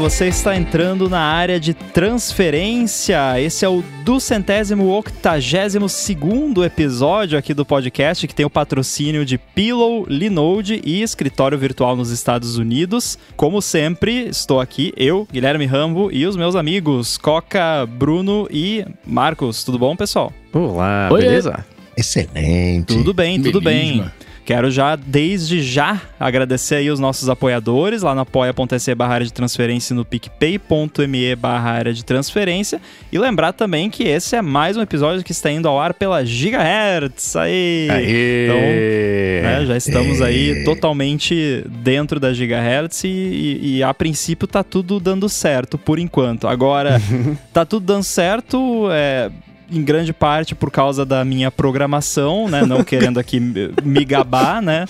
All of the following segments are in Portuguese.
você está entrando na área de transferência. Esse é o duzentésimo octagésimo segundo episódio aqui do podcast, que tem o patrocínio de Pillow, Linode e escritório virtual nos Estados Unidos. Como sempre, estou aqui, eu, Guilherme Rambo, e os meus amigos Coca, Bruno e Marcos. Tudo bom, pessoal? Olá, Oi. beleza? Excelente. Tudo bem, tudo bem. Quero já, desde já, agradecer aí os nossos apoiadores lá no apoia.se barra área de transferência e no picpay.me barra área de transferência. E lembrar também que esse é mais um episódio que está indo ao ar pela Gigahertz. Aí! Aê! Então, né, já estamos aí totalmente dentro da Gigahertz e, e- e, a princípio tá tudo dando certo por enquanto. Agora, tá tudo dando certo, é, em grande parte por causa da minha programação, né? Não querendo aqui me- gabar, né?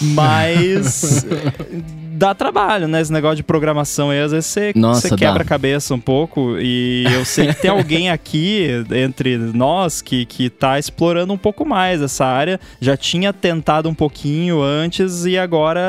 Mas dá trabalho, né? Esse negócio de programação aí, às vezes você, Nossa, você dá. quebra a cabeça um pouco e eu sei que tem alguém aqui entre nós que, que tá explorando um pouco mais essa área. Já tinha tentado um pouquinho antes e agora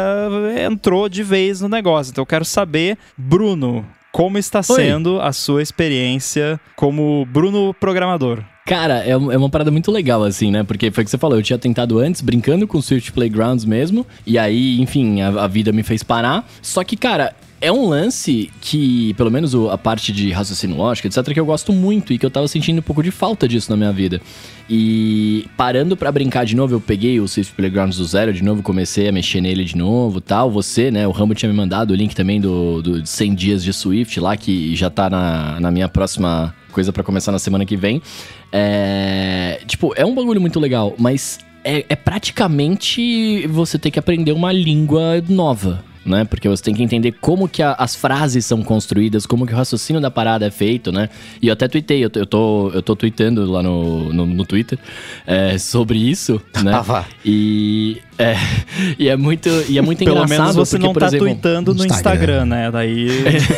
entrou de vez no negócio. Então eu quero saber, Bruno, como está sendo a sua experiência como Bruno programador? Cara, é, é uma parada muito legal, assim, né? Porque foi o que você falou, eu tinha tentado antes, brincando com o Swift Playgrounds mesmo. E aí, enfim, a, a vida me fez parar. Só que, cara. É um lance que, pelo menos a parte de raciocínio lógico, etc., que eu gosto muito e que eu tava sentindo um pouco de falta disso na minha vida. E parando pra brincar de novo, eu peguei o Swift Playgrounds do zero de novo, comecei a mexer nele de novo tal. Você, né, o Rambo tinha me mandado o link também do, do 100 dias de Swift lá, que já tá na, na minha próxima coisa pra começar na semana que vem. É. Tipo, é um bagulho muito legal, mas é, é praticamente você ter que aprender uma língua nova. Né? Porque você tem que entender como que a- as frases são construídas, como que o raciocínio da parada é feito, né? E eu até tuitei, eu tô, eu tô, eu tô tweetando lá no, no, no Twitter é, sobre isso, né? Ah, vá. E é, e é muito, e é muito Pelo engraçado menos você porque, não tá exemplo, tweetando no Instagram. Instagram, né? Daí.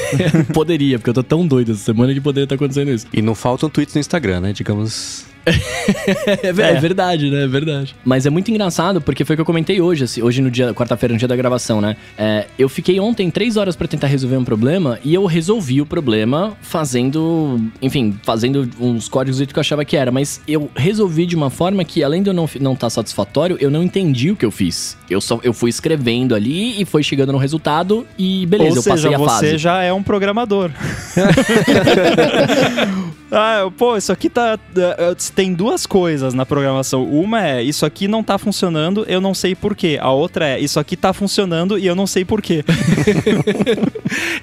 poderia, porque eu tô tão doido essa semana que poderia estar acontecendo isso. E não faltam tweets no Instagram, né? Digamos. É, ver- é verdade, né? É verdade. Mas é muito engraçado porque foi o que eu comentei hoje, assim, hoje no dia, quarta-feira, no dia da gravação, né? É, eu fiquei ontem três horas pra tentar resolver um problema e eu resolvi o problema fazendo, enfim, fazendo uns códigos do jeito que eu achava que era. Mas eu resolvi de uma forma que, além de eu não estar não tá satisfatório, eu não entendi o que eu fiz. Eu só eu fui escrevendo ali e foi chegando no resultado e beleza, Ou eu passei seja, a você fase. já é um programador. ah, pô, isso aqui tá. eh, Tem duas coisas na programação. Uma é isso aqui não tá funcionando, eu não sei porquê. A outra é isso aqui tá funcionando e eu não sei porquê.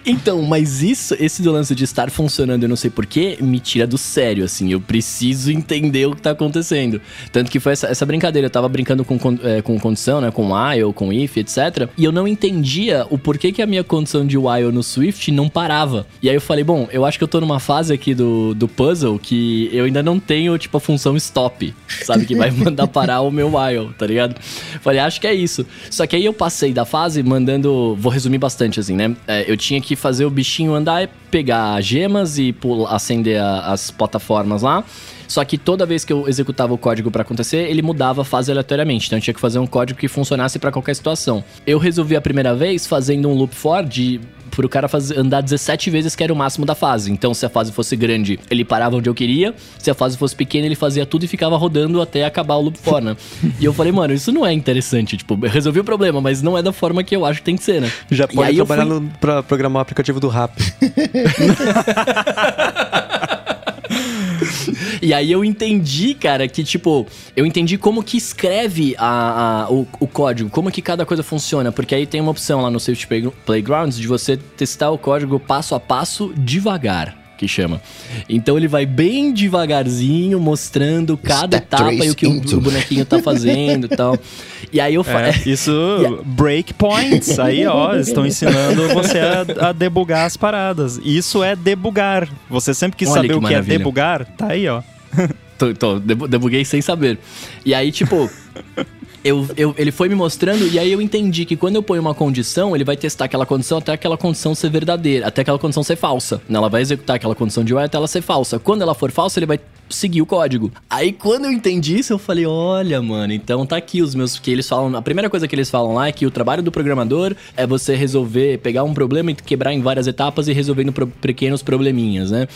Então, mas isso, esse do lance de estar funcionando, eu não sei porquê, me tira do sério, assim. Eu preciso entender o que tá acontecendo. Tanto que foi essa, essa brincadeira. Eu tava brincando com, é, com condição, né? Com while, com if, etc. E eu não entendia o porquê que a minha condição de while no Swift não parava. E aí eu falei, bom, eu acho que eu tô numa fase aqui do, do puzzle que eu ainda não tenho, tipo, a função stop, sabe? Que vai mandar parar o meu while, tá ligado? Falei, acho que é isso. Só que aí eu passei da fase mandando. Vou resumir bastante, assim, né? É, eu tinha que fazer o bichinho andar, e pegar gemas e pular, acender a- as plataformas lá. Só que toda vez que eu executava o código pra acontecer, ele mudava a fase aleatoriamente. Então eu tinha que fazer um código que funcionasse pra qualquer situação. Eu resolvi a primeira vez fazendo um loop for de pro cara fazer, andar 17 vezes, que era o máximo da fase. Então, se a fase fosse grande, ele parava onde eu queria. Se a fase fosse pequena, ele fazia tudo e ficava rodando até acabar o loop for, né? e eu falei, mano, isso não é interessante. Tipo, eu resolvi o problema, mas não é da forma que eu acho que tem que ser, né? Já pode trabalhar fui- no, pra programar o aplicativo do Rap. E aí eu entendi, cara, que tipo, eu entendi como que escreve a, a- o, o código, como que cada coisa funciona, porque aí tem uma opção lá no Safety Play- Playgrounds de você testar o código passo a passo devagar. Que chama. Então ele vai bem devagarzinho, mostrando cada Step etapa e o que o, into. o bonequinho tá fazendo e tal. E aí eu falei. É, isso, breakpoints, aí ó, eles estão ensinando você a, a debugar as paradas. Isso é debugar. Você sempre quis Olha saber que o que maravilha. é debugar? Tá aí, ó. Tô, tô, debu- debuguei sem saber. E aí, tipo. Eu, eu- ele foi me mostrando e aí eu entendi que quando eu ponho uma condição, ele vai testar aquela condição até aquela condição ser verdadeira, até aquela condição ser falsa. Ela vai executar aquela condição de while até ela ser falsa. Quando ela for falsa, ele vai seguir o código. Aí quando eu entendi isso, eu falei, olha, mano, então tá aqui os meus. Que eles falam. A primeira coisa que eles falam lá é que o trabalho do programador é você resolver, pegar um problema e quebrar em várias etapas e resolvendo pro, pequenos probleminhas, né?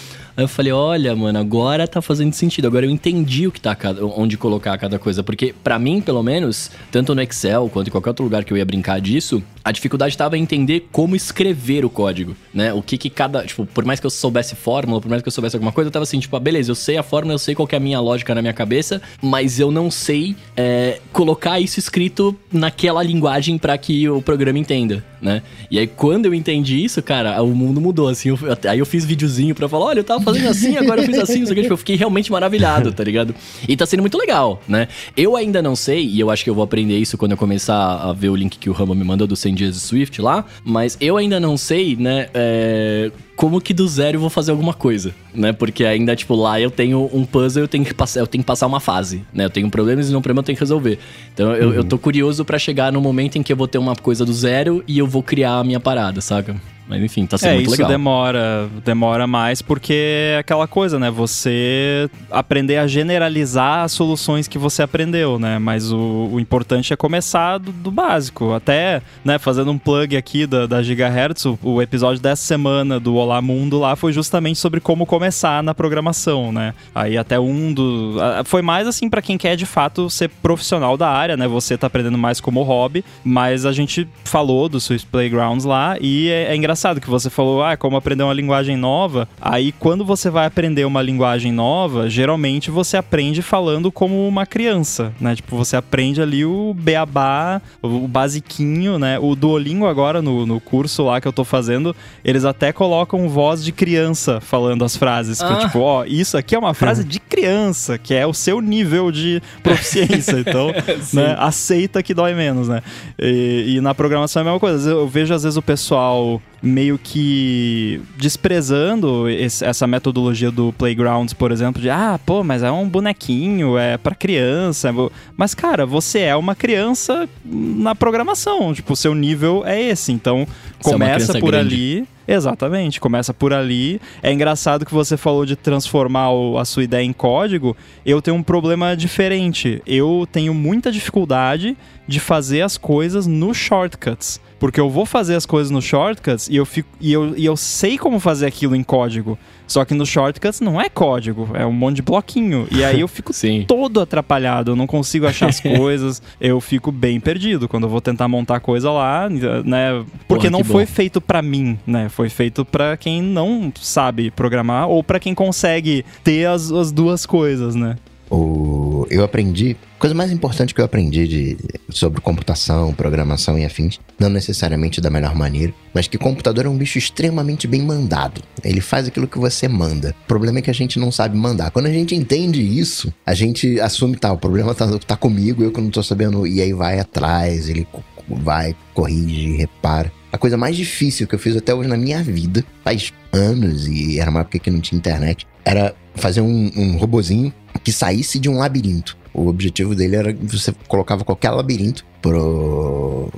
Aí eu falei, olha, mano, agora tá fazendo sentido. Agora eu entendi o que tá onde colocar cada coisa. Porque, para mim, pelo menos, tanto no Excel quanto em qualquer outro lugar que eu ia brincar disso, a dificuldade estava em entender como escrever o código, né? O que que cada. Tipo, por mais que eu soubesse fórmula, por mais que eu soubesse alguma coisa, eu tava assim, tipo, ah, beleza, eu sei a fórmula, eu sei qual é a minha lógica na minha cabeça, mas eu não sei é, colocar isso escrito naquela linguagem para que o programa entenda, né? E aí, quando eu entendi isso, cara, o mundo mudou, assim. Eu, aí eu fiz videozinho pra falar, olha, eu tava fazendo assim, agora eu fiz assim, isso aqui. Tipo, eu fiquei realmente maravilhado, tá ligado? E tá sendo muito legal, né? Eu ainda não sei, e eu acho que eu vou aprender isso quando eu começar a ver o link que o Rambo me mandou do 100 dias de Swift lá, mas eu ainda não sei, né, é, como que do zero eu vou fazer alguma coisa, né? Porque ainda, tipo, lá eu tenho um puzzle, eu tenho que passar, eu tenho que passar uma fase, né? Eu tenho problemas e um problema eu tenho que resolver. Então eu, uhum. eu tô curioso para chegar no momento em que eu vou ter uma coisa do zero e eu vou criar a minha parada, saca? Mas enfim, tá sendo é, muito isso demora, demora mais porque é aquela coisa, né? Você aprender a generalizar as soluções que você aprendeu, né? Mas o, o importante é começar do, do, básico. Até, né, fazendo um plug aqui da, da Gigahertz, o, o, episódio dessa semana do Olá Mundo lá foi justamente sobre como começar na programação, né? Aí até um do... Foi mais assim para quem quer de fato ser profissional da área, né? Você tá aprendendo mais como hobby, mas a gente falou do Swift Playgrounds lá e é, é engraçado engraçado que você falou, ah, como aprender uma linguagem nova. Aí, quando você vai aprender uma linguagem nova, geralmente você aprende falando como uma criança, né? Tipo, você aprende ali o beabá, o basiquinho, né? O Duolingo agora, no, no curso lá que eu tô fazendo, eles até colocam voz de criança falando as frases. Ah. Tipo, ó, isso aqui é uma frase de criança, que é o seu nível de proficiência. Então, né, aceita que dói menos, né? E, e na programação é a mesma coisa. Eu vejo às vezes o pessoal meio que desprezando esse, essa metodologia do Playgrounds, por exemplo, de ah, pô, mas é um bonequinho, é para criança. Mas, cara, você é uma criança na programação. Tipo, o seu nível é esse. Então, é começa é por grande. ali. Exatamente, começa por ali. É engraçado que você falou de transformar o, a sua ideia em código. Eu tenho um problema diferente. Eu tenho muita dificuldade de fazer as coisas no shortcuts. Porque eu vou fazer as coisas no shortcuts e eu, fico, e eu, e eu sei como fazer aquilo em código. Só que no shortcuts não é código, é um monte de bloquinho. E aí eu fico todo atrapalhado, eu não consigo achar as coisas, eu fico bem perdido quando eu vou tentar montar coisa lá, né? Porque Porra, não foi bom. feito para mim, né? Foi feito para quem não sabe programar ou para quem consegue ter as, as duas coisas, né? O... Eu aprendi coisa mais importante que eu aprendi de, sobre computação, programação e afins, não necessariamente da melhor maneira, mas que computador é um bicho extremamente bem mandado. Ele faz aquilo que você manda. O problema é que a gente não sabe mandar. Quando a gente entende isso, a gente assume, tá, o problema tá, tá comigo, eu que não tô sabendo, e aí vai atrás, ele vai, corrige, repara. A coisa mais difícil que eu fiz até hoje na minha vida, faz anos, e era uma época que não tinha internet, era fazer um, um robozinho que saísse de um labirinto. O objetivo dele era que você colocava qualquer labirinto pro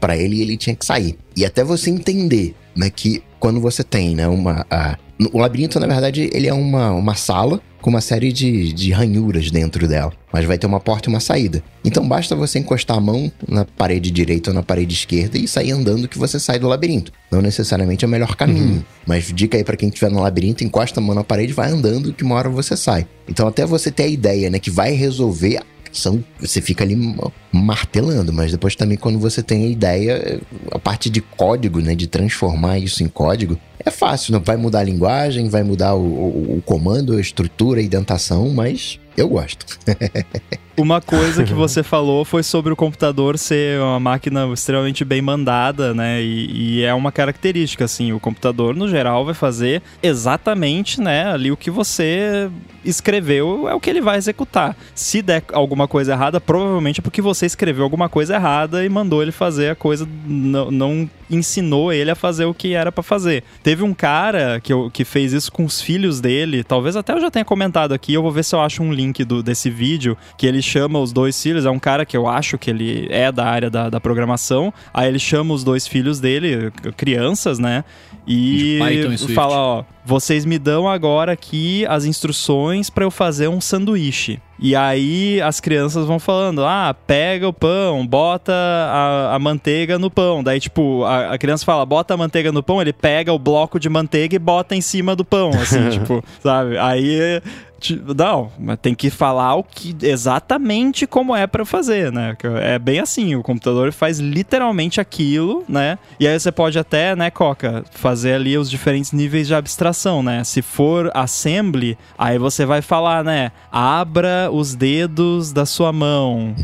para ele e ele tinha que sair. E até você entender, né, que quando você tem, né, uma a, o labirinto na verdade ele é uma, uma sala com uma série de, de ranhuras dentro dela, mas vai ter uma porta e uma saída. Então basta você encostar a mão na parede direita ou na parede esquerda e sair andando que você sai do labirinto. Não necessariamente é o melhor caminho, uhum. mas dica aí para quem estiver no labirinto, encosta a mão na parede, vai andando que uma hora você sai. Então até você ter a ideia, né, que vai resolver são, você fica ali martelando, mas depois também quando você tem a ideia, a parte de código, né, de transformar isso em código, é fácil, não vai mudar a linguagem, vai mudar o, o, o comando, a estrutura, a indentação, mas eu gosto. Uma coisa que você falou foi sobre o computador ser uma máquina extremamente bem mandada, né? E, e, é uma característica, assim, o computador, no geral, vai fazer exatamente, né, ali o que você escreveu é o que ele vai executar. Se der alguma coisa errada, provavelmente é porque você escreveu alguma coisa errada e mandou ele fazer a coisa, não, não ensinou ele a fazer o que era para fazer. Teve um cara que, eu, que fez isso com os filhos dele, talvez até eu já tenha comentado aqui, eu vou ver se eu acho um link do, desse vídeo, que ele chama os dois filhos, é um cara que eu acho que ele é da área da, da programação, aí ele chama os dois filhos dele, crianças, né? E fala, ó, vocês me dão agora aqui as instruções para eu fazer um sanduíche. E aí as crianças vão falando: ah, pega o pão, bota a, a manteiga no pão. Daí, tipo, a, a, criança fala: bota a manteiga no pão, ele pega o bloco de manteiga e bota em cima do pão, assim, tipo, sabe? Aí não, mas tem que falar o que exatamente como é para fazer, né? É bem assim, o computador faz literalmente aquilo, né? E aí você pode até, né, Coca, fazer ali os diferentes níveis de abstração, né? Se for assembly, aí você vai falar, né? Abra os dedos da sua mão,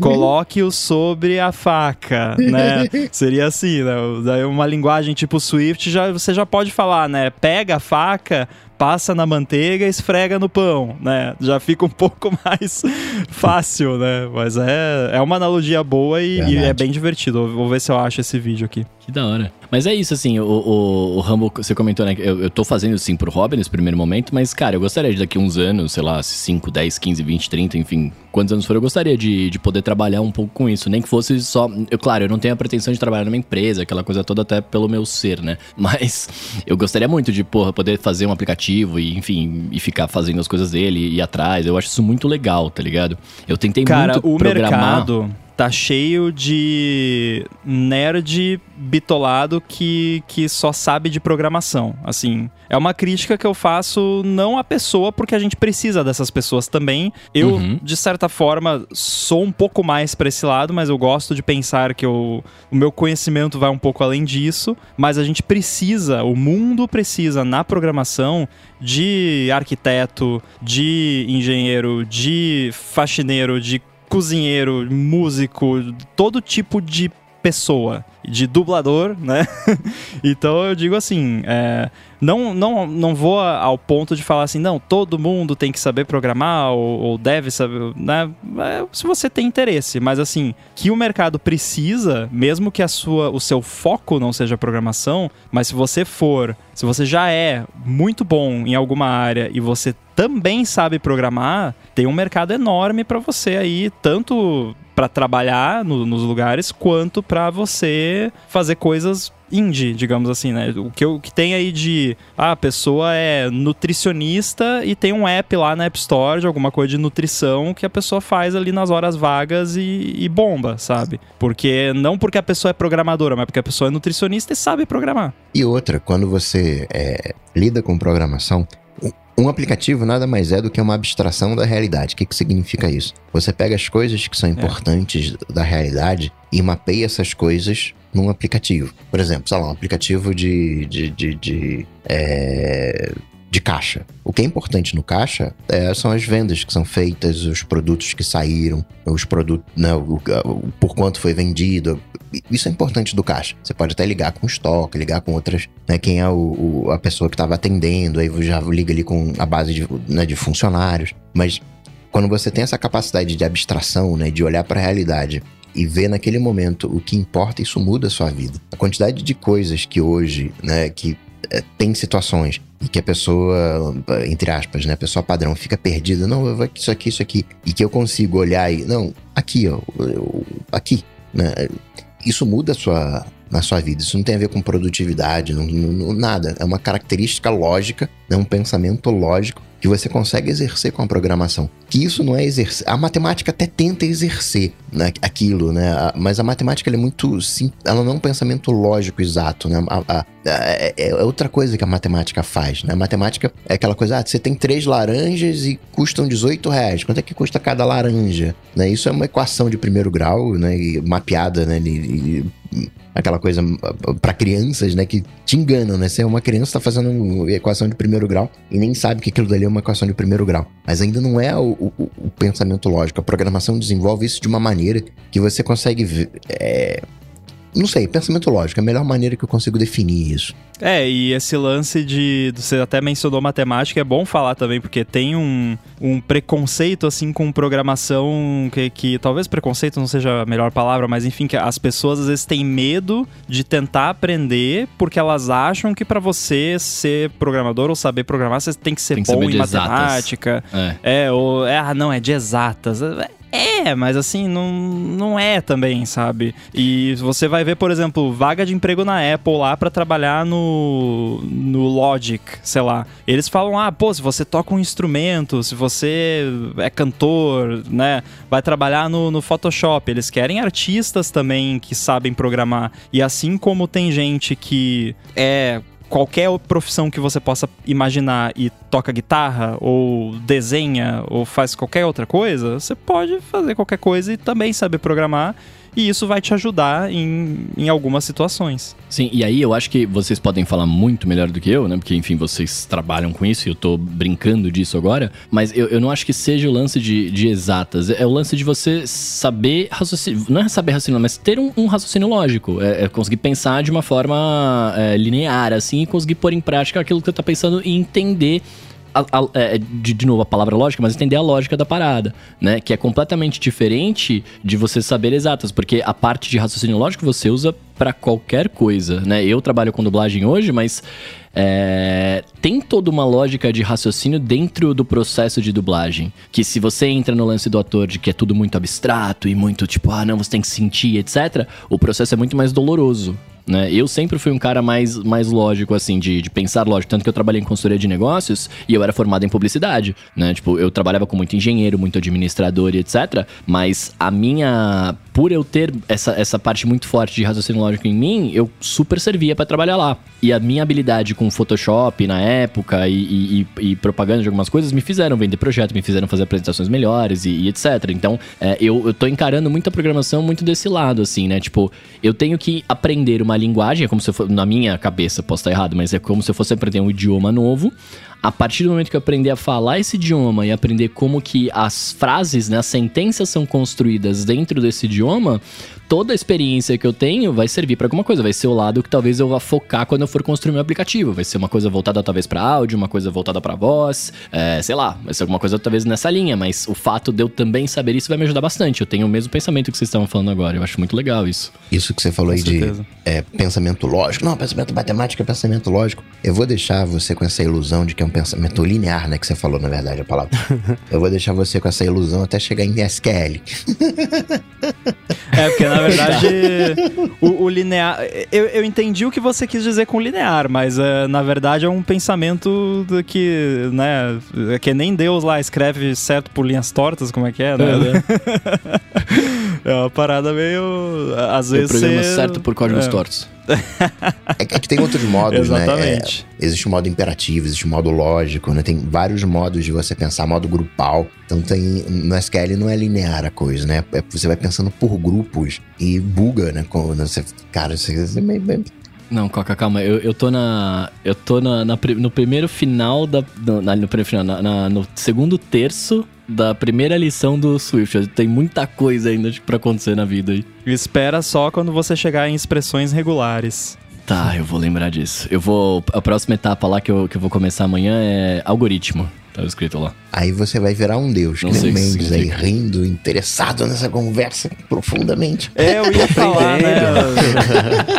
coloque-os sobre a faca, né? Seria assim, né? Daí uma linguagem tipo Swift, já, você já pode falar, né? Pega a faca, passa na manteiga e esfrega no pão, né? Já fica um pouco mais fácil, né? Mas é, é uma analogia boa e, e é bem divertido. Vou ver se eu acho esse vídeo aqui. Que da hora. Mas é isso, assim, o, o, o Rambo, você comentou, né? Eu, eu tô fazendo sim pro hobby nesse primeiro momento, mas, cara, eu gostaria de daqui uns anos, sei lá, 5, 10, 15, 20, 30, enfim, quantos anos for, eu gostaria de, de poder trabalhar um pouco com isso. Nem que fosse só. Eu, claro, eu não tenho a pretensão de trabalhar numa empresa, aquela coisa toda, até pelo meu ser, né? Mas eu gostaria muito de, porra, poder fazer um aplicativo e, enfim, e ficar fazendo as coisas dele e ir atrás. Eu acho isso muito legal, tá ligado? Eu tentei Cara, muito o programar. Mercado tá cheio de nerd bitolado que, que só sabe de programação. Assim, é uma crítica que eu faço não à pessoa, porque a gente precisa dessas pessoas também. Eu, uhum. de certa forma, sou um pouco mais para esse lado, mas eu gosto de pensar que eu, o meu conhecimento vai um pouco além disso. Mas a gente precisa, o mundo precisa na programação de arquiteto, de engenheiro, de faxineiro, de cozinheiro, músico, todo tipo de pessoa, de dublador, né? então eu digo assim, é, não, não, não vou ao ponto de falar assim, não, todo mundo tem que saber programar ou, ou deve saber, né? É, se você tem interesse, mas assim, que o mercado precisa, mesmo que a sua, o seu foco não seja programação, mas se você for, se você já é muito bom em alguma área e você também sabe programar, tem um mercado enorme para você aí, tanto para trabalhar no, nos lugares quanto para você fazer coisas indie, digamos assim, né? O que, o que tem aí de. Ah, a pessoa é nutricionista e tem um app lá na App Store de alguma coisa de nutrição que a pessoa faz ali nas horas vagas e, e bomba, sabe? Porque não porque a pessoa é programadora, mas porque a pessoa é nutricionista e sabe programar. E outra, quando você é, lida com programação, um aplicativo nada mais é do que uma abstração da realidade. O que, que significa isso? Você pega as coisas que são é. importantes é. da realidade e mapeia essas coisas num aplicativo. Por exemplo, sei lá, um aplicativo de, de, de, de é, de caixa. O que é importante no caixa é, são as vendas que são feitas, os produtos que saíram, os produtos, né, o, o, por quanto foi vendido. Isso é importante do caixa. Você pode até ligar com estoque, ligar com outras, né, quem é o, a pessoa que estava atendendo, aí já liga ali com a base de, né, de funcionários. Mas quando você tem essa capacidade de abstração, né, de olhar para a realidade e ver naquele momento o que importa, isso muda a sua vida. A quantidade de coisas que hoje, né, que é, tem situações e que a pessoa, entre aspas, né, a pessoa padrão fica perdida, não, vou isso aqui, isso aqui, e que eu consigo olhar e, não, aqui, ó, aqui, né, isso muda a sua, na sua vida. Isso não tem a ver com produtividade, não, não, nada. É uma característica lógica, é um pensamento lógico que você consegue exercer com a programação. Que isso não é exercer. A matemática até tenta exercer né, aquilo, né? Mas a matemática é muito sim, ela não é um pensamento lógico exato, né? A, a, é, é, outra coisa que a matemática faz, né? A matemática é aquela coisa, ah, você tem três laranjas e custam 18 reais. Quanto é que custa cada laranja? Né? Isso é uma equação de primeiro grau, né? E mapeada, né? E, e, aquela coisa para crianças, né, que te enganam, né? Você é uma criança, tá fazendo equação de primeiro grau e nem sabe que aquilo dali é uma equação de primeiro grau. Mas ainda não é o, o, o pensamento lógico. A programação desenvolve isso de uma maneira que você consegue é, não sei, pensamento lógico, é a melhor maneira que eu consigo definir isso. É, e esse lance de. Você até mencionou matemática, é bom falar também, porque tem um, um preconceito, assim, com programação que, que talvez preconceito não seja a melhor palavra, mas enfim, que as pessoas às vezes têm medo de tentar aprender porque elas acham que para você ser programador ou saber programar, você tem que ser tem que bom em matemática. É. é, ou. É, ah, não, é de exatas. É, É, mas assim, não, não é também, sabe? E você vai ver, por exemplo, vaga de emprego na Apple lá para trabalhar no, no Logic, sei lá. Eles falam, ah, pô, se você toca um instrumento, se você é cantor, né, vai trabalhar no, no Photoshop. Eles querem artistas também que sabem programar. E assim como tem gente que é qualquer profissão que você possa imaginar e toca guitarra, ou desenha, ou faz qualquer outra coisa, você pode fazer qualquer coisa e também saber programar e isso vai te ajudar em, em algumas situações. Sim, e aí eu acho que vocês podem falar muito melhor do que eu, né? Porque, enfim, vocês trabalham com isso e eu tô brincando disso agora. Mas eu, eu não acho que seja o lance de, de exatas. É o lance de você saber raciocinar. Não é saber raciocinar, mas ter um, um raciocínio lógico. É, é, conseguir pensar de uma forma é, linear, assim, e conseguir pôr em prática aquilo que você tá pensando e entender a, a, é, de, de novo a palavra lógica, mas entender a lógica da parada, né? Que é completamente diferente de você saber exatas, porque a parte de raciocínio lógico você usa para qualquer coisa, né? Eu trabalho com dublagem hoje, mas é, tem toda uma lógica de raciocínio dentro do processo de dublagem. Que se você entra no lance do ator de que é tudo muito abstrato e muito tipo, ah, não, você tem que sentir, etc., o processo é muito mais doloroso né? Eu sempre fui um cara mais, mais lógico, assim, de, de pensar lógico. Tanto que eu trabalhei em consultoria de negócios e eu era formado em publicidade, né? Tipo, eu trabalhava com muito engenheiro, muito administrador e etc. Mas a minha. Por eu ter essa, essa parte muito forte de raciocínio lógico em mim, eu super servia para trabalhar lá. E a minha habilidade com Photoshop na época e, e, e, propaganda de algumas coisas me fizeram vender projeto, me fizeram fazer apresentações melhores e, e etc. Então, é, eu, eu tô encarando muita programação muito desse lado, assim, né? Tipo, eu tenho que aprender uma linguagem, é como se eu fosse, na minha cabeça, posso estar errado, mas é como se eu fosse aprender um idioma novo. A partir do momento que eu aprender a falar esse idioma e aprender como que as frases, né, as sentenças são construídas dentro desse idioma, toda a experiência que eu tenho vai servir para alguma coisa. Vai ser o lado que talvez eu vá focar quando eu for construir meu aplicativo. Vai ser uma coisa voltada talvez para áudio, uma coisa voltada para voz, é, sei lá, vai ser alguma coisa talvez nessa linha. Mas o fato de eu também saber isso vai me ajudar bastante. Eu tenho o mesmo pensamento que vocês estavam falando agora. Eu acho muito legal isso. Isso que você falou com aí certeza. de é, pensamento lógico. Não, pensamento matemático é pensamento lógico. Eu vou deixar você com essa ilusão de que é um pensamento linear, né? Que você falou, na verdade, a palavra. eu vou deixar você com essa ilusão até chegar em SQL. é, porque na verdade o, o, linear. Eu, eu entendi o que você quis dizer com linear, mas uh, na verdade é um pensamento do que, né? É que nem Deus lá escreve certo por linhas tortas, como é que é, né? É, é uma parada meio. Às vezes. O programa certo por códigos é. tortos. É que tem outros modos, Exatamente. né? É, existe o modo imperativo, existe o modo lógico, né? Tem vários modos de você pensar, modo grupal. Então tem. No SQL não é linear a coisa, né? É, você vai pensando por grupos e buga, né? Quando você, cara, você, não, Coca, calma. Eu, eu tô na. Eu tô na, na no primeiro final da. No, na, no primeiro final, na, na, no segundo terço da primeira lição do Swift. Tem muita coisa ainda para acontecer na vida aí. Espera só quando você chegar em expressões regulares. Tá, eu vou lembrar disso. Eu vou. A próxima etapa lá que eu, que eu vou começar amanhã é algoritmo. Tá escrito lá. Aí você vai virar um deus, Não que Mendes aí, rindo, interessado nessa conversa profundamente. É, eu ia falar, né?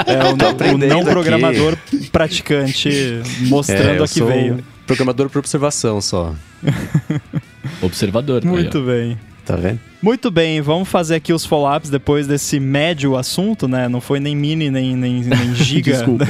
é, o, não, o não programador praticante mostrando é, a que veio. Programador por observação só. Observador. Tá Muito aí, bem. Tá vendo? Muito bem, vamos fazer aqui os follow-ups depois desse médio assunto, né? Não foi nem mini, nem, nem, nem giga. Desculpa.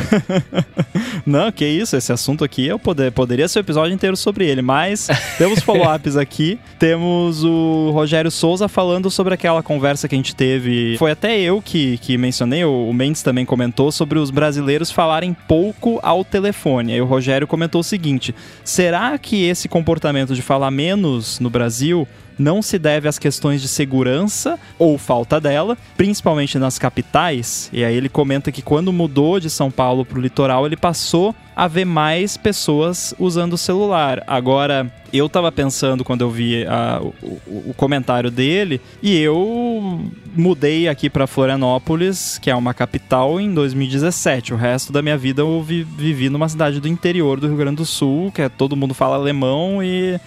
Não, que isso, esse assunto aqui eu poder, poderia ser o um episódio inteiro sobre ele, mas temos follow-ups aqui. Temos o Rogério Souza falando sobre aquela conversa que a gente teve. Foi até eu que, que mencionei, o Mendes também comentou sobre os brasileiros falarem pouco ao telefone. Aí o Rogério comentou o seguinte: será que esse comportamento de falar menos no Brasil não se deve às questões de segurança ou falta dela, principalmente nas capitais. E aí ele comenta que quando mudou de São Paulo para o litoral, ele passou a ver mais pessoas usando o celular. Agora, eu tava pensando quando eu vi a, o, o, comentário dele, e eu mudei aqui para Florianópolis, que é uma capital, em 2017. O resto da minha vida eu vi, vivi numa cidade do interior do Rio Grande do Sul, que é todo mundo fala alemão e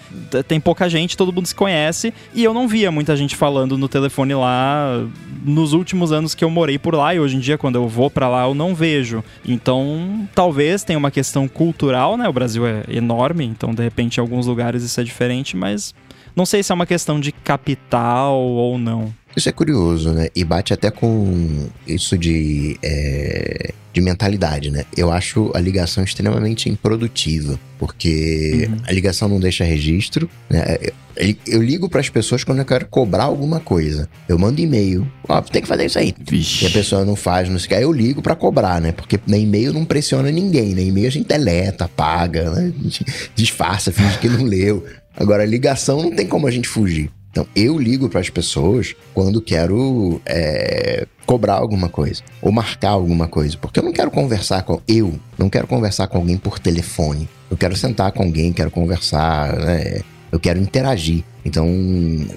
tem pouca gente, todo mundo se conhece, e eu não via muita gente falando no telefone lá nos últimos anos que eu morei por lá, e hoje em dia, quando eu vou para lá, eu não vejo. Então, talvez tenha uma questão cultural, né? O Brasil é enorme, então de repente em alguns lugares isso é diferente, mas Não sei se é uma questão de capital ou não. Isso é curioso, né? E bate até com isso de, é, de mentalidade, né? Eu acho a ligação extremamente improdutiva, porque uhum. a ligação não deixa registro, né? Eu, eu ligo para as pessoas quando eu quero cobrar alguma coisa. Eu mando e-mail, ó, oh, tem que fazer isso aí. Vixe. E a pessoa não faz, não sei o que. Aí eu ligo para cobrar, né? Porque na e-mail não pressiona ninguém, né? E-mail a gente deleta, apaga, né? disfarça, finge que não leu. Agora, ligação não tem como a gente fugir. Então, eu ligo para as pessoas quando quero é, cobrar alguma coisa ou marcar alguma coisa, porque eu não quero conversar com eu, não quero conversar com alguém por telefone. Eu quero sentar com alguém, quero conversar, né? eu quero interagir. Então,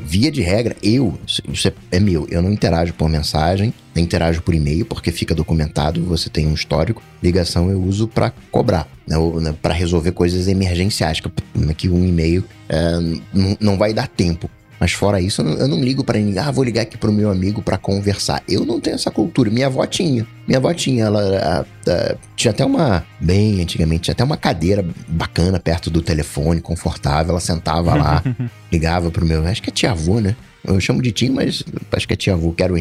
via de regra, eu, isso é, é meu, eu não interajo por mensagem, nem interajo por e-mail, porque fica documentado, você tem um histórico. Ligação eu uso para cobrar, né, né para resolver coisas emergenciais, que, que um e-mail é, não vai dar tempo. Mas fora isso, eu não, eu não ligo para ninguém. Ah, vou ligar aqui pro meu amigo para conversar. Eu não tenho essa cultura. Minha avó tinha. Minha avó tinha, ela a, a, tinha até uma, bem antigamente, tinha até uma cadeira bacana perto do telefone, confortável. Ela sentava lá, ligava pro meu. Acho que é tia avô, né? Eu chamo de tio, mas acho que é tia avô, que era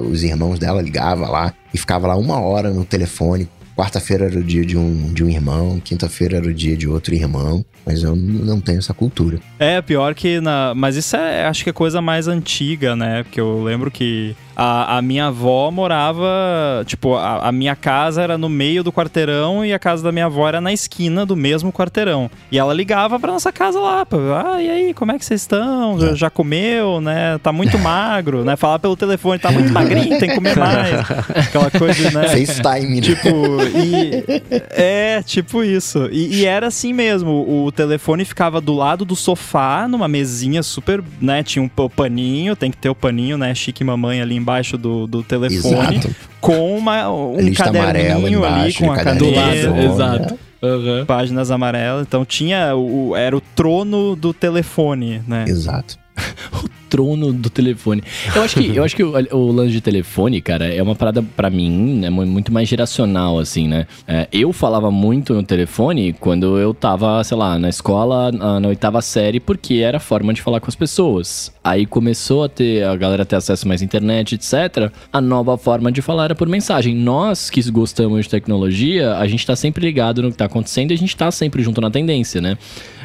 os irmãos dela, ligava lá e ficava lá uma hora no telefone Quarta-feira era o dia de um, de um irmão, quinta-feira era o dia de outro irmão, mas eu não tenho essa cultura. É, pior que na. Mas isso é, acho que é coisa mais antiga, né? Porque eu lembro que a, a minha avó morava. Tipo, a, a, minha casa era no meio do quarteirão e a casa da minha avó era na esquina do mesmo quarteirão. E ela ligava pra nossa casa lá. Pra, ah, e aí, como é que vocês estão? Já, é. já comeu, né? Tá muito magro, né? Falar pelo telefone, tá muito magrinho, tem que comer mais. Aquela coisa, né? FaceTime, né? Tipo, e. É, tipo isso. E, e era assim mesmo. O telefone ficava do lado do sofá, numa mesinha super, né? Tinha um paninho, tem que ter o paninho, né? Chique mamãe ali embaixo do, do telefone. Exato. Com uma, um Lista caderninho ali, com a caneta. Exato. Uhum. Páginas amarelas. Então tinha o, era o trono do telefone, né? Exato. o trono do telefone. Eu acho que, eu acho que o, o lance de telefone, cara, é uma parada para mim, né, muito mais geracional, assim, né? É, eu falava muito no telefone quando eu tava, sei lá, na escola, na, na, oitava série, porque era a forma de falar com as pessoas. Aí começou a ter, a galera ter acesso mais à internet, etc. A nova forma de falar era por mensagem. Nós que gostamos de tecnologia, a gente tá sempre ligado no que tá acontecendo e a gente tá sempre junto na tendência, né?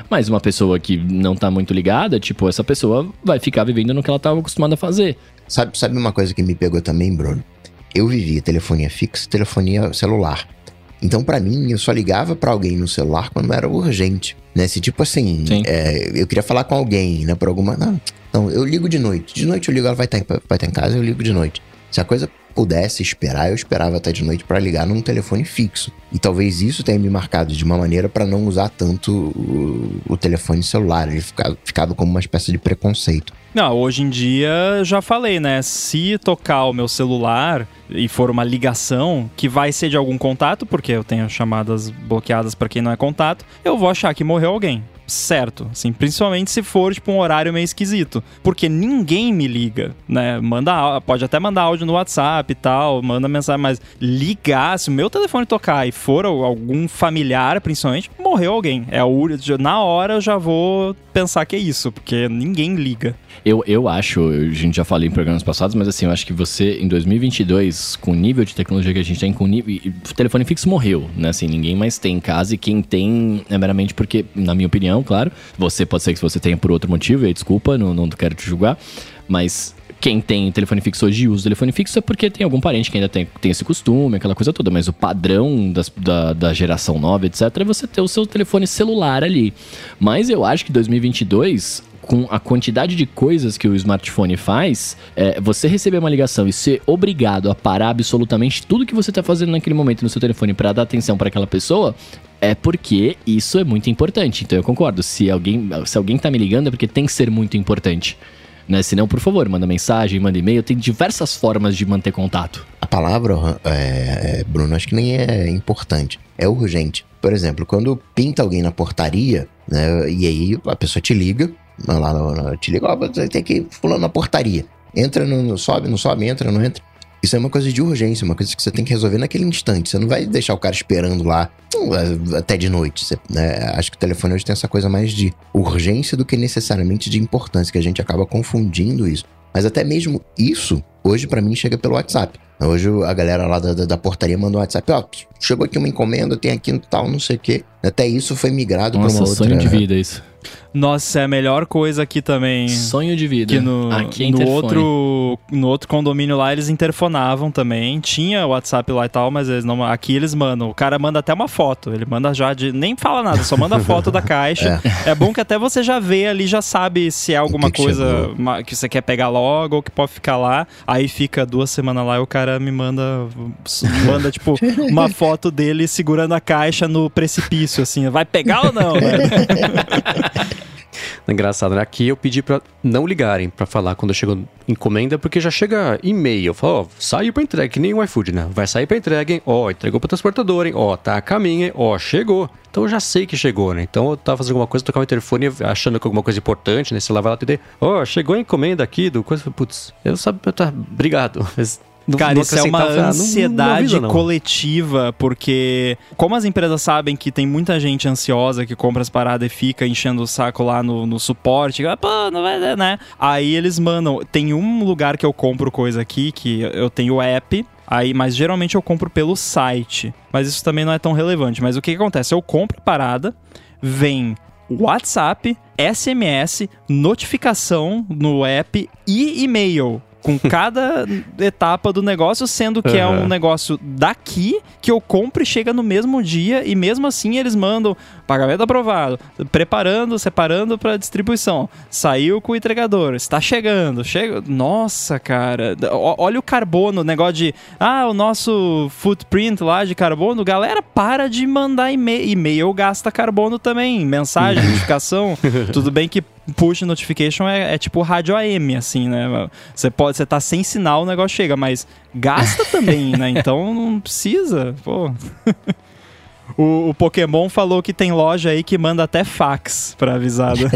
Mas uma pessoa que não tá muito ligada, tipo, essa pessoa vai ficar vivendo no que ela estava acostumada a fazer. Sabe, sabe uma coisa que me pegou também, Bruno? Eu vivia telefonia fixa, telefonia celular. Então, para mim, eu só ligava para alguém no celular quando era urgente, né? Se tipo assim, é, eu queria falar com alguém, né? Por alguma. Não, não, eu ligo de noite. De noite eu ligo, ela vai estar, tá vai tá em casa, eu ligo de noite. Se a coisa pudesse esperar, eu esperava até de noite para ligar num telefone fixo. E talvez isso tenha me marcado de uma maneira para não usar tanto o, o, telefone celular. Ele ficava, ficava como uma espécie de preconceito. Não, hoje em dia já falei, né? Se tocar o meu celular e for uma ligação que vai ser de algum contato, porque eu tenho chamadas bloqueadas para quem não é contato, eu vou achar que morreu alguém certo, assim, principalmente se for tipo um horário meio esquisito, porque ninguém me liga, né? Manda, pode até mandar áudio no WhatsApp e tal, manda mensagem, mas ligar, se o meu telefone tocar e for algum familiar, principalmente, morreu alguém. É o na hora eu já vou pensar que é isso, porque ninguém liga. Eu, eu acho, a gente já falou em programas passados, mas assim, eu acho que você, em 2022, com o nível de tecnologia que a gente tem, com o nível. O telefone fixo morreu, né? Assim, ninguém mais tem em casa e quem tem é meramente porque, na minha opinião, claro, você pode ser que você tenha por outro motivo, e aí, desculpa, não, não quero te julgar, mas quem tem telefone fixo hoje usa telefone fixo é porque tem algum parente que ainda tem, tem esse costume, aquela coisa toda. Mas o padrão das, da, da geração nova, etc., é você ter o seu telefone celular ali. Mas eu acho que 2022 com a quantidade de coisas que o smartphone faz, é, você receber uma ligação e ser obrigado a parar absolutamente tudo que você está fazendo naquele momento no seu telefone para dar atenção para aquela pessoa, é porque isso é muito importante. Então eu concordo. Se alguém, se alguém tá me ligando é porque tem que ser muito importante. Né? Se não, por favor, manda mensagem, manda e-mail. Tem diversas formas de manter contato. A palavra, é, Bruno, acho que nem é importante. É urgente. Por exemplo, quando pinta alguém na portaria, né, e aí a pessoa te liga, lá no, no, te liga, ó, você tem que ir fulano na portaria. Entra, no, sobe, não sobe, entra, não entra. Isso é uma coisa de urgência, uma coisa que você tem que resolver naquele instante. Você não vai deixar o cara esperando lá hum, até de noite. Você, né? Acho que o telefone hoje tem essa coisa mais de urgência do que necessariamente de importância, que a gente acaba confundindo isso. Mas até mesmo isso, hoje para mim chega pelo WhatsApp. Hoje a galera lá da, da portaria mandou um WhatsApp, ó, chegou aqui uma encomenda, tem aqui no tal, não sei o quê. Até isso foi migrado para uma outra... sonho de vida isso. Nossa, é a melhor coisa aqui também. Sonho de vida. Que no, aqui é no outro no outro condomínio lá eles interfonavam também. Tinha WhatsApp lá e tal, mas eles não. Aqui eles mandam. O cara manda até uma foto. Ele manda já de. Nem fala nada, só manda a foto da caixa. É. é. bom que até você já vê ali, já sabe se é alguma que coisa que, que você quer pegar logo ou que pode ficar lá. Aí fica duas semanas lá e o cara me manda. Manda, tipo, uma foto dele segurando a caixa no precipício, assim. Vai pegar ou não? Engraçado, né? Aqui eu pedi para não ligarem para falar quando chegou encomenda, porque já chega e-mail. Fala, ó, saiu pra entrega, que nem o iFood, né? Vai sair pra entrega, hein? Ó, entregou pro transportador, hein? Ó, tá a caminho, hein? Ó, chegou. Então eu já sei que chegou, né? Então eu tava fazendo alguma coisa, tocava o telefone achando que alguma coisa importante, né? Você lá vai lá atender. Ó, chegou a encomenda aqui do coisa. Putz, eu sabe, tá, obrigado. Mas Cara, isso é uma ansiedade não, não coletiva, porque como as empresas sabem que tem muita gente ansiosa que compra as paradas e fica enchendo o saco lá no, no suporte, pô, não vai, né? Aí eles mandam. Tem um lugar que eu compro coisa aqui, que eu tenho o app, Aí, mas geralmente eu compro pelo site. Mas isso também não é tão relevante. Mas o que, que acontece? Eu compro a parada, vem WhatsApp, SMS, notificação no app e e-mail com cada etapa do negócio, sendo que uhum. é um negócio daqui que eu compro e chega no mesmo dia e mesmo assim eles mandam pagamento aprovado, preparando, separando para distribuição. Saiu com o entregador, está chegando, chega. Nossa, cara, olha o carbono, negócio de ah, o nosso footprint lá de carbono, galera, para de mandar e-mail, e-mail gasta carbono também, mensagem, notificação. Tudo bem que push notification é, é, tipo rádio AM, assim, né? Você pode, você tá sem sinal, o negócio chega, mas gasta também, né? Então não precisa, pô. O, o, Pokémon falou que tem loja aí que manda até fax pra avisada.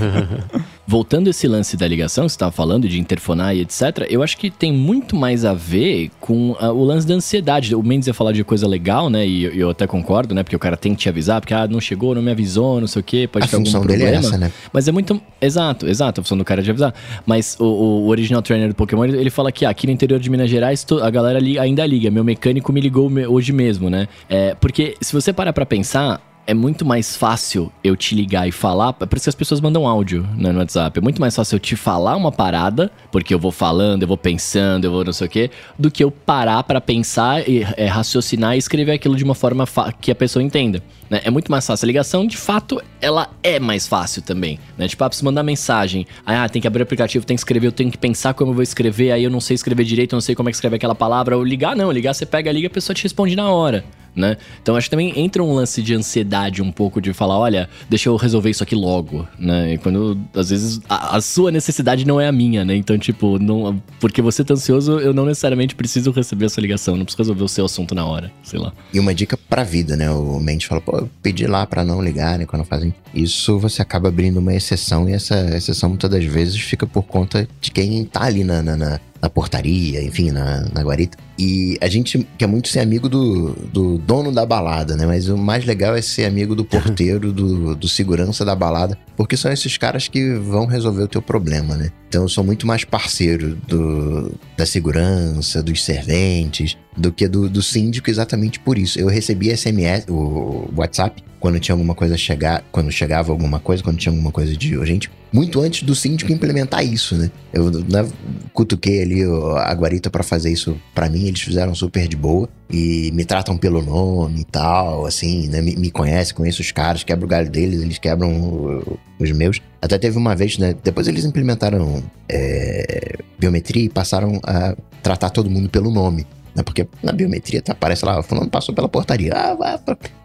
Voltando esse lance da ligação que você estava falando, de interfonar e etc., eu acho que tem muito mais a ver com uh, o lance da ansiedade. O Mendes ia falar de coisa legal, né? E eu, eu até concordo, né? Porque o cara tem que te avisar, porque ah, não chegou, não me avisou, não sei o quê, pode a ter algum problema. Dele é essa, né? Mas é muito. Exato, exato, a função do cara é de avisar. Mas o, o original trainer do Pokémon, ele, ele, fala que ah, aqui no interior de Minas Gerais a galera ainda liga. Meu mecânico me ligou hoje mesmo, né? É, porque se você parar pra pensar, é muito mais fácil eu te ligar e falar. É por isso que as pessoas mandam áudio né, no WhatsApp. É muito mais fácil eu te falar uma parada, porque eu vou falando, eu vou pensando, eu vou não sei o quê, do que eu parar para pensar e é, raciocinar e escrever aquilo de uma forma que a pessoa entenda. Né? É muito mais fácil. A ligação, de fato, ela é mais fácil também. Né? Tipo, ah, preciso mandar mensagem. Ah, tem que abrir o aplicativo, tem que escrever, eu tenho que pensar como eu vou escrever, aí eu não sei escrever direito, eu não sei como é que escreve aquela palavra. Ou ligar, não. Ligar, você pega, liga, a pessoa te responde na hora né? Então acho que também entra um lance de ansiedade um pouco de falar, olha, deixa eu resolver isso aqui logo, né? E quando às vezes a, a, sua necessidade não é a minha, né? Então, tipo, não, porque você tá ansioso, eu não necessariamente preciso receber a sua ligação, não preciso resolver o seu assunto na hora, sei lá. E uma dica pra vida, né? O Mendes fala, pô, eu pedi lá para não ligar, né? Quando fazem isso, você acaba abrindo uma exceção e essa exceção muitas das vezes fica por conta de quem tá ali na, na, na na portaria, enfim, na, na guarita. E a gente quer muito ser amigo do, do dono da balada, né? Mas o mais legal é ser amigo do porteiro, do, do segurança da balada, porque são esses caras que vão resolver o teu problema, né? Então eu sou muito mais parceiro do, da segurança, dos serventes, do que do, do síndico exatamente por isso. Eu recebi SMS, o WhatsApp, quando tinha alguma coisa chegar, quando chegava alguma coisa, quando tinha alguma coisa de urgente, muito antes do síndico implementar isso, né? Eu né, cutuquei ali a guarita para fazer isso para mim, eles fizeram super de boa e me tratam pelo nome e tal, assim, né? Me, me conhecem, conheço os caras, quebro o galho deles, eles quebram os meus. Até teve uma vez, né? Depois eles implementaram é, biometria e passaram a tratar todo mundo pelo nome. Né? Porque na biometria tá, aparece lá, fulano passou pela portaria. Ah, vai,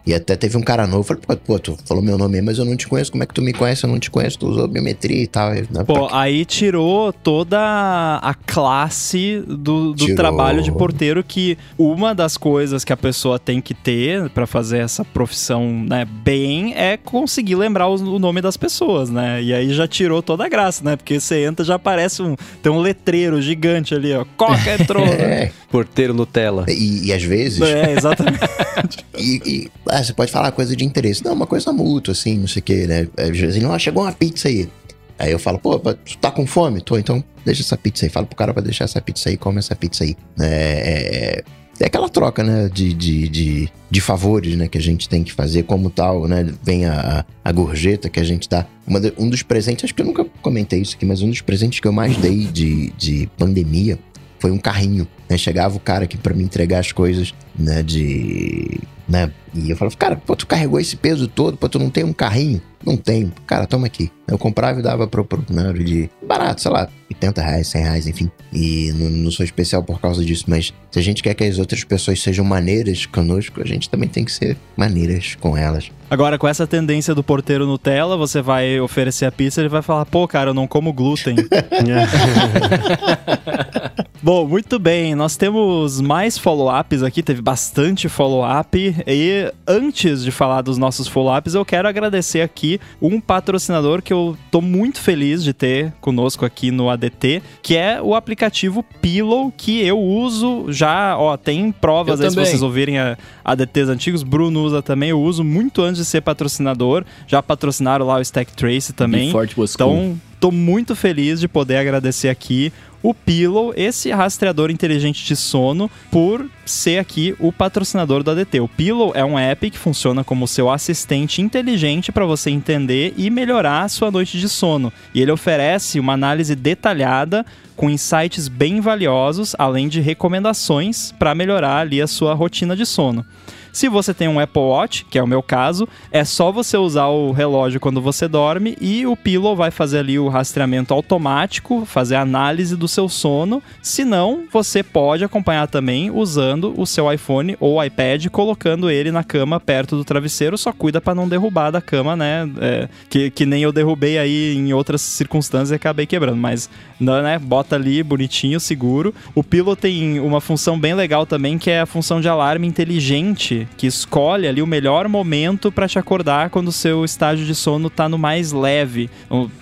E até teve um cara novo, falei, pô, pô, tu falou meu nome aí, mas eu não te conheço, como é que tu me conhece? Eu não te conheço, tu usou biometria e tal. Né? Pô, aí tirou toda a classe do, do trabalho de porteiro, que uma das coisas que a pessoa tem que ter pra fazer essa profissão, né, bem, é conseguir lembrar os- o nome das pessoas, né? E aí já tirou toda a graça, né? Porque você entra já aparece um, tem um letreiro gigante ali, ó, Coca entrou, né? É, Porteiro Nutella. e, e às vezes, É, exatamente. e, e- ah, você pode falar coisa de interesse. Não, uma coisa mútua, assim, não sei o quê, né? Às vezes, não, chegou uma pizza aí. Aí eu falo, pô, tu tá com fome? Tô, então deixa essa pizza aí. Fala pro cara pra deixar essa pizza aí, come essa pizza aí. É, é, é aquela troca, né, de, de, de, de favores, né, que a gente tem que fazer como tal, né? Vem a, a gorjeta que a gente dá. De- um dos presentes, acho que eu nunca comentei isso aqui, mas um dos presentes que eu mais dei de, de pandemia foi um carrinho, né? Chegava o cara aqui pra me entregar as coisas, né, de... Né? E eu falava, cara, pô, tu carregou esse peso todo, pô, tu não tem um carrinho? Não tenho. Cara, toma aqui. Eu comprava e dava pro, pro de barato, sei lá, 80 reais, 100 reais, enfim. E não, não sou especial por causa disso, mas se a gente quer que as outras pessoas sejam maneiras conosco, a gente também tem que ser maneiras com elas. Agora, com essa tendência do porteiro Nutella, você vai oferecer a pizza, ele vai falar, pô, cara, eu não como glúten. Bom, muito bem. Nós temos mais follow-ups aqui, teve bastante follow-up. E antes de falar dos nossos follow-ups, eu quero agradecer aqui um patrocinador que eu tô muito feliz de ter conosco aqui no ADT, que é o aplicativo Pillow, que eu uso já, ó, tem provas Eu aí se vocês ouvirem a ADTs antigos. Bruno usa também, eu uso muito antes de ser patrocinador. Já patrocinaram lá o Stack Trace também. Be Fort was cool. Então, tô muito feliz de poder agradecer aqui o Pillow, esse rastreador inteligente de sono, por ser aqui o patrocinador do ADT. O Pillow é um app que funciona como seu assistente inteligente para você entender e melhorar a sua noite de sono. E ele oferece uma análise detalhada com insights bem valiosos, além de recomendações para melhorar ali a sua rotina de sono. Se você tem um Apple Watch, que é o meu caso, é só você usar o relógio quando você dorme e o Pillow vai fazer ali o rastreamento automático, fazer a análise do seu sono. Se não, você pode acompanhar também usando o seu iPhone ou iPad, colocando ele na cama perto do travesseiro. Só cuida para não derrubar da cama, né? É, que, que nem eu derrubei aí em outras circunstâncias e acabei quebrando. Mas, não, né? Bota ali bonitinho, seguro. O Pillow tem uma função bem legal também, que é a função de alarme inteligente, que escolhe ali o melhor momento para te acordar quando o seu estágio de sono tá no mais leve.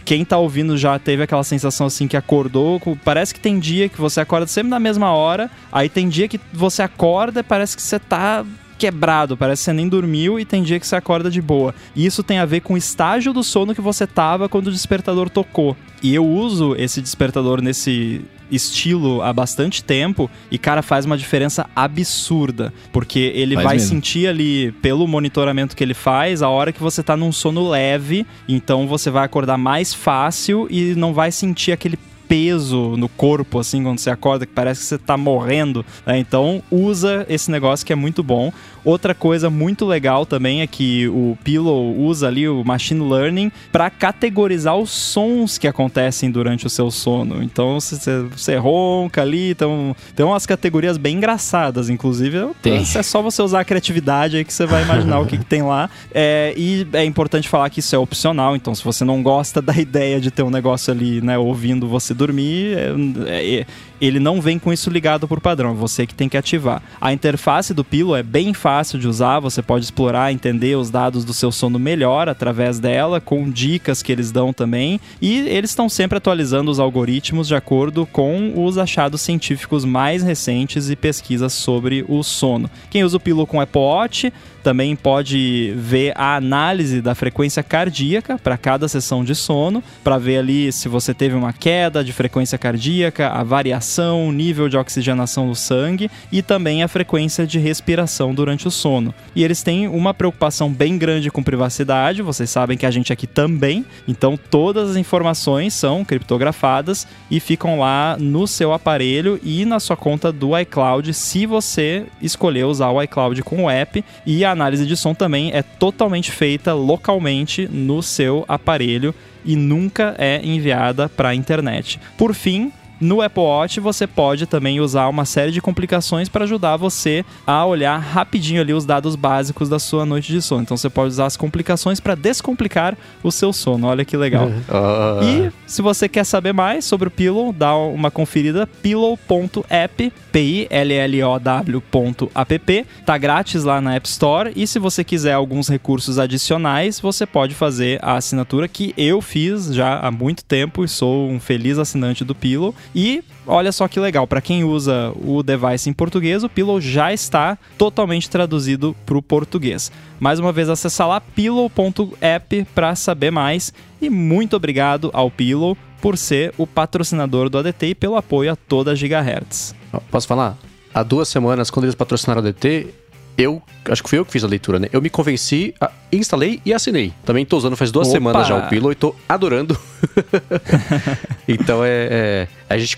Quem tá ouvindo já teve aquela sensação assim que acordou, parece que tem dia que você acorda sempre na mesma hora, aí tem dia que você acorda e parece que você tá quebrado, parece que você nem dormiu e tem dia que você acorda de boa. E isso tem a ver com o estágio do sono que você tava quando o despertador tocou. E eu uso esse despertador nesse estilo há bastante tempo e cara faz uma diferença absurda, porque ele Faz vai mesmo. sentir ali pelo monitoramento que ele faz a hora que você tá num sono leve, então você vai acordar mais fácil e não vai sentir aquele peso no corpo, assim, quando você acorda, que parece que você tá morrendo. né? Então, usa esse negócio que é muito bom. Outra coisa muito legal também é que o Pillow usa ali o machine learning para categorizar os sons que acontecem durante o seu sono. Então, se você, você ronca ali, então, tem umas categorias bem engraçadas, inclusive. Tem. É só você usar a criatividade aí que você vai imaginar o que, que tem lá. É, e é importante falar que isso é opcional, então se você não gosta da ideia de ter um negócio ali, né, ouvindo você dormir, é- é- ele não vem com isso ligado por padrão, é você que tem que ativar. A interface do Pillow é bem fácil de usar, você pode explorar, entender os dados do seu sono melhor através dela, com dicas que eles dão também, e eles estão sempre atualizando os algoritmos de acordo com os achados científicos mais recentes e pesquisas sobre o sono. Quem usa o Pillow com Apple Watch também pode ver a análise da frequência cardíaca para cada sessão de sono, para ver ali se você teve uma queda de frequência cardíaca, a variação, o nível de oxigenação do sangue e também a frequência de respiração durante o sono. E eles têm uma preocupação bem grande com privacidade, vocês sabem que a gente aqui também, então todas as informações são criptografadas e ficam lá no seu aparelho e na sua conta do iCloud, se você escolher usar o iCloud com o app e a análise de som também é totalmente feita localmente no seu aparelho e nunca é enviada para a internet. Por fim, no Apple Watch você pode também usar uma série de complicações para ajudar você a olhar rapidinho ali os dados básicos da sua noite de sono. Então você pode usar as complicações para descomplicar o seu sono. Olha que legal. Ah. E se você quer saber mais sobre o Pillow, dá uma conferida pillow.app, p i l l o w.app. Tá grátis lá na App Store e se você quiser alguns recursos adicionais, você pode fazer a assinatura que eu fiz já há muito tempo e sou um feliz assinante do Pillow. E olha só que legal, para quem usa o device em português, o Pillow já está totalmente traduzido para o português. Mais uma vez, acessa lá pillow.app para saber mais. E muito obrigado ao Pillow por ser o patrocinador do ADT e pelo apoio a toda a Gigahertz. Posso falar? Há duas semanas, quando eles patrocinaram o DT, eu acho que fui eu que fiz a leitura, né? Eu me convenci, a- instalei e assinei. Também tô usando faz duas Opa! semanas já o Pillow e tô adorando. então é, é- A gente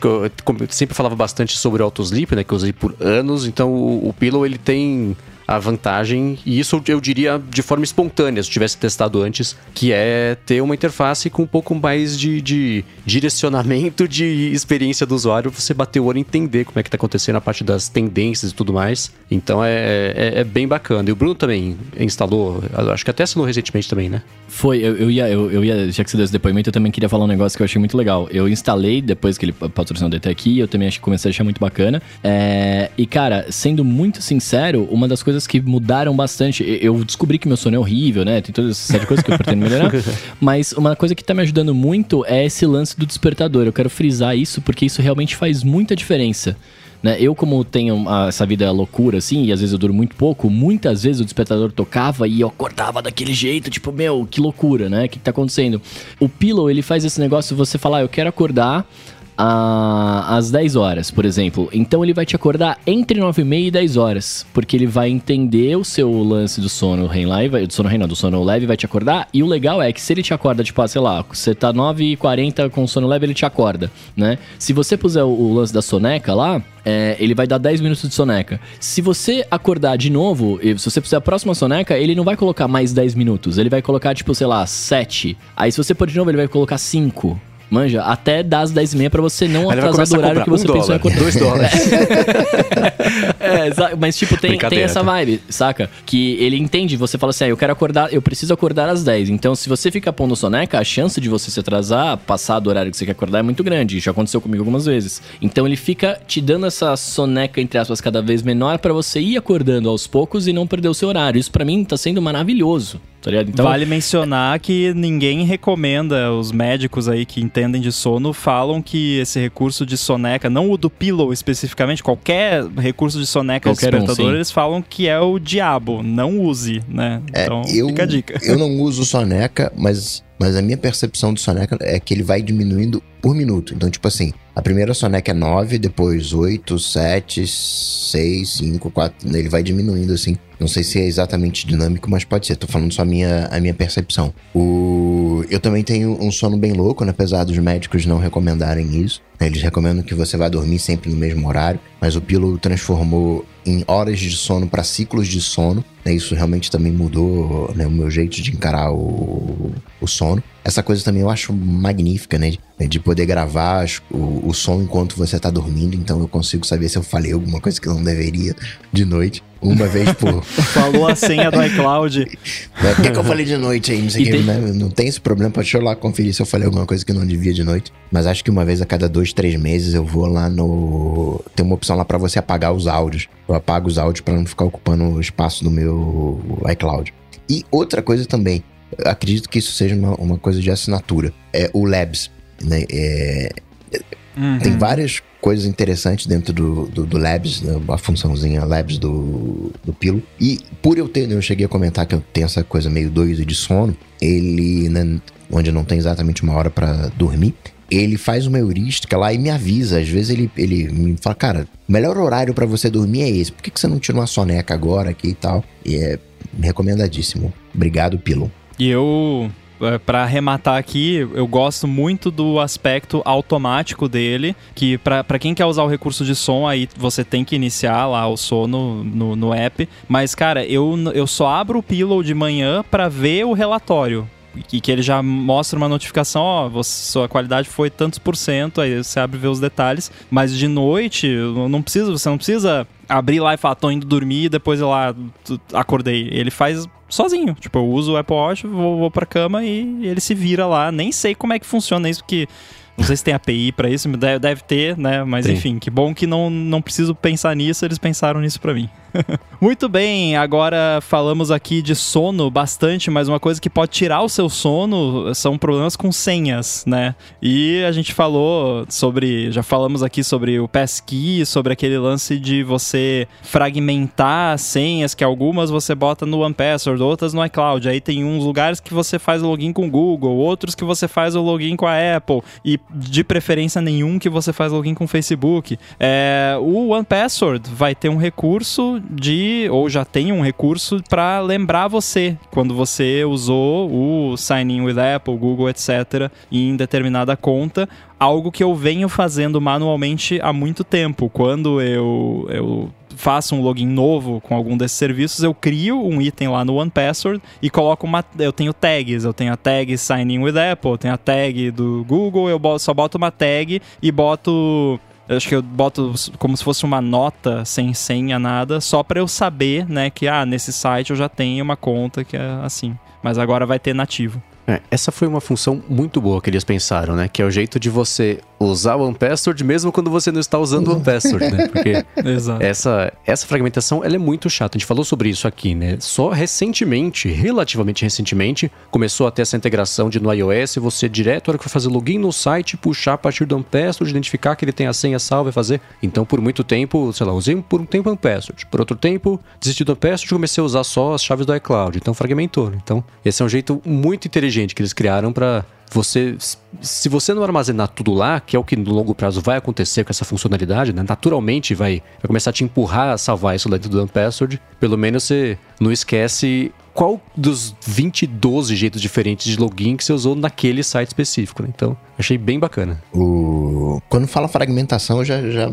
sempre falava bastante sobre o Autosleep, né? Que eu usei por anos. Então o, o Pillow ele tem a vantagem, e isso eu diria de forma espontânea, se eu tivesse testado antes, que é ter uma interface com um pouco mais de, de direcionamento de experiência do usuário, você bater o olho e entender como é que tá acontecendo a parte das tendências e tudo mais. Então é, é, é bem bacana. E o Bruno também instalou, acho que até assinou recentemente também, né? Foi, eu, eu ia, eu, eu ia, já que você deu esse depoimento, eu também queria falar um negócio que eu achei muito legal. Eu instalei depois que ele patrocinou DT aqui, eu também comecei a achar muito bacana. É, e, cara, sendo muito sincero, uma das coisas que mudaram bastante, eu descobri que meu sono é horrível, né? Tem toda essa série de coisas que eu pretendo melhorar. mas uma coisa que tá me ajudando muito é esse lance do despertador. Eu quero frisar isso porque isso realmente faz muita diferença. Né? Eu, como tenho ah, essa vida loucura, assim, e às vezes eu durmo muito pouco, muitas vezes o despertador tocava e eu acordava daquele jeito, tipo, meu, que loucura, né? O que, que tá acontecendo? O Pillow, ele faz esse negócio de você falar, eu quero acordar às 10 horas, por exemplo. Então ele vai te acordar entre 9 e meia e 10 horas, porque ele vai entender o seu lance do sono REM e vai- do sono REM não, do sono leve, vai te acordar. E o legal é que se ele te acorda, tipo, ah, sei lá, você tá 9 e 40 com sono leve, ele te acorda, né? Se você puser o, o lance da soneca lá, é, ele vai dar 10 minutos de soneca. Se você acordar de novo, se você puser a próxima soneca, ele não vai colocar mais 10 minutos. Ele vai colocar, tipo, sei lá, 7. Aí se você pôr de novo, ele vai colocar 5. Manja, até dar as 10 e meia pra você não Aí atrasar do horário que você um pensou em dólar, acordar. dois dólares. É, mas tipo, tem, tem essa tá? vibe, saca? Que ele entende, você fala assim, ah, eu quero acordar, eu preciso acordar às 10. Então, se você fica pondo soneca, a chance de você se atrasar, passar do horário que você quer acordar é muito grande. Já aconteceu comigo algumas vezes. Então, ele fica te dando essa soneca, entre aspas, cada vez menor pra você ir acordando aos poucos e não perder o seu horário. Isso pra mim tá sendo maravilhoso, tá ligado? Então, vale mencionar que ninguém recomenda, os médicos aí que entendem de sono falam que esse recurso de soneca, não o do Pillow especificamente, qualquer recurso de soneca Qualquer um, despertador, sim. eles falam que é o diabo, não use, né? Então, É, eu, fica a dica. eu não uso soneca, mas, mas a minha percepção do soneca é que ele vai diminuindo por minuto. Então, tipo assim, a primeira soneca é 9, depois 8, 7, 6, 5, 4. Ele vai diminuindo assim. Não sei se é exatamente dinâmico, mas pode ser. Tô falando só a minha, a minha percepção. O... Eu também tenho um sono bem louco, né? apesar dos médicos não recomendarem isso. né? Eles recomendam que você vá dormir sempre no mesmo horário, mas o Pillow transformou em horas de sono para ciclos de sono. né? Isso realmente também mudou né, o meu jeito de encarar o, o sono. Essa coisa também eu acho magnífica, né? De, de poder gravar o, o som enquanto você tá dormindo. Então eu consigo saber se eu falei alguma coisa que eu não deveria de noite. Uma vez por. Falou a senha do iCloud. Por que, que eu falei de noite aí? Não, sei que, tem- né? Não tem esse problema, pode eu lá conferir se eu falei alguma coisa que eu não devia de noite. Mas acho que uma vez a cada dois, três meses eu vou lá no. Tem uma opção lá pra você apagar os áudios. Eu apago os áudios pra não ficar ocupando o espaço do meu iCloud. E outra coisa também, acredito que isso seja uma, uma coisa de assinatura. É o Labs. Né? É, Uhum. tem várias coisas interessantes dentro do, do, do Labs, né, a funçãozinha Labs do, do Pilo. E por eu ter, eu cheguei a comentar que eu tenho essa coisa meio doida de sono, ele, né, onde não tem exatamente uma hora pra dormir, ele faz uma heurística lá e me avisa. Às vezes ele, ele me fala, cara, o melhor horário pra você dormir é esse. Por que, que você não tira uma soneca agora aqui e tal? E é recomendadíssimo. Obrigado, Pilo. E eu, é, pra arrematar aqui, eu gosto muito do aspecto automático dele, que pra quem quer usar o recurso de som, aí você tem que iniciar lá o sono no, no app. Mas, cara, eu, eu só abro o Pillow de manhã pra ver o relatório. e que ele já mostra uma notificação, ó, você, sua qualidade foi tantos por cento, aí você abre e vê os detalhes. Mas de noite, não precisa, você não precisa abrir lá e falar, tô indo dormir e depois eu lá acordei. Ele faz sozinho. Tipo, eu uso o Apple Watch, vou, vou pra cama e ele se vira lá. Nem sei como é que funciona isso, porque não sei se tem API para isso, deve, deve ter, né? Mas enfim, que bom que não, não preciso pensar nisso, eles pensaram nisso para mim. Muito bem, agora falamos aqui de sono bastante, mas uma coisa que pode tirar o seu sono são problemas com senhas, né? E a gente falou sobre, já falamos aqui sobre o passkey, sobre aquele lance de você fragmentar senhas, que algumas você bota no OnePassword, outras no iCloud. Aí tem uns lugares que você faz o login com o Google, outros que você faz o login com a Apple, e de preferência nenhum que você faz login com o Facebook. É, o OnePassword vai ter um recurso de, ou já tem um recurso para lembrar você quando você usou o Sign in with Apple, Google, etc. em determinada conta. Algo que eu venho fazendo manualmente há muito tempo. Quando eu, eu faço um login novo com algum desses serviços, eu crio um item lá no OnePassword e coloco uma. Eu tenho tags, eu tenho a tag Sign in with Apple, eu tenho a tag do Google, eu só boto uma tag e boto eu acho que eu boto como se fosse uma nota sem senha, nada, só para eu saber, né, que ah, nesse site eu já tenho uma conta que é assim. Mas agora vai ter nativo. É, essa foi uma função muito boa que eles pensaram, né? Que é o jeito de você usar o OnePassword mesmo quando você não está usando o OnePassword, né? Porque essa, essa fragmentação ela é muito chata. A gente falou sobre isso aqui, né? Só recentemente, relativamente recentemente, começou a ter essa integração de no iOS você direto, a hora que for fazer login no site, puxar a partir do OnePassword, identificar que ele tem a senha salva e fazer. Então, por muito tempo, sei lá, usei por um tempo o OnePassword. Por outro tempo, desisti do OnePassword e comecei a usar só as chaves do iCloud. Então, fragmentou. Né? Então, esse é um jeito muito inteligente que eles criaram para você, se você não armazenar tudo lá, que é o que no longo prazo vai acontecer com essa funcionalidade, né? naturalmente vai, vai começar a te empurrar a salvar isso dentro do password. Pelo menos você não esquece qual dos 20, 12 jeitos diferentes de login que você usou naquele site específico. Né? Então, achei bem bacana. O... Quando fala fragmentação, já, já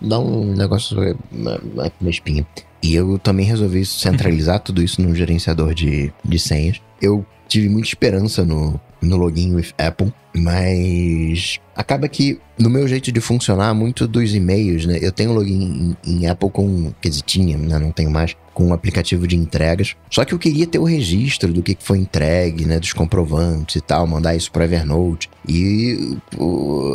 dá, um negócio uma, uma espinha. E eu também resolvi centralizar tudo isso num gerenciador de, de senhas. Eu tive muita esperança no, no login with Apple, mas acaba que no meu jeito de funcionar muito dos e-mails, né? Eu tenho login em, em Apple com, quer dizer, tinha, né? Não tenho mais, com um aplicativo de entregas. Só que eu queria ter o registro do que foi entregue, né? Dos comprovantes e tal, mandar isso para Evernote. E o,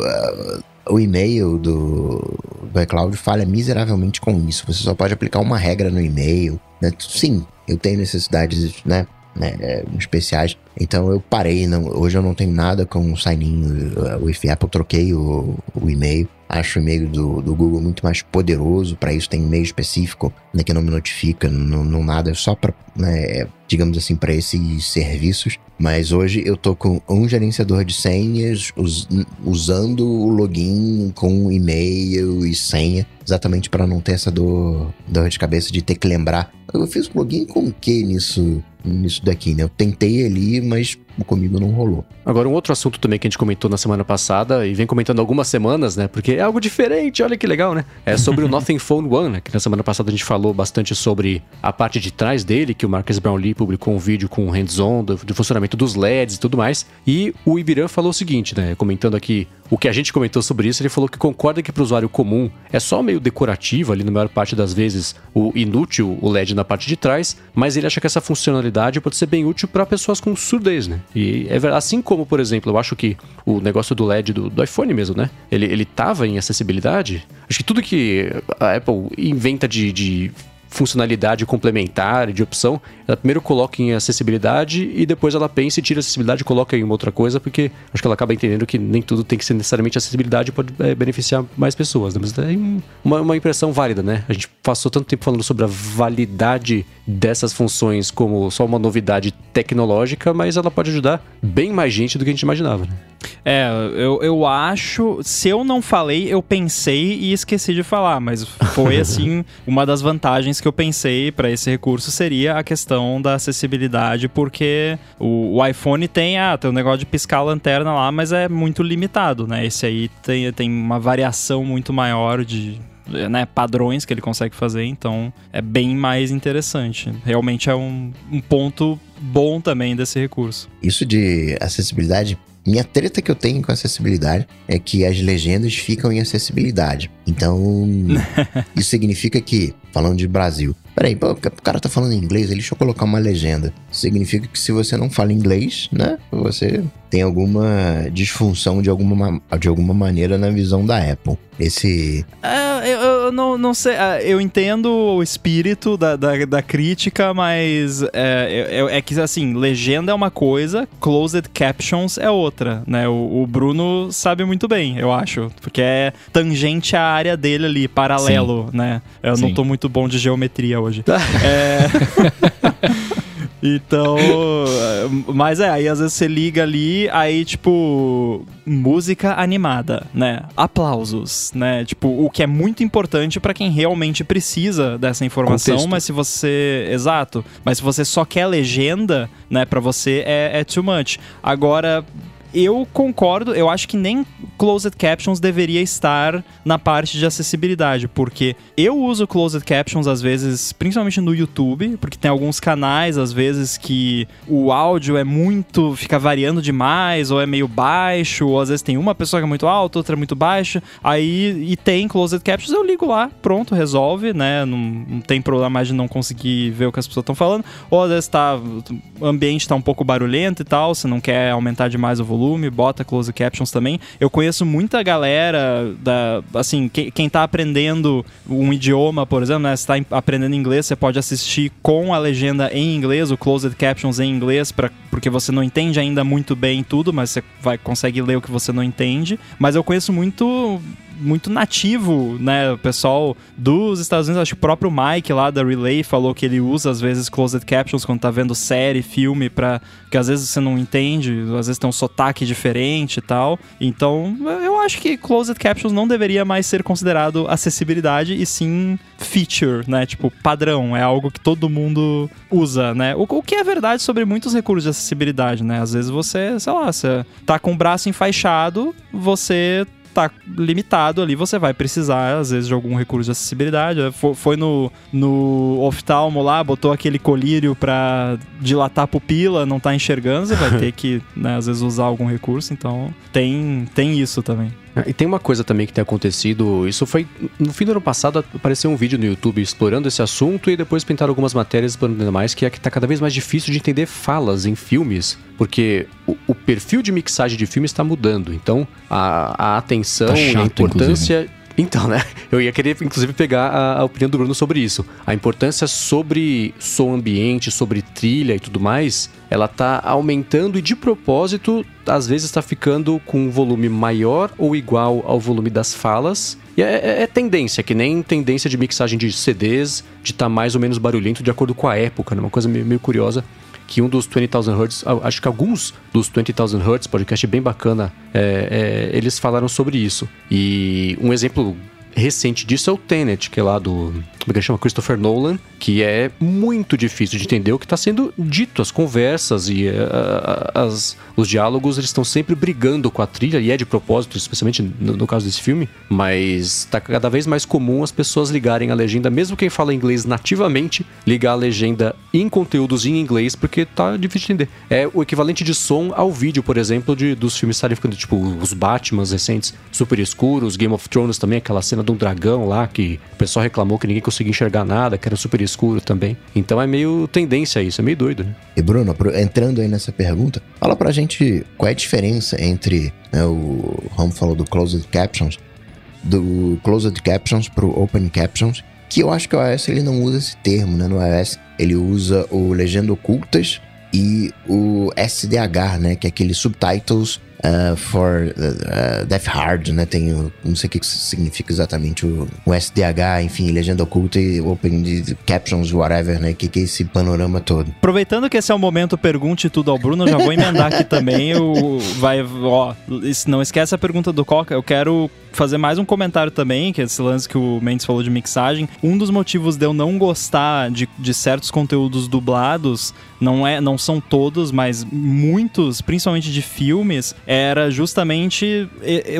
o e-mail do, do iCloud falha miseravelmente com isso. Você só pode aplicar uma regra no e-mail. Né? Sim, eu tenho necessidades, né? Né, é, especiais. Então eu parei, não, hoje eu não tenho nada com o sign-in, o If Apple, troquei o, o e-mail. Acho o e-mail do, do Google muito mais poderoso. Para isso tem e-mail específico né, que não me notifica, não, não nada, só para, né, digamos assim, para esses serviços. Mas hoje eu tô com um gerenciador de senhas us, usando o login com e-mail e senha, exatamente para não ter essa dor, dor de cabeça de ter que lembrar. Eu fiz o login com o que nisso? Nisso daqui, né? Eu tentei ali, mas comigo não rolou. Agora, um outro assunto também que a gente comentou na semana passada e vem comentando algumas semanas, né? Porque é algo diferente, olha que legal, né? É sobre o Nothing Phone One, né? Que na semana passada a gente falou bastante sobre a parte de trás dele, que o Marcus Brownlee publicou um vídeo com hands-on do, do, funcionamento dos LEDs e tudo mais. E o Ibiran falou o seguinte, né? Comentando aqui o que a gente comentou sobre isso, ele falou que concorda que para o usuário comum é só meio decorativo ali na maior parte das vezes o inútil o LED na parte de trás, mas ele acha que essa funcionalidade pode ser bem útil para pessoas com surdez, né? E é assim como, por exemplo, eu acho que o negócio do LED do, do iPhone mesmo, né? Ele, ele tava em acessibilidade. Acho que tudo que a Apple inventa de, de funcionalidade complementar, de opção, ela primeiro coloca em acessibilidade e depois ela pensa e tira a acessibilidade e coloca em uma outra coisa, porque acho que ela acaba entendendo que nem tudo tem que ser necessariamente acessibilidade pode é, beneficiar mais pessoas. Né? Mas é uma, uma impressão válida, né? A gente passou tanto tempo falando sobre a validade dessas funções como só uma novidade tecnológica, mas ela pode ajudar bem mais gente do que a gente imaginava, né? É, eu, eu acho. Se eu não falei, eu pensei e esqueci de falar, mas foi assim, uma das vantagens que eu pensei para esse recurso seria a questão da acessibilidade, porque o, o, iPhone tem, ah, tem um negócio de piscar a lanterna lá, mas é muito limitado, né? Esse aí tem, tem uma variação muito maior de né, padrões que ele consegue fazer, então é bem mais interessante. Realmente é um, um ponto bom também desse recurso. Isso de acessibilidade minha treta que eu tenho com acessibilidade é que as legendas ficam em acessibilidade. Então, isso significa que, falando de Brasil, peraí, o cara tá falando inglês, deixa eu colocar uma legenda. Significa que se você não fala inglês, né, você tem alguma disfunção de alguma, de alguma maneira na visão da Apple. Esse. É, eu, eu não, não sei. É, eu entendo o espírito da, da, da crítica, mas é, é, é, que, assim, legenda é uma coisa, closed captions é outra, né? O, o, Bruno sabe muito bem, eu acho, porque é tangente à área dele ali, paralelo, Sim. né? Eu Sim. não tô muito bom de geometria hoje. é. Então, mas é, aí às vezes você liga ali, aí tipo, música animada, né? Aplausos, né? Tipo, o que é muito importante para quem realmente precisa dessa informação, Contexto. mas se você, exato, mas se você só quer legenda, né, para você é, é too much. Agora, eu concordo, eu acho que nem closed captions deveria estar na parte de acessibilidade, porque eu uso closed captions às vezes, principalmente no YouTube, porque tem alguns canais às vezes que o áudio é muito, fica variando demais, ou é meio baixo, ou às vezes tem uma pessoa que é muito alta, outra é muito baixa, aí e tem closed captions, eu ligo lá, pronto, resolve, né? Não, não tem problema mais de não conseguir ver o que as pessoas estão falando, ou às vezes tá, o ambiente tá um pouco barulhento e tal, você não quer aumentar demais o volume volume, bota close captions também. Eu conheço muita galera da, assim, que, quem tá aprendendo um idioma, por exemplo, né, você tá aprendendo inglês, você pode assistir com a legenda em inglês, o closed captions em inglês, pra, porque você não entende ainda muito bem tudo, mas você vai consegue ler o que você não entende. Mas eu conheço muito muito nativo, né? O pessoal dos Estados Unidos, acho que o próprio Mike lá da Relay falou que ele usa às vezes closed captions quando tá vendo série, filme, para que às vezes você não entende, às vezes tem um sotaque diferente e tal. Então, eu acho que closed captions não deveria mais ser considerado acessibilidade e sim feature, né? Tipo, padrão, é algo que todo mundo usa, né? O, o que é verdade sobre muitos recursos de acessibilidade, né? Às vezes você, sei lá, você tá com o braço enfaixado, você tá limitado ali, você vai precisar, às vezes, de algum recurso de acessibilidade. Foi no, no oftalmo lá, botou aquele colírio para dilatar a pupila, não tá enxergando, você vai ter que, né, às vezes, usar algum recurso. Então, tem, tem isso também. E tem uma coisa também que tem acontecido, isso foi no fim do ano passado apareceu um vídeo no YouTube explorando esse assunto e depois pintaram algumas matérias explorando mais que é que tá cada vez mais difícil de entender falas em filmes, porque o, o perfil de mixagem de filmes está mudando. Então, a, a atenção tá chato, e a importância inclusive. Então, né? Eu ia querer, inclusive, pegar a, a, opinião do Bruno sobre isso. A importância sobre som ambiente, sobre trilha e tudo mais, ela tá aumentando e de propósito, às vezes está ficando com um volume maior ou igual ao volume das falas. E é, é, é tendência, que nem tendência de mixagem de CDs, de estar tá mais ou menos barulhento de acordo com a época, né? Uma coisa meio, meio curiosa que um dos 20,000 Hertz, acho que alguns dos 20,000 Hertz, podcast bem bacana, é, é, eles falaram sobre isso. E um exemplo recente disso é o Tenet, que é lá do. Como é que chama? Christopher Nolan, que é muito difícil de entender o que está sendo dito. As conversas e uh, as, os diálogos, eles estão sempre brigando com a trilha, e é de propósito, especialmente no, no caso desse filme, mas está cada vez mais comum as pessoas ligarem a legenda, mesmo quem fala inglês nativamente, ligar a legenda em conteúdos em inglês, porque tá difícil de entender. É o equivalente de som ao vídeo, por exemplo, de, dos filmes estarem ficando, tipo, os Batmans recentes, super escuros, Game of Thrones também, aquela cena de um dragão lá que o pessoal reclamou que ninguém conseguia enxergar nada, que era super escuro também. Então é meio tendência isso, é meio doido, né? E Bruno, entrando aí nessa pergunta, fala pra gente qual é a diferença entre né, o Ram falou do closed captions, do closed captions pro open captions, que eu acho que o iOS ele não usa esse termo, né? No iOS ele usa o legenda ocultas e o SDH, né? Que é aquele subtitles uh, for uh, Death Hard, né? Tem não sei o que significa exatamente o, o SDH, enfim, legenda oculta e open captions, whatever, né? Que, que é esse panorama todo? Aproveitando que esse é o momento pergunte tudo ao Bruno, já vou emendar aqui também. O, vai, ó, não esquece a pergunta do Coca. Eu quero fazer mais um comentário também, que é esse lance que o Mendes falou de mixagem. Um dos motivos de eu não gostar de, de certos conteúdos dublados, não, é, não são todos, mas muitos, principalmente de filmes, era justamente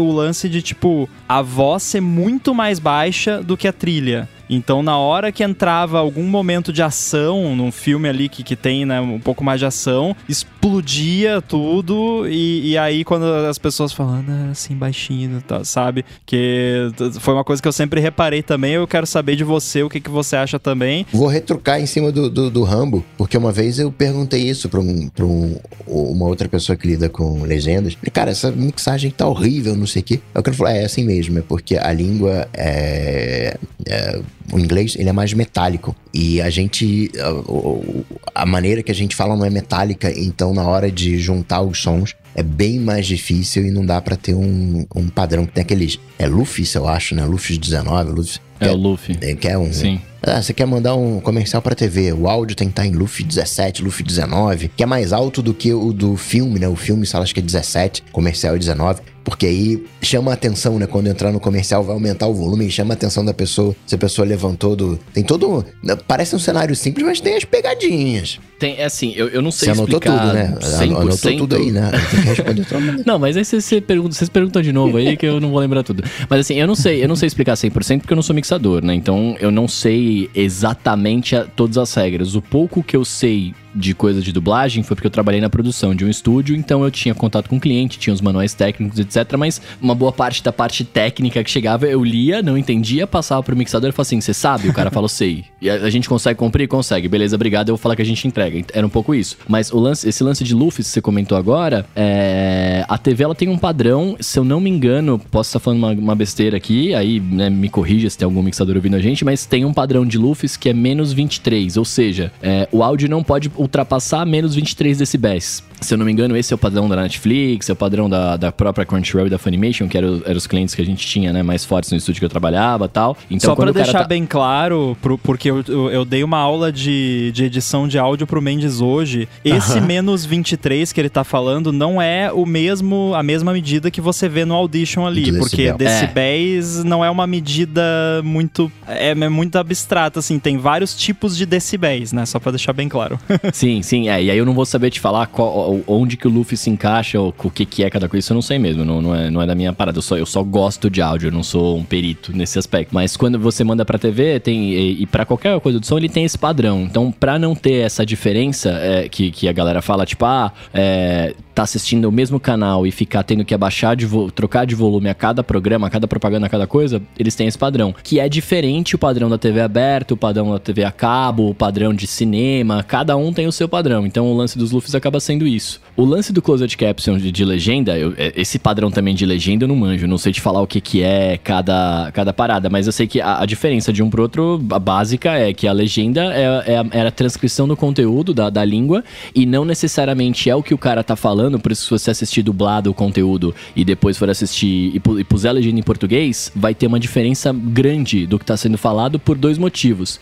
o lance de, tipo, a voz ser muito mais baixa do que a trilha. Então, na hora que entrava algum momento de ação num filme ali que, que tem né, um pouco mais de ação, explodia tudo. E, e aí, quando as pessoas falando ah, assim, baixinho, tá, sabe? Que foi uma coisa que eu sempre reparei também. Eu quero saber de você o que, que você acha também. Vou retrucar em cima do, do, do Rambo, porque uma vez eu perguntei isso pra, um, pra um, uma outra pessoa que lida com legendas. Cara, essa mixagem tá horrível, não sei o quê. Eu quero falar, é assim mesmo, é porque a língua é, é o inglês ele é mais metálico. E a gente a, a, maneira que a gente fala não é metálica então na hora de juntar os sons é bem mais difícil e não dá para ter um, um padrão que tem aqueles é Luffy eu acho né? Luffy 19 Luffy é, é o Luffy. É, que é um sim. Ah, você quer mandar um comercial para TV, o áudio tem que estar em Luffy 17, Luffy 19, que é mais alto do que o do filme, né? O filme, sei lá, acho que é 17, comercial é 19. Porque aí chama a atenção, né? Quando entrar no comercial vai aumentar o volume, chama a atenção da pessoa. Se a pessoa levantou do. Tem todo. Né, parece um cenário simples, mas tem as pegadinhas. Tem, é assim, eu, eu não sei você explicar. Anotou tudo, né? 100%. Anotou tudo aí, né? Tem que responder Não, mas aí vocês você pergunta, vocês perguntam de novo aí que eu não vou lembrar tudo. Mas assim, eu não sei, eu não sei explicar 100% porque eu não sou mixador, né? Então eu não sei exatamente a, todas as regras. O pouco que eu sei de coisa de dublagem foi porque eu trabalhei na produção de um estúdio, então eu tinha contato com o cliente, tinha os manuais técnicos, etc. Mas uma boa parte da parte técnica que chegava, eu lia, não entendia, passava pro mixador e falava assim: você sabe? O cara falou, sei. E a, a, gente consegue cumprir? Consegue. Beleza, obrigado, eu vou falar que a gente entrega. Era um pouco isso. Mas o lance, esse lance de Luffy que você comentou agora, é, a TV ela tem um padrão, se eu não me engano, posso estar falando uma, uma besteira aqui, aí né, me corrija se tem algum mixador ouvindo a gente, mas tem um padrão de Luffy que é menos 23, ou seja, é, o áudio não pode ultrapassar menos 23 decibéis. Se eu não me engano, esse é o padrão da Netflix, é o padrão da, da própria Crunchyroll e da Funimation, que eram era os clientes que a gente tinha, né, mais fortes no estúdio que eu trabalhava tal. Então, Só pra deixar tá... bem claro, pro, porque eu, eu, eu, dei uma aula de, de edição de áudio pro Mendes hoje, esse menos 23 que ele tá falando não é o mesmo, a mesma medida que você vê no Audition ali, de porque decibel. decibéis é. não é uma medida muito, é, é muito abstrata, assim, tem vários tipos de decibéis, né, só pra deixar bem claro. sim, sim, é, e aí eu não vou saber te falar qual, onde que o Luffy se encaixa, ou o que que é cada coisa, isso eu não sei mesmo, não, não, é, não é da minha parada, eu só, eu só gosto de áudio, eu não sou um perito nesse aspecto. Mas quando você manda pra TV, tem, e, e para qualquer coisa do som, ele tem esse padrão. Então, pra não ter essa diferença é, que, que a galera fala, tipo, ah, é, tá assistindo o mesmo canal e ficar tendo que abaixar de trocar de volume a cada programa, a cada propaganda, a cada coisa, eles têm esse padrão. Que é diferente o padrão da TV aberta, o padrão da TV a cabo, o padrão de cinema, cada um tem o seu padrão. Então o lance dos Luffys acaba sendo isso. O lance do Closed Caption de, de legenda, eu, é, esse padrão também de legenda eu não manjo, não sei te falar o que, que é cada, cada parada, mas eu sei que a, a diferença de um pro outro, a básica é que a legenda é, é, a, é a transcrição do conteúdo da, da língua e não necessariamente é o que o cara tá falando, por isso se você assistir dublado o conteúdo e depois for assistir e, e puser a legenda em português, vai ter uma diferença grande do que tá sendo falado por dois motivos.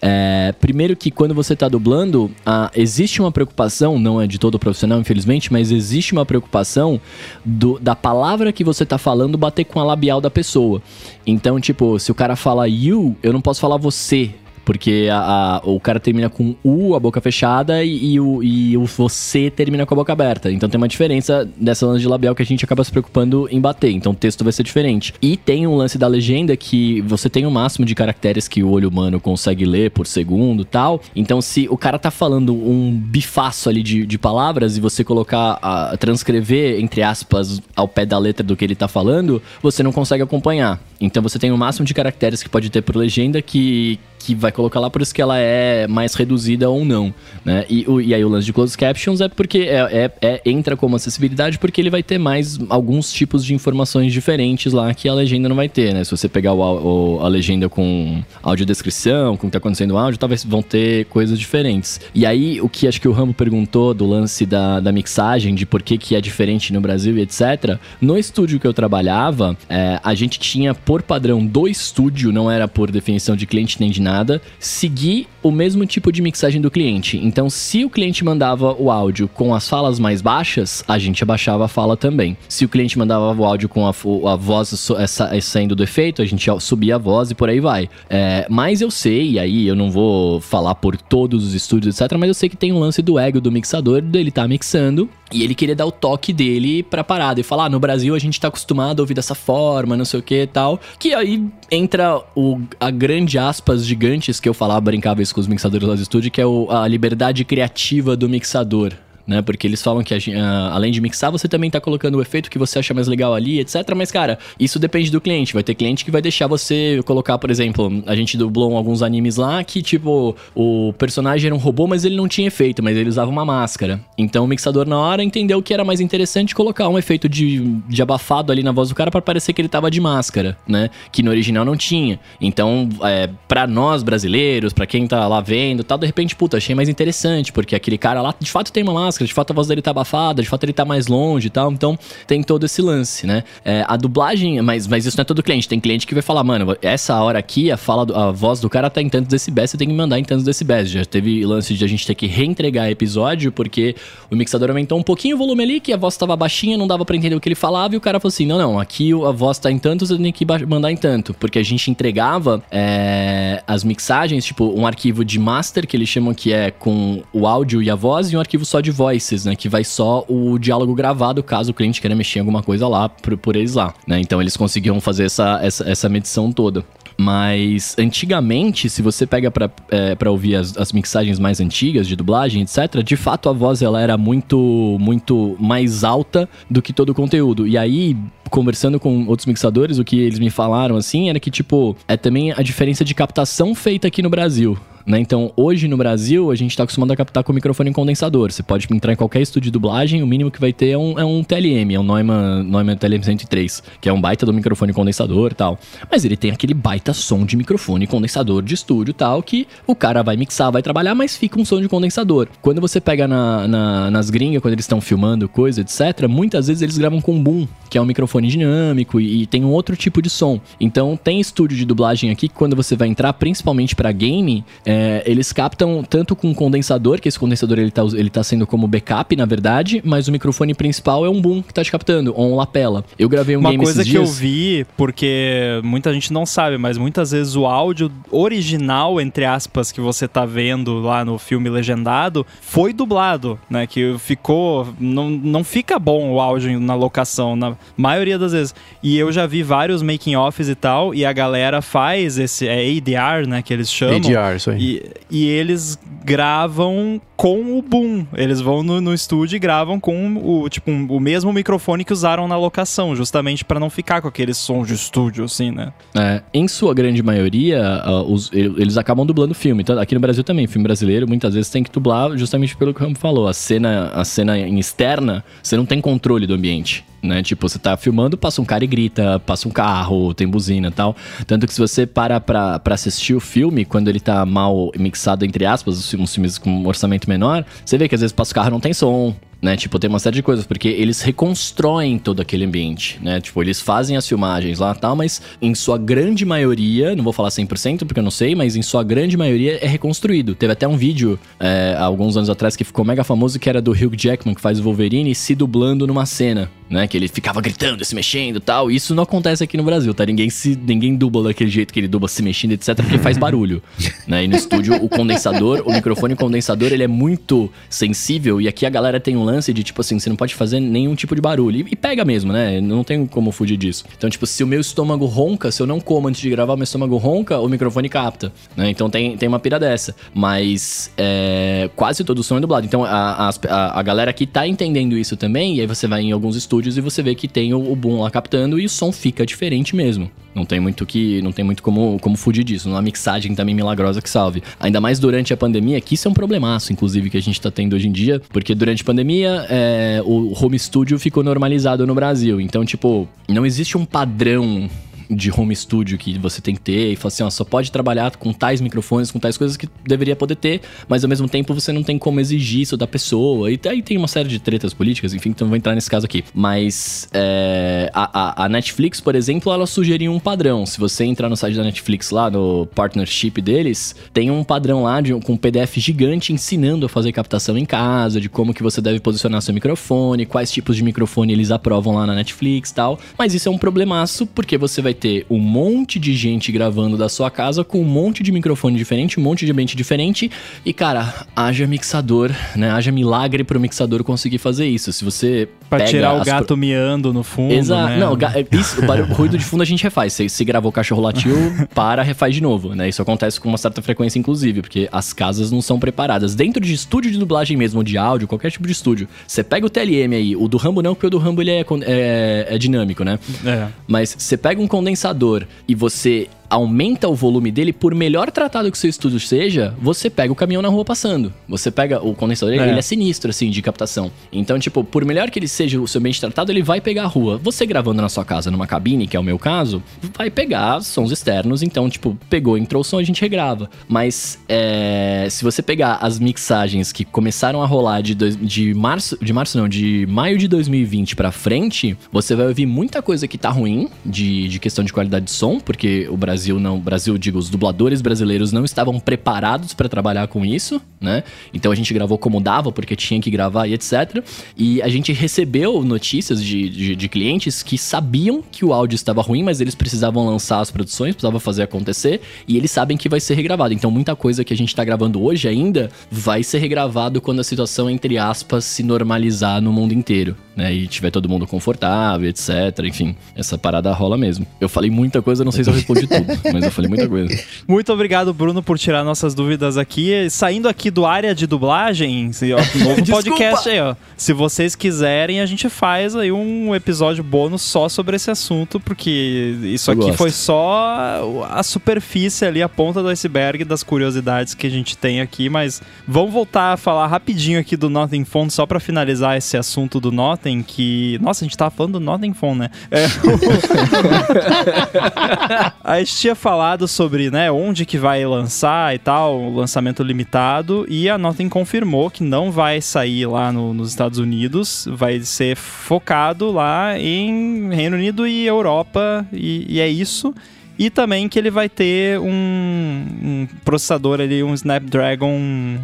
É, primeiro que quando você tá dublando, a, existe uma preocupação, não é de todo profissional, infelizmente, mas existe uma preocupação do, da palavra que você tá falando bater com a labial da pessoa. Então, tipo, se o cara fala you, eu não posso falar você. Porque a, a, o cara termina com U, a boca fechada, e, e, o, e o você termina com a boca aberta. Então tem uma diferença dessa lance de labial que a gente acaba se preocupando em bater. Então o texto vai ser diferente. E tem um lance da legenda que você tem o um máximo de caracteres que o olho humano consegue ler por segundo tal. Então se o cara tá falando um bifaço ali de, de palavras e você colocar, a, transcrever, entre aspas, ao pé da letra do que ele tá falando, você não consegue acompanhar. Então você tem o máximo de caracteres que pode ter por legenda que, que vai colocar lá, por isso que ela é mais reduzida ou não, né? E, o, e aí o lance de closed captions é porque é, é, é, entra como acessibilidade porque ele vai ter mais alguns tipos de informações diferentes lá que a legenda não vai ter, né? Se você pegar o, o, a legenda com audiodescrição, com o que tá acontecendo no áudio, talvez vão ter coisas diferentes. E aí, o que acho que o Rambo perguntou do lance da, da mixagem, de por que, que é diferente no Brasil e etc. No estúdio que eu trabalhava, é, a gente tinha por padrão do estúdio, não era por definição de cliente nem de nada, seguir o mesmo tipo de mixagem do cliente. Então, se o cliente mandava o áudio com as falas mais baixas, a gente abaixava a fala também. Se o cliente mandava o áudio com a, a voz essa, saindo do efeito, a gente subia a voz e por aí vai. É, mas eu sei, e aí eu não vou falar por todos os estúdios, etc., mas eu sei que tem um lance do ego do mixador, dele tá mixando E ele queria dar o toque dele pra parada e falar: ah, no Brasil a gente tá acostumado a ouvir dessa forma, não sei o que e tal. Que aí entra o, a grande aspas gigantes que eu falava, brincava isso com os mixadores lá do estúdio, que é o, a liberdade criativa do mixador né? Porque eles falam que a, uh, além de mixar, você também tá colocando o efeito que você acha mais legal ali, etc. Mas, cara, isso depende do cliente. Vai ter cliente que vai deixar você colocar, por exemplo, a gente dublou alguns animes lá que, tipo, o personagem era um robô, mas ele não tinha efeito, mas ele usava uma máscara. Então o mixador, na hora, entendeu que era mais interessante colocar um efeito de, de abafado ali na voz do cara para parecer que ele tava de máscara, né? Que no original não tinha. Então, é, para nós brasileiros, para quem tá lá vendo tal, de repente, puta, achei mais interessante, porque aquele cara lá de fato tem uma máscara máscara, de fato a voz dele tá abafada, de fato ele tá mais longe e tal. Então tem todo esse lance, né? É, a dublagem, mas, mas isso não é todo cliente. Tem cliente que vai falar, mano, essa hora aqui, a fala, a voz do cara tá em tantos decibéis, você tem que mandar em tantos decibéis. Já teve lance de a gente ter que reentregar episódio, porque o mixador aumentou um pouquinho o volume ali, que a voz tava baixinha, não dava para entender o que ele falava, e o cara falou assim: não, não, aqui a voz tá em tantos, eu tenho que mandar em tanto. Porque a gente entregava é, as mixagens, tipo, um arquivo de master, que eles chamam que é com o áudio e a voz, e um arquivo só de voz voices, né? Que vai só o diálogo gravado, caso o cliente queira mexer em alguma coisa lá por, por eles lá, né? Então eles conseguiam fazer essa, essa, essa medição toda. Mas antigamente, se você pega pra, é, ouvir as, as, mixagens mais antigas de dublagem, etc., de fato a voz ela era muito, muito mais alta do que todo o conteúdo. E aí, conversando com outros mixadores, o que eles me falaram assim era que, tipo, é também a diferença de captação feita aqui no Brasil. Né? Então, hoje no Brasil, a gente está acostumado a captar com microfone condensador. Você pode entrar em qualquer estúdio de dublagem, o mínimo que vai ter é um, é um TLM, é um Neumann, Neumann TLM103, que é um baita do microfone condensador tal. Mas ele tem aquele baita som de microfone condensador de estúdio tal, que o cara vai mixar, vai trabalhar, mas fica um som de condensador. Quando você pega na, na, nas gringas, quando eles estão filmando coisa, etc., muitas vezes eles gravam com boom, que é um microfone dinâmico e, e tem um outro tipo de som. Então, tem estúdio de dublagem aqui que quando você vai entrar, principalmente para game, é, é, eles captam tanto com condensador, que esse condensador ele tá, ele tá sendo como backup, na verdade, mas o microfone principal é um boom que tá te captando, ou um lapela. Eu gravei um Uma game coisa esses que dias... eu vi, porque muita gente não sabe, mas muitas vezes o áudio original, entre aspas, que você tá vendo lá no filme legendado, foi dublado, né? Que ficou. Não, não fica bom o áudio na locação, na maioria das vezes. E eu já vi vários making-offs e tal, e a galera faz esse. É ADR, né? Que eles chamam. ADR, isso aí. E, eles gravam com o boom. Eles vão no, no estúdio e gravam com o tipo um, o mesmo microfone que usaram na locação, justamente para não ficar com aqueles sons de estúdio, assim, né? É, em sua grande maioria, uh, os, eles acabam dublando filme. Então, aqui no Brasil também, filme brasileiro, muitas vezes tem que dublar justamente pelo que o Ramo falou. A cena, a cena externa, você não tem controle do ambiente né? Tipo, você tá filmando, passa um cara e grita, passa um carro, tem buzina e tal. Tanto que se você para pra, pra assistir o filme, quando ele tá mal mixado, entre aspas, os filmes com um orçamento menor, você vê que às vezes o carro não tem som, né? Tipo, tem uma série de coisas, porque eles reconstroem todo aquele ambiente, né? Tipo, eles fazem as filmagens lá e tal, mas em sua grande maioria, não vou falar 100% porque eu não sei, mas em sua grande maioria é reconstruído. Teve até um vídeo, é, alguns anos atrás, que ficou mega famoso, que era do Hugh Jackman, que faz o Wolverine, se dublando numa cena, né? Que ele ficava gritando, se mexendo e tal. Isso não acontece aqui no Brasil, tá? Ninguém, se, ninguém dubla daquele jeito que ele dubla se mexendo, etc, porque faz barulho, né? E no estúdio, o condensador, o microfone condensador, ele é muito sensível, e aqui a galera tem um lance de, tipo assim, você não pode fazer nenhum tipo de barulho. E, e, pega mesmo, né? Não tem como fugir disso. Então, tipo, se o meu estômago ronca, se eu não como antes de gravar, meu estômago ronca, o microfone capta, né? Então tem, tem uma pira dessa. Mas é, quase todo o som é dublado. Então a, a, a galera aqui tá entendendo isso também, e aí você vai em alguns estúdios e você vê que tem o, o boom lá captando e o som fica diferente mesmo. Não tem muito que. Não tem muito como, como fugir disso. Não há mixagem também milagrosa que salve. Ainda mais durante a pandemia, que isso é um problemaço, inclusive, que a gente tá tendo hoje em dia. Porque durante a pandemia, é, o home studio ficou normalizado no Brasil. Então, tipo, não existe um padrão de home studio que você tem que ter e fala assim, ó, só pode trabalhar com tais microfones, com tais coisas que deveria poder ter, mas ao mesmo tempo você não tem como exigir isso da pessoa. E aí tem uma série de tretas políticas, enfim, então vou entrar nesse caso aqui. Mas é, a, a, Netflix, por exemplo, ela sugeriu um padrão. Se você entrar no site da Netflix lá, no partnership deles, tem um padrão lá de, com um PDF gigante ensinando a fazer captação em casa, de como que você deve posicionar seu microfone, quais tipos de microfone eles aprovam lá na Netflix e tal. Mas isso é um problemaço porque você vai ter um monte de gente gravando da sua casa com um monte de microfone diferente, um monte de ambiente diferente. E, cara, haja mixador, né? Haja milagre pro mixador conseguir fazer isso. Se você. Pra tirar o gato pro- miando no fundo, Exato. né? Não, ga- isso, o barulho- o ruído de fundo a gente refaz. Se, se gravou o cachorro latiu, para, refaz de novo, né? Isso acontece com uma certa frequência, inclusive, porque as casas não são preparadas. Dentro de estúdio de dublagem mesmo, de áudio, qualquer tipo de estúdio, você pega o TLM aí, o do Rambo não, porque o do Rambo ele é, é, é dinâmico, né? É. Mas você pega um condensador e você aumenta o volume dele, por melhor tratado que o seu estúdio seja, você pega o caminhão na rua passando. Você pega o condensador, É. ele é sinistro, assim, de captação. Então, tipo, por melhor que ele seja o seu ambiente tratado, ele vai pegar a rua. Você gravando na sua casa, numa cabine, que é o meu caso, vai pegar sons externos. Então, tipo, pegou, entrou o som, a gente regrava. Mas, é, se você pegar as mixagens que começaram a rolar de, dois- de março, de março não, de maio de 2020 pra frente, você vai ouvir muita coisa que tá ruim de, de questão de qualidade de som, porque o Brasil não, Brasil, digo, os dubladores brasileiros não estavam preparados pra trabalhar com isso, né? Então a gente gravou como dava, porque tinha que gravar e etc. E a gente recebeu notícias de, de, de clientes que sabiam que o áudio estava ruim, mas eles precisavam lançar as produções, precisavam fazer acontecer, e eles sabem que vai ser regravado. Então muita coisa que a gente tá gravando hoje ainda vai ser regravado quando a situação, entre aspas, se normalizar no mundo inteiro, né? E tiver todo mundo confortável, etc. Enfim, essa parada rola mesmo. Eu falei muita coisa, não sei se eu respondi tudo, mas eu falei muita coisa. Muito obrigado, Bruno, por tirar nossas dúvidas aqui. Saindo aqui do área de dublagem, se, ó, novo podcast aí, ó. Se vocês quiserem, a gente faz aí um episódio bônus só sobre esse assunto, porque isso Eu aqui gosto. foi só a superfície ali, a ponta do iceberg das curiosidades que a gente tem aqui, mas vamos voltar a falar rapidinho aqui do Nothing Phone, só pra finalizar esse assunto do Nothing, que... Nossa, a gente tava falando do Nothing Phone, né? É, a gente tinha falado sobre, né, onde que vai lançar e tal, o lançamento limitado, e a Nothing confirmou que não vai sair lá no- nos Estados Unidos, vai ser focado lá em Reino Unido e Europa, e, e é isso. E também que ele vai ter um, um processador ali, um Snapdragon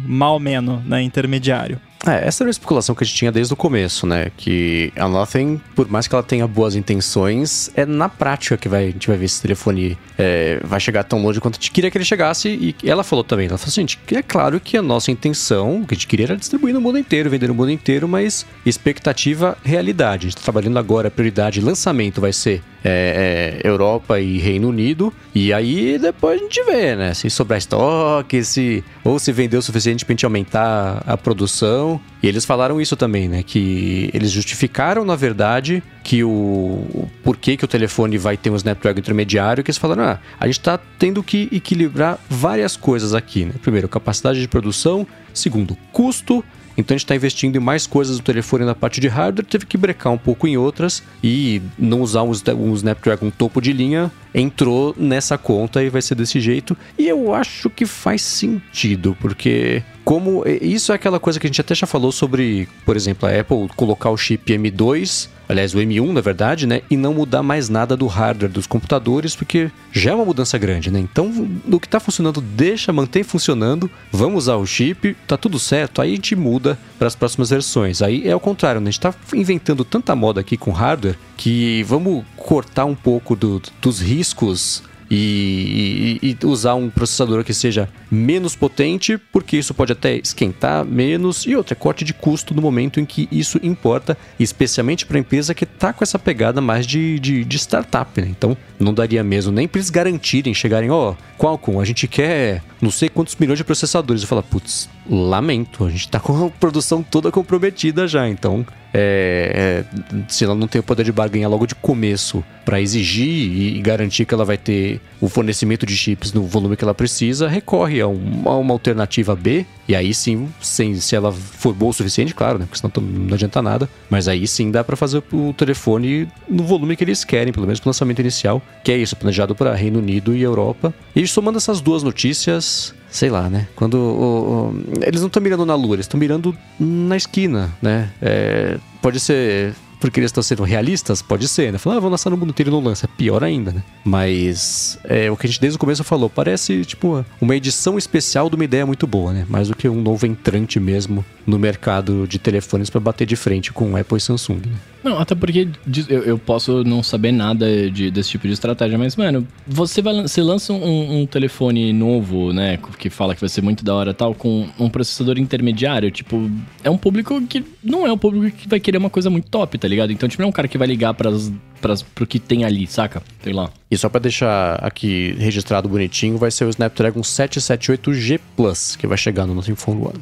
mal menos, né, intermediário. É, essa era uma especulação que a gente tinha desde o começo, né? Que a Nothing, por mais que ela tenha boas intenções, é na prática que vai, a gente vai ver se esse telefone é, vai chegar tão longe quanto a gente queria que ele chegasse. E ela falou também, ela falou assim, gente, é claro que a nossa intenção, o que a gente queria era distribuir no mundo inteiro, vender no mundo inteiro, mas expectativa, realidade. A gente tá trabalhando agora, a prioridade, lançamento vai ser é, é, Europa e Reino Unido. E aí depois a gente vê, né? Se sobrar estoque, se ou se vender o suficiente pra gente aumentar a produção. E eles falaram isso também, né? Que eles justificaram, na verdade, que o, o porquê que o telefone vai ter um Snapdragon intermediário, que eles falaram, ah, a gente tá tendo que equilibrar várias coisas aqui, né? Primeiro, capacidade de produção. Segundo, custo. Então a gente está investindo em mais coisas do telefone na parte de hardware, teve que brecar um pouco em outras e não usar um Snapdragon topo de linha entrou nessa conta e vai ser desse jeito. E eu acho que faz sentido, porque como isso é aquela coisa que a gente até já falou sobre, por exemplo, a Apple colocar o chip M2, aliás, o M1 na verdade, né, e não mudar mais nada do hardware dos computadores, porque já é uma mudança grande, né? Então, no que tá funcionando, deixa, mantém funcionando, vamos usar o chip, tá tudo certo, aí a gente muda para as próximas versões. Aí é o contrário, né? A gente tá inventando tanta moda aqui com hardware que vamos cortar um pouco do- dos riscos e, e- e usar um processador que seja menos potente, porque isso pode até esquentar menos e outra, é corte de custo no momento em que isso importa, especialmente para a empresa que está com essa pegada mais de, de, de startup, né? Então não daria mesmo nem para eles garantirem, chegarem, ó, Qualcomm, a gente quer não sei quantos milhões de processadores. Eu falo, putz, lamento, a gente tá com a produção toda comprometida já, então é, é, se ela não tem o poder de barganha logo de começo para exigir e, garantir que ela vai ter o fornecimento de chips no volume que ela precisa, recorre a, um- a uma alternativa B. E aí sim, sem, se ela for boa o suficiente, claro, né? Porque senão não adianta nada. Mas aí sim dá para fazer o telefone no volume que eles querem, pelo menos pro lançamento inicial, que é isso, planejado para Reino Unido e Europa. E somando essas duas notícias, sei lá, né? Quando o- o- eles não estão mirando na lua, eles estão mirando na esquina, né? É, pode ser porque eles estão sendo realistas, pode ser, né? Falar, ah, vou lançar no mundo inteiro e não lança. É pior ainda, né? Mas é o que a gente desde o começo falou, parece tipo uma edição especial de uma ideia muito boa, né? Mais do que um novo entrante mesmo no mercado de telefones para bater de frente com Apple e Samsung, né? Não, até porque eu, eu posso não saber nada de- desse tipo de estratégia, mas, mano, você vai você lança um, um telefone novo, né? Que fala que vai ser muito da hora e tal, com um processador intermediário, tipo, é um público que não é um público que vai querer uma coisa muito top, tá ligado? Então, tipo, não é um cara que vai ligar pras, pras, pro que tem ali, saca? Sei lá. E só pra deixar aqui registrado bonitinho, vai ser o Snapdragon 778G Plus, que vai chegar no nosso Phone One.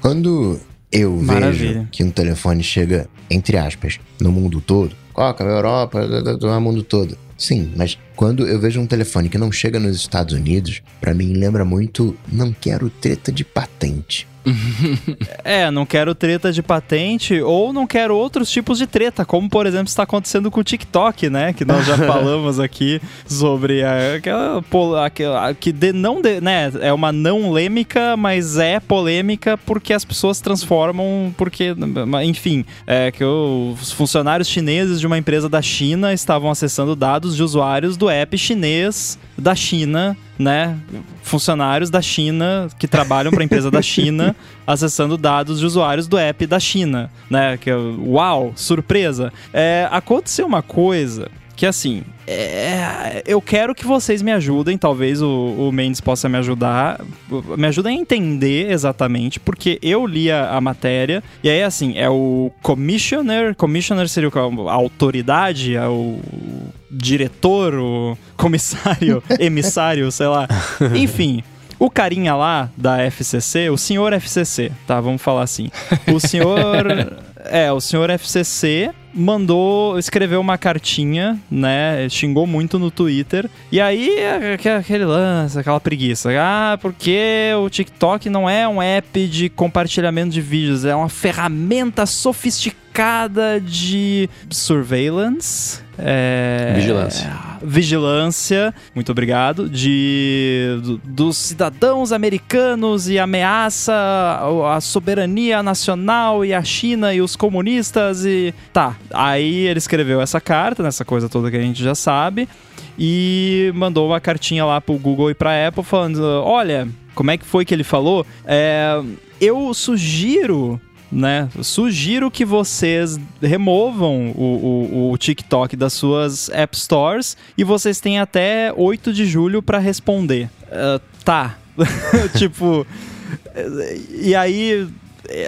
Quando eu Maravilha. vejo que um telefone chega, entre aspas, no mundo todo, Coca, Europa, no mundo todo. Sim, mas quando eu vejo um telefone que não chega nos Estados Unidos, pra mim lembra muito não quero treta de patente. É, não quero treta de patente ou não quero outros tipos de treta, como por exemplo está acontecendo com o TikTok, né? Que nós já falamos aqui sobre a- aquela, aquela que de, não de- né? É uma não lêmica, mas é polêmica porque as pessoas transformam, porque, enfim, é que os funcionários chineses de uma empresa da China estavam acessando dados de usuários do app chinês da China, né? Funcionários da China que trabalham para a empresa da China acessando dados de usuários do app da China, né? Que é, uau, surpresa. É, aconteceu uma coisa que assim, é, eu quero que vocês me ajudem, talvez o, o Mendes possa me ajudar, me ajudem a entender exatamente, porque eu li a, a matéria, e aí assim, é o commissioner, commissioner seria o a autoridade, é o diretor, o comissário, emissário, sei lá. Enfim, o carinha lá da FCC, o senhor FCC, tá? Vamos falar assim. O senhor. É, o senhor FCC mandou, escreveu uma cartinha, né? Xingou muito no Twitter. E aí, é aque- aquele lance, aquela preguiça. Ah, porque o TikTok não é um app de compartilhamento de vídeos, é uma ferramenta sofisticada de surveillance. É, Vigilância. vigilância, muito obrigado, de do- dos cidadãos americanos e ameaça a, a soberania nacional e a China e os comunistas e tá. Aí ele escreveu essa carta, nessa coisa toda que a gente já sabe, e mandou uma cartinha lá pro Google e pra Apple falando: olha, como é que foi que ele falou? É, eu sugiro né? Sugiro que vocês removam o, o, o TikTok das suas App Stores e vocês têm até 8 de julho para responder. Ah, tá. tipo. E aí.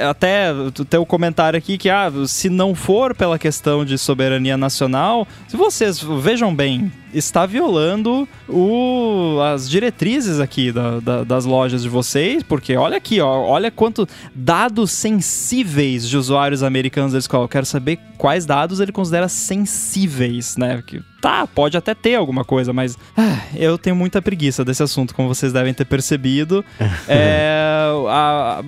Até tem o comentário aqui que, ah, se não for pela questão de soberania nacional, se vocês vejam bem, está violando o, as diretrizes aqui da- da- das lojas de vocês, porque olha aqui, ó, olha quanto dados sensíveis de usuários americanos eles colocam. Eu quero saber quais dados ele considera sensíveis, né? Que, tá, pode até ter alguma coisa, mas ah, eu tenho muita preguiça desse assunto, como vocês devem ter percebido. É, a,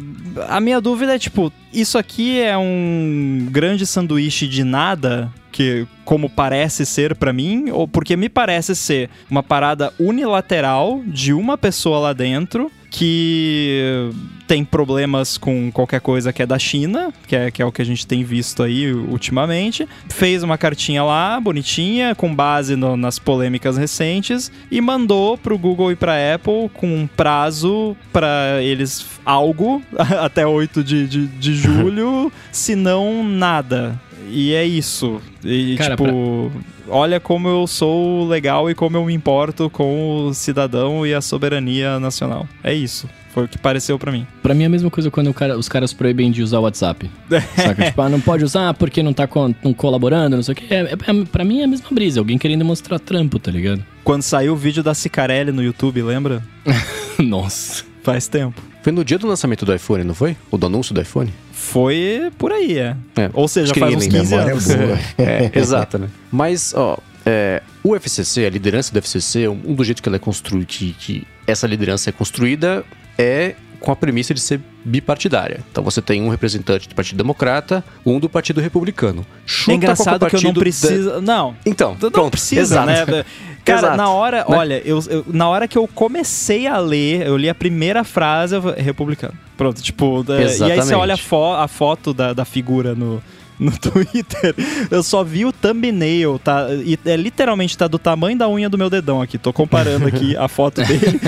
a minha dúvida é, tipo, isso aqui é um grande sanduíche de nada que como parece ser pra mim, ou porque me parece ser uma parada unilateral de uma pessoa lá dentro que tem problemas com qualquer coisa que é da China, que é, que é o que a gente tem visto aí ultimamente. Fez uma cartinha lá, bonitinha, com base no- nas polêmicas recentes, e mandou pro Google e pra Apple com um prazo pra eles algo até 8 de, de, de julho, se não nada. E é isso. E, Cara, tipo, olha como eu sou legal e como eu me importo com o cidadão e a soberania nacional. É isso. Foi o que pareceu pra mim. Pra mim é a mesma coisa quando cara- os caras proíbem de usar o WhatsApp. Saca? Tipo, ah, não pode usar porque não tá não colaborando, não sei o quê. É, é, pra mim é a mesma brisa. Alguém querendo mostrar trampo, tá ligado? Quando saiu o vídeo da Cicarelli no YouTube, lembra? Nossa. Faz tempo. Foi no dia do lançamento do iPhone, não foi? Ou do anúncio do iPhone? Foi por aí, é. É, Ou seja, acho faz uns ninguém 15 Memória anos. boa. É, exato, né? Mas, ó, é, o FCC, a liderança do FCC, um dos jeitos que ela é construída, que, que essa liderança é construída é com a premissa de ser bipartidária. Então você tem um representante do Partido Democrata, um do Partido Republicano. Chuta É engraçado que eu não preciso. Não. da- Então, Não pronto, precisa, exato. né? Cara, Exato. na hora, Né? olha, eu, eu- na hora que eu comecei a ler, eu li a primeira frase, eu falei, republicano. Pronto, tipo, da- e aí você Exatamente. olha a, fo- a foto da, da figura no, no Twitter, eu só vi o thumbnail, tá? E é literalmente tá do tamanho da unha do meu dedão aqui. Tô comparando aqui a foto dele.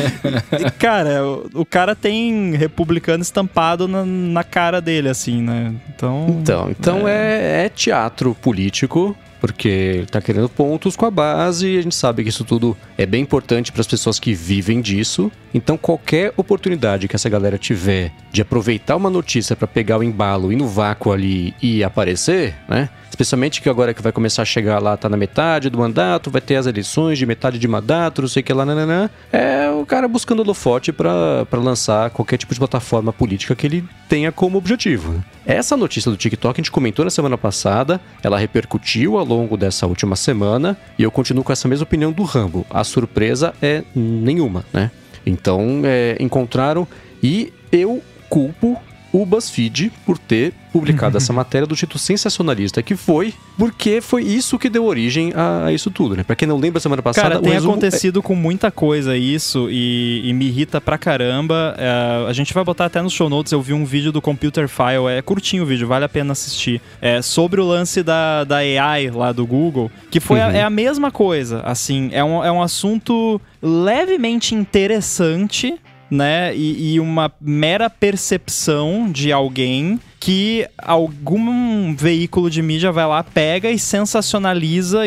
E, cara, o, o, cara tem republicano estampado na, na, cara dele, assim, né? Então. Então, então é, é, é teatro político porque ele está querendo pontos com a base e a gente sabe que isso tudo é bem importante para as pessoas que vivem disso. Então, qualquer oportunidade que essa galera tiver de aproveitar uma notícia para pegar o embalo e no vácuo ali e aparecer, né? Especialmente que agora que vai começar a chegar lá, tá na metade do mandato, vai ter as eleições de metade de mandato, não sei o que lá, nananã. É o cara buscando holofote para lançar qualquer tipo de plataforma política que ele tenha como objetivo. Essa notícia do TikTok a gente comentou na semana passada, ela repercutiu ao longo dessa última semana e eu continuo com essa mesma opinião do Rambo. A surpresa é nenhuma, né? Então, é, encontraram e eu culpo o BuzzFeed por ter publicado essa matéria do título sensacionalista que foi, porque foi isso que deu origem a, isso tudo, né? Pra quem não lembra, semana passada... Cara, tem acontecido é... com muita coisa isso e, e me irrita pra caramba. É, a gente vai botar até nos show notes, eu vi um vídeo do Computer File, é curtinho o vídeo, vale a pena assistir. É sobre o lance da, da AI lá do Google, que foi uhum. a, é a mesma coisa, assim, é um, é um assunto levemente interessante, né? E, e uma mera percepção de alguém que algum veículo de mídia vai lá, pega e sensacionaliza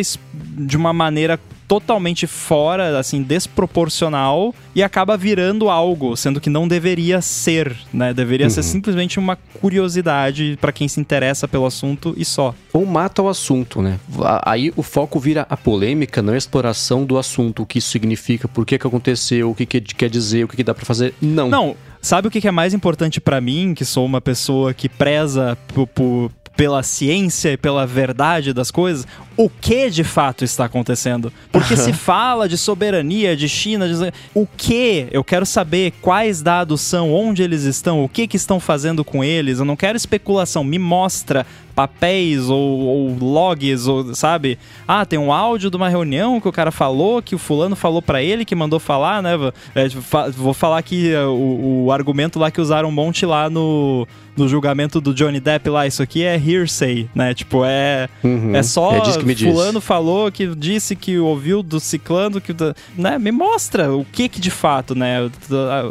de uma maneira totalmente fora, assim, desproporcional e acaba virando algo, sendo que não deveria ser, né? Deveria uhum. ser simplesmente uma curiosidade para quem se interessa pelo assunto e só. Ou mata o assunto, né? Aí o foco vira a polêmica, não a exploração do assunto, o que isso significa, por que que aconteceu, o que, que quer dizer, o que, que dá para fazer. Não. Não. Sabe o que é mais importante para mim, que sou uma pessoa que preza por, por pela ciência e pela verdade das coisas, o que de fato está acontecendo. Porque se fala de soberania, de China, de... o que? Eu quero saber quais dados são, onde eles estão, o que, que estão fazendo com eles. Eu não quero especulação, me mostra papéis ou, ou, logs, ou sabe? Ah, tem um áudio de uma reunião que o cara falou, que o fulano falou para ele, que mandou falar, né? É, vou falar aqui é, o, o, argumento lá que usaram um monte lá no, no julgamento do Johnny Depp lá, isso aqui é hearsay, né? Tipo, é, uhum. é só é que me fulano falou que disse que ouviu do ciclano, que, né? Me mostra o que que de fato, né?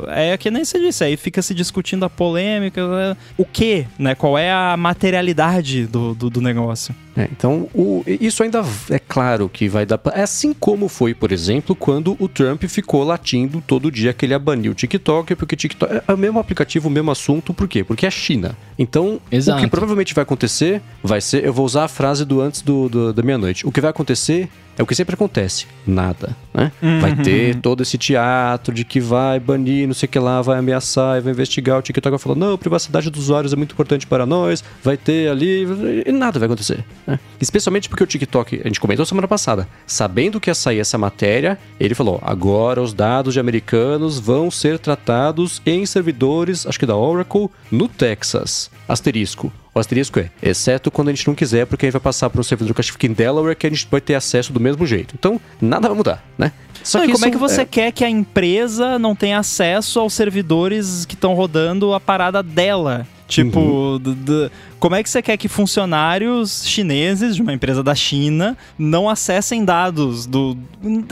É que nem se disse, aí fica se discutindo a polêmica, né? o que, né? Qual é a materialidade do, do, do negócio. É, então, o, isso ainda é claro que vai dar. É assim como foi, por exemplo, quando o Trump ficou latindo todo dia que ele ia banir o TikTok, porque o TikTok é o mesmo aplicativo, o mesmo assunto, por quê? Porque é China. Então, Exato. o que provavelmente vai acontecer vai ser. Eu vou usar a frase do antes do, do da meia-noite. O que vai acontecer é o que sempre acontece. Nada, né? Uhum. Vai ter todo esse teatro de que vai banir, não sei o que lá, vai ameaçar, vai investigar. O TikTok vai falar, não, privacidade dos usuários é muito importante para nós. Vai ter ali... E nada vai acontecer. Né? Especialmente porque o TikTok, a gente comentou semana passada, sabendo que ia sair essa matéria, ele falou, agora os dados de americanos vão ser tratados em servidores, acho que da Oracle, no Texas. Asterisco. O asterisco é, exceto quando a gente não quiser, porque aí vai passar para um servidor que fica em Delaware que a gente vai ter acesso do mesmo jeito. Então, nada vai mudar, né? Só não, que como é que você é... quer que a empresa não tenha acesso aos servidores que estão rodando a parada dela? Tipo, uhum. como é que você quer que funcionários chineses de uma empresa da China não acessem dados do.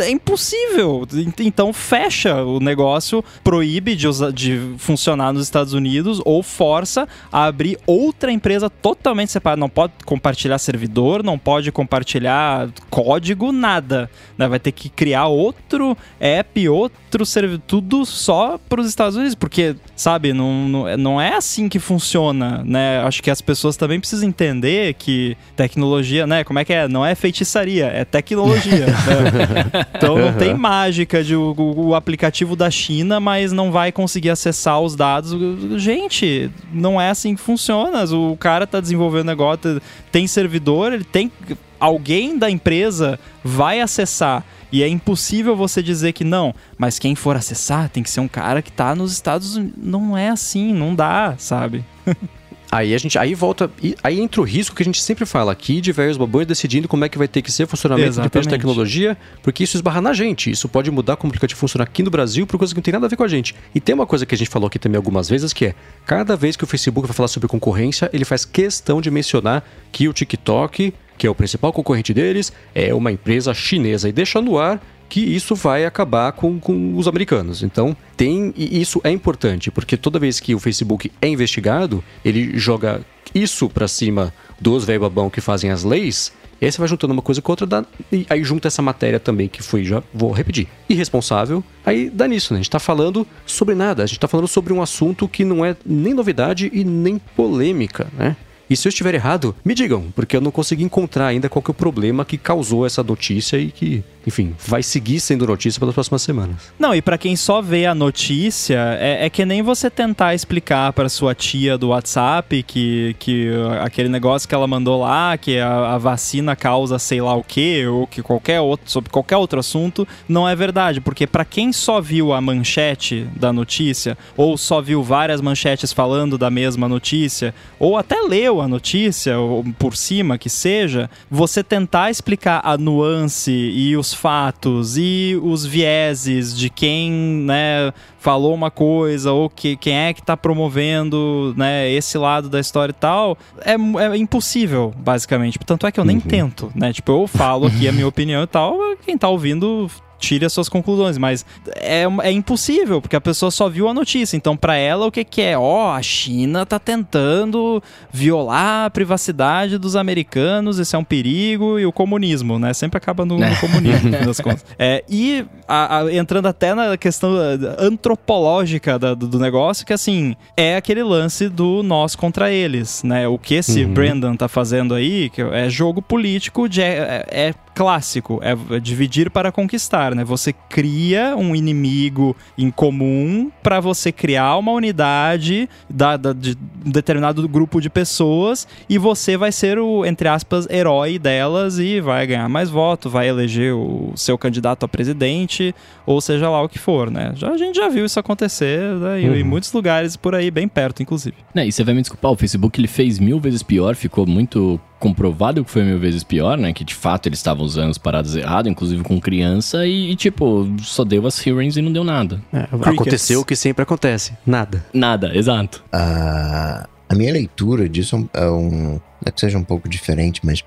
É impossível. Então fecha o negócio, proíbe de, usar, de funcionar nos Estados Unidos ou força a abrir outra empresa totalmente separada. Não pode compartilhar servidor, não pode compartilhar código, nada. Né? Vai ter que criar outro app, outro servidor, tudo só para os Estados Unidos, porque, sabe, não, não, não é assim que funciona funciona, né? Acho que as pessoas também precisam entender que tecnologia, né? Como é que é? Não é feitiçaria, é tecnologia. né? Então não tem mágica de o, o, aplicativo da China, mas não vai conseguir acessar os dados. Gente, não é assim que funciona. O cara tá desenvolvendo negócio, tem servidor, ele tem alguém da empresa vai acessar. E é impossível você dizer que não, mas quem for acessar tem que ser um cara que tá nos Estados Unidos. Não é assim, não dá, sabe? Aí a gente, aí volta, aí entra o risco que a gente sempre fala aqui de velhos babões decidindo como é que vai ter que ser o funcionamento Exatamente. de de tecnologia, porque isso esbarra na gente. Isso pode mudar como o aplicativo funciona aqui no Brasil por coisa que não tem nada a ver com a gente. E tem uma coisa que a gente falou aqui também algumas vezes que é, cada vez que o Facebook vai falar sobre concorrência, ele faz questão de mencionar que o TikTok, que é o principal concorrente deles, é uma empresa chinesa e deixa no ar que isso vai acabar com, com os americanos. Então, tem. E isso é importante, porque toda vez que o Facebook é investigado, ele joga isso para cima dos velho babão que fazem as leis. E aí você vai juntando uma coisa com outra, dá, e aí junta essa matéria também, que foi, já vou repetir, irresponsável. Aí dá nisso, né? A gente tá falando sobre nada, a gente tá falando sobre um assunto que não é nem novidade e nem polêmica, né? E se eu estiver errado, me digam, porque eu não consegui encontrar ainda qual que é o problema que causou essa notícia e que, enfim, vai seguir sendo notícia pelas próximas semanas. Não, e para quem só vê a notícia, é, é, que nem você tentar explicar para sua tia do WhatsApp que, que aquele negócio que ela mandou lá, que a, a vacina causa sei lá o que, ou que qualquer outro, sobre qualquer outro assunto, não é verdade. Porque para quem só viu a manchete da notícia, ou só viu várias manchetes falando da mesma notícia, ou até leu a notícia, ou por cima que seja, você tentar explicar a nuance e os fatos e os vieses de quem, né, falou uma coisa ou que, quem é que tá promovendo, né, esse lado da história e tal, é, é impossível, basicamente. Tanto é que eu nem uhum. tento, né? Tipo, eu falo aqui a minha opinião e tal, quem tá ouvindo tire as suas conclusões, mas é, é impossível, porque a pessoa só viu a notícia. Então, para ela, o que, que é? Ó, oh, a China tá tentando violar a privacidade dos americanos, isso é um perigo, e o comunismo, né? Sempre acaba no, no comunismo, no das contas. É, e a, a, entrando até na questão antropológica da, do, do, negócio, que assim, é aquele lance do nós contra eles, né? O que esse uhum. Brandon tá fazendo aí, que é jogo político, de, é, é clássico, é dividir para conquistar, né? Você cria um inimigo em comum para você criar uma unidade da, da, de um determinado grupo de pessoas e você vai ser o, entre aspas, herói delas e vai ganhar mais voto, vai eleger o seu candidato a presidente, ou seja lá o que for, né? Já, a gente já viu isso acontecer né? uhum. em muitos lugares por aí, bem perto, inclusive. É, e você vai me desculpar, o Facebook ele fez mil vezes pior, ficou muito comprovado que foi mil vezes pior, né? Que de fato eles estavam usando as paradas errado, inclusive com criança, e, e, tipo, só deu as hearings e não deu nada. É, aconteceu o que sempre acontece: nada. Nada, exato. Uh, a minha leitura disso é um. Não é que seja um pouco diferente, mas.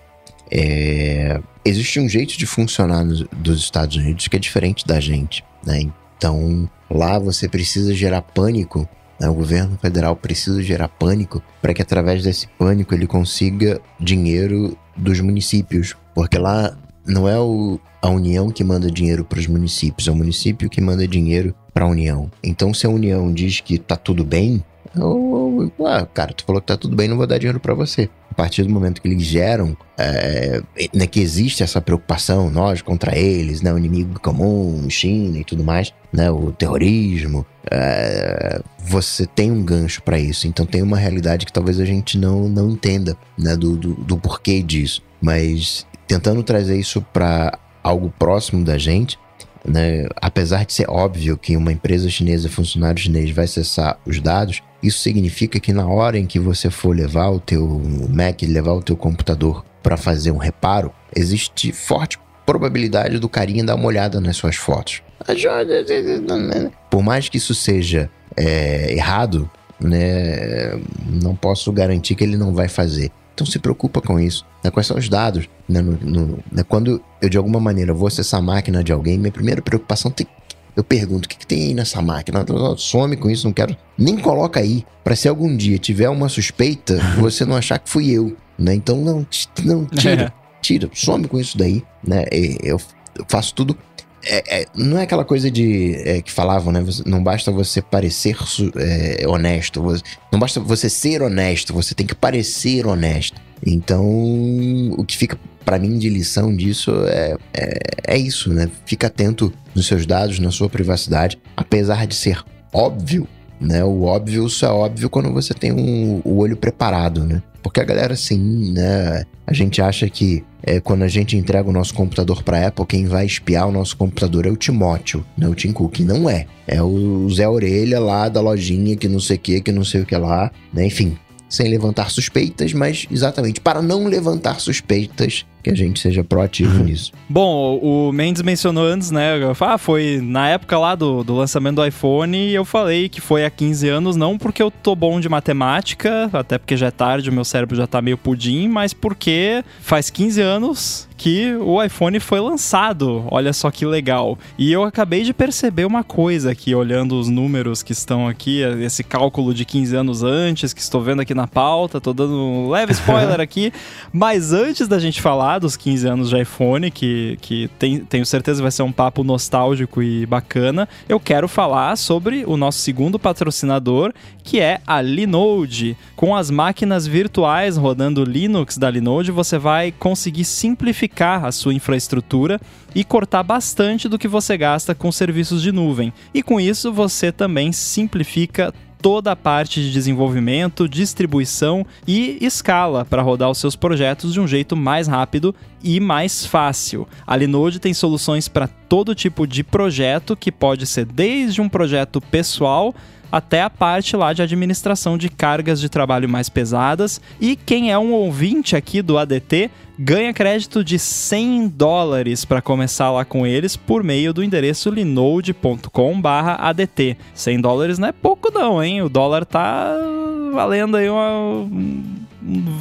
É, existe um jeito de funcionar nos, dos Estados Unidos que é diferente da gente, né? Então, lá você precisa gerar pânico? O governo federal precisa gerar pânico para que, através desse pânico, ele consiga dinheiro dos municípios. Porque lá não é o, a União que manda dinheiro para os municípios, é o município que manda dinheiro para a União. Então, se a União diz que tá tudo bem, eu, ah, cara, tu falou que tá tudo bem, não vou dar dinheiro para você. A partir do momento que eles geram, é, né, que existe essa preocupação, nós contra eles, né, o inimigo comum, China e tudo mais, né, o terrorismo, é, você tem um gancho para isso. Então tem uma realidade que talvez a gente não, não entenda, né, do, do, do porquê disso. Mas tentando trazer isso para algo próximo da gente, né? Apesar de ser óbvio que uma empresa chinesa, funcionário chinês, vai acessar os dados, isso significa que na hora em que você for levar o teu Mac, levar o teu computador para fazer um reparo, existe forte probabilidade do carinha dar uma olhada nas suas fotos. Por mais que isso seja é, errado, né, não posso garantir que ele não vai fazer. Então se preocupa com isso. Né? Quais são os dados? Né? No, no, né? Quando eu de alguma maneira vou acessar a máquina de alguém, minha primeira preocupação tem. Eu pergunto, o que, que tem aí nessa máquina? Some com isso, não quero. Nem coloca aí. para se algum dia tiver uma suspeita, você não achar que fui eu. Né? Então não, não tira. Tira, some com isso daí. Né? Eu faço tudo é, é, não é aquela coisa de é, que falavam, né? Não basta você parecer é, honesto, você, não basta você ser honesto, você tem que parecer honesto. Então, o que fica para mim de lição disso é, é, é, isso, né? Fica atento nos seus dados, na sua privacidade, apesar de ser óbvio, né? O óbvio só é óbvio quando você tem um, o olho preparado, né? Porque a galera, sim, né? A gente acha que é, quando a gente entrega o nosso computador para Apple, quem vai espiar o nosso computador é o Timóteo, não o Tim Cook. Não é. É o Zé Orelha lá da lojinha que não sei o que, que não sei o que lá. Né? Enfim, sem levantar suspeitas, mas exatamente para não levantar suspeitas que a gente seja proativo Uhum. nisso. Bom, o Mendes mencionou antes, né? Ah, foi na época lá do, do lançamento do iPhone e eu falei que foi há 15 anos, não porque eu tô bom de matemática, até porque já é tarde, o meu cérebro já tá meio pudim, mas porque faz 15 anos que o iPhone foi lançado. Olha só que legal. E eu acabei de perceber uma coisa aqui, olhando os números que estão aqui, esse cálculo de 15 anos antes, que estou vendo aqui na pauta, tô dando um leve spoiler aqui. Mas antes da gente falar dos 15 anos de iPhone, que, que tem, tenho certeza vai ser um papo nostálgico e bacana, eu quero falar sobre o nosso segundo patrocinador, que é a Linode. Com as máquinas virtuais rodando Linux da Linode, você vai conseguir simplificar a sua infraestrutura e cortar bastante do que você gasta com serviços de nuvem. E com isso você também simplifica toda a parte de desenvolvimento, distribuição e escala para rodar os seus projetos de um jeito mais rápido e mais fácil. A Linode tem soluções para todo tipo de projeto, que pode ser desde um projeto pessoal até a parte lá de administração de cargas de trabalho mais pesadas. E quem é um ouvinte aqui do ADT ganha crédito de 100 dólares para começar lá com eles por meio do endereço linode.com/adt. 100 dólares não é pouco não, hein? O dólar tá valendo aí uma, um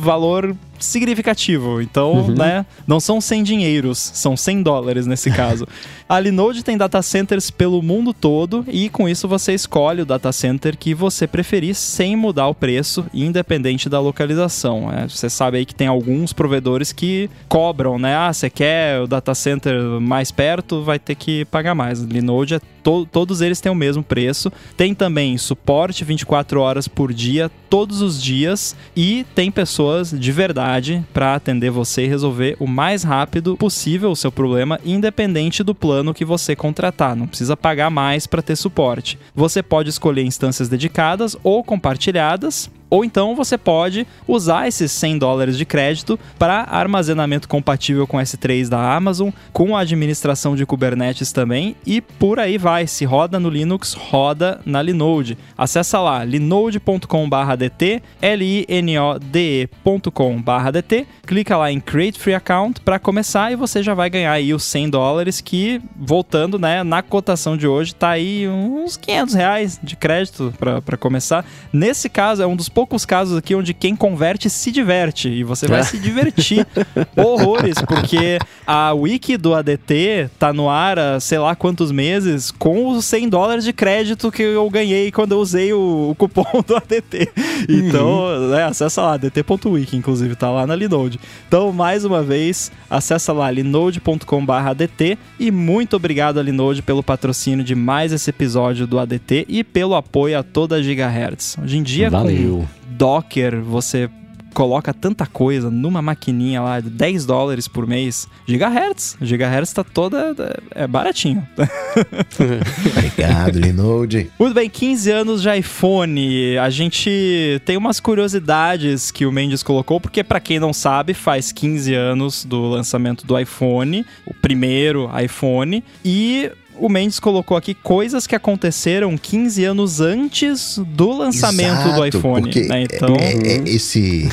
valor significativo. Então, uhum. né, não são 100 dinheiros, são 100 dólares nesse caso. A Linode tem data centers pelo mundo todo e com isso você escolhe o data center que você preferir sem mudar o preço, independente da localização. É, você sabe aí que tem alguns provedores que cobram, né? Ah, você quer o data center mais perto, vai ter que pagar mais. Linode é to todos eles têm o mesmo preço. Tem também suporte 24 horas por dia, todos os dias e tem pessoas de verdade para atender você e resolver o mais rápido possível o seu problema, independente do plano que você contratar. Não precisa pagar mais para ter suporte. Você pode escolher instâncias dedicadas ou compartilhadas. Ou então você pode usar esses 100 dólares de crédito para armazenamento compatível com S3 da Amazon, com a administração de Kubernetes também e por aí vai. Se roda no Linux, roda na Linode. Acessa lá linode.com/dt, l i n o d e.com/dt, clica lá em Create Free Account para começar e você já vai ganhar aí os 100 dólares que voltando, né, na cotação de hoje tá aí uns 500 reais de crédito para começar. Nesse caso é um dos poucos casos aqui onde quem converte se diverte e você vai se divertir horrores, porque a wiki do ADT tá no ar há sei lá quantos meses com os 100 dólares de crédito que eu ganhei quando eu usei o, o cupom do ADT. Então, uhum. né, acessa lá, adt.wiki, inclusive, tá lá na Linode. Então, mais uma vez, acessa lá linode.com/adt e muito obrigado a Linode pelo patrocínio de mais esse episódio do ADT e pelo apoio a toda a Gigahertz. Hoje em dia, Valeu. Docker, você coloca tanta coisa numa maquininha lá de 10 dólares por mês. Gigahertz. Gigahertz tá toda. É baratinho. Obrigado, Linode. Muito bem, 15 anos de iPhone. A gente tem umas curiosidades que o Mendes colocou, porque para quem não sabe, faz 15 anos do lançamento do iPhone, o primeiro iPhone, e o Mendes colocou aqui coisas que aconteceram 15 anos antes do lançamento Exato, do iPhone. Né? Então, é, é, esse,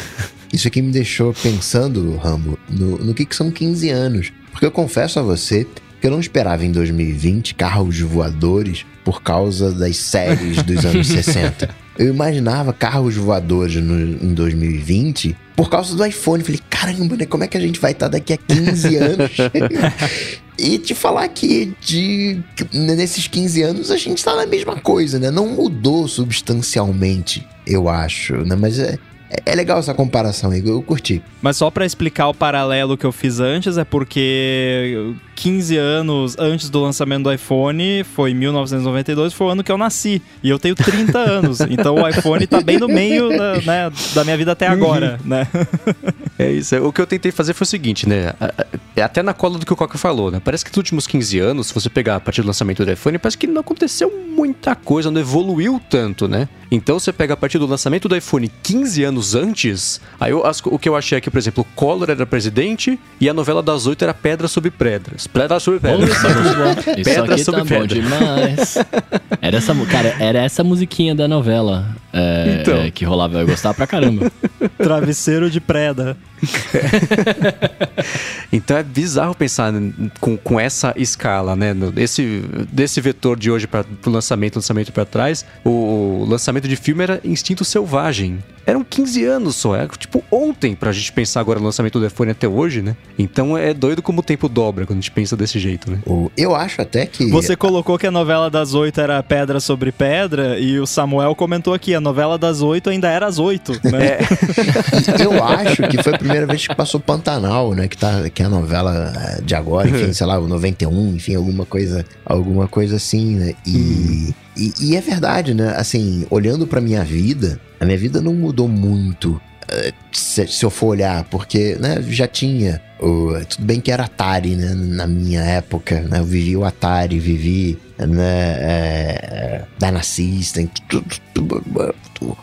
isso aqui me deixou pensando, Rambo, no, no que, que são 15 anos. Porque eu confesso a você que eu não esperava em 2020 carros voadores por causa das séries dos anos 60. Eu imaginava carros voadores no, em 2020 por causa do iPhone. Falei, caramba, né? Como é que a gente vai estar daqui a 15 anos? e te falar que de, nesses 15 anos a gente tá na mesma coisa, né? Não mudou substancialmente, eu acho, né? Mas é, é legal essa comparação, Igor. Eu curti. Mas só para explicar o paralelo que eu fiz antes, é porque 15 anos antes do lançamento do iPhone, foi 1992, foi o ano que eu nasci. E eu tenho 30 anos. Então o iPhone tá bem no meio da, né, da minha vida até agora, né? É isso. O que eu tentei fazer foi o seguinte, né? É até na cola do que o Coca falou, né? Parece que nos últimos 15 anos, se você pegar a partir do lançamento do iPhone, parece que não aconteceu muita coisa, não evoluiu tanto, né? Então você pega a partir do lançamento do iPhone 15 anos antes, aí eu, as, o que eu achei é que, por exemplo, o Collor era presidente e a novela das oito era Pedra sobre Pedras. Pedra sobre pedra. Olha, isso bom. Isso Pedra aqui sobre tá pedra. bom demais. Era essa, cara, era essa musiquinha da novela é, Então. é, que rolava. Eu gostava pra caramba. Travesseiro de preda. Então é bizarro pensar com, com essa escala, né? Desse, desse vetor de hoje para o lançamento, lançamento para trás, o, o lançamento de filme era Instinto Selvagem. Eram 15 anos só, era tipo ontem pra gente pensar agora no lançamento do iPhone até hoje, né? Então é doido como o tempo dobra quando a gente pensa desse jeito, né? Eu acho até que. Você colocou que a novela das oito era pedra sobre pedra e o Samuel comentou aqui, a novela das oito ainda era às oito, né? Eu acho que foi a primeira vez que passou Pantanal, né? Que, tá, que é a novela eh, de agora, enfim, sei lá, o 91, enfim, alguma coisa, alguma coisa assim, né? E, e, e é verdade, né? Assim, olhando pra minha vida, a minha vida não mudou muito. eh, Se, se eu for olhar, porque né, já tinha. o- tudo bem que era Atari, né? Na minha época, né? Eu vivi o Atari, vivi né, é, Dyna System, tudo, tudo, tudo,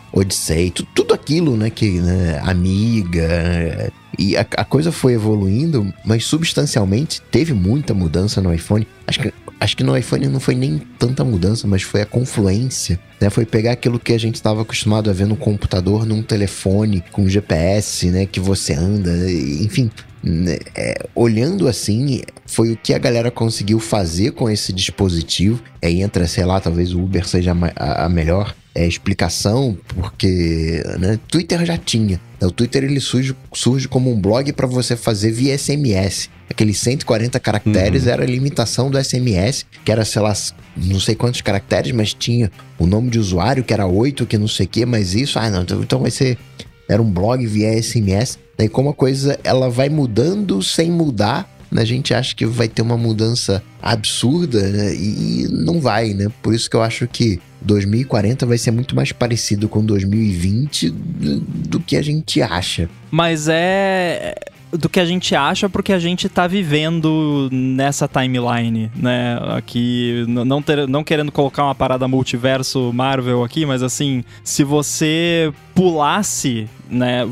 tudo, aquilo, né, que, né, Amiga, né, e a, a coisa foi evoluindo, mas substancialmente teve muita mudança no iPhone. Acho que, acho que no iPhone não foi nem tanta mudança, mas foi a confluência, né, foi pegar aquilo que a gente estava acostumado a ver no computador, num telefone, com GPS, né, que você anda, enfim, né, é, olhando assim, foi o que a galera conseguiu fazer com esse dispositivo. Aí entra, sei lá, talvez o Uber seja a a melhor é, explicação, porque né, Twitter já tinha. O Twitter ele surge, surge como um blog para você fazer via SMS. Aqueles 140 caracteres era a limitação do SMS, que era, sei lá, não sei quantos caracteres, mas tinha o nome de usuário, que era 8, que não sei o que, mas isso, ah, não, então vai ser era um blog via SMS. Daí como a coisa ela vai mudando sem mudar, a gente acha que vai ter uma mudança absurda né? e não vai, né? Por isso que eu acho que 2040 vai ser muito mais parecido com 2020 do, que a gente acha. Mas é do que a gente acha porque a gente tá vivendo nessa timeline, né? Aqui, não, ter, não querendo colocar uma parada multiverso Marvel aqui, mas assim, se você pulasse, né?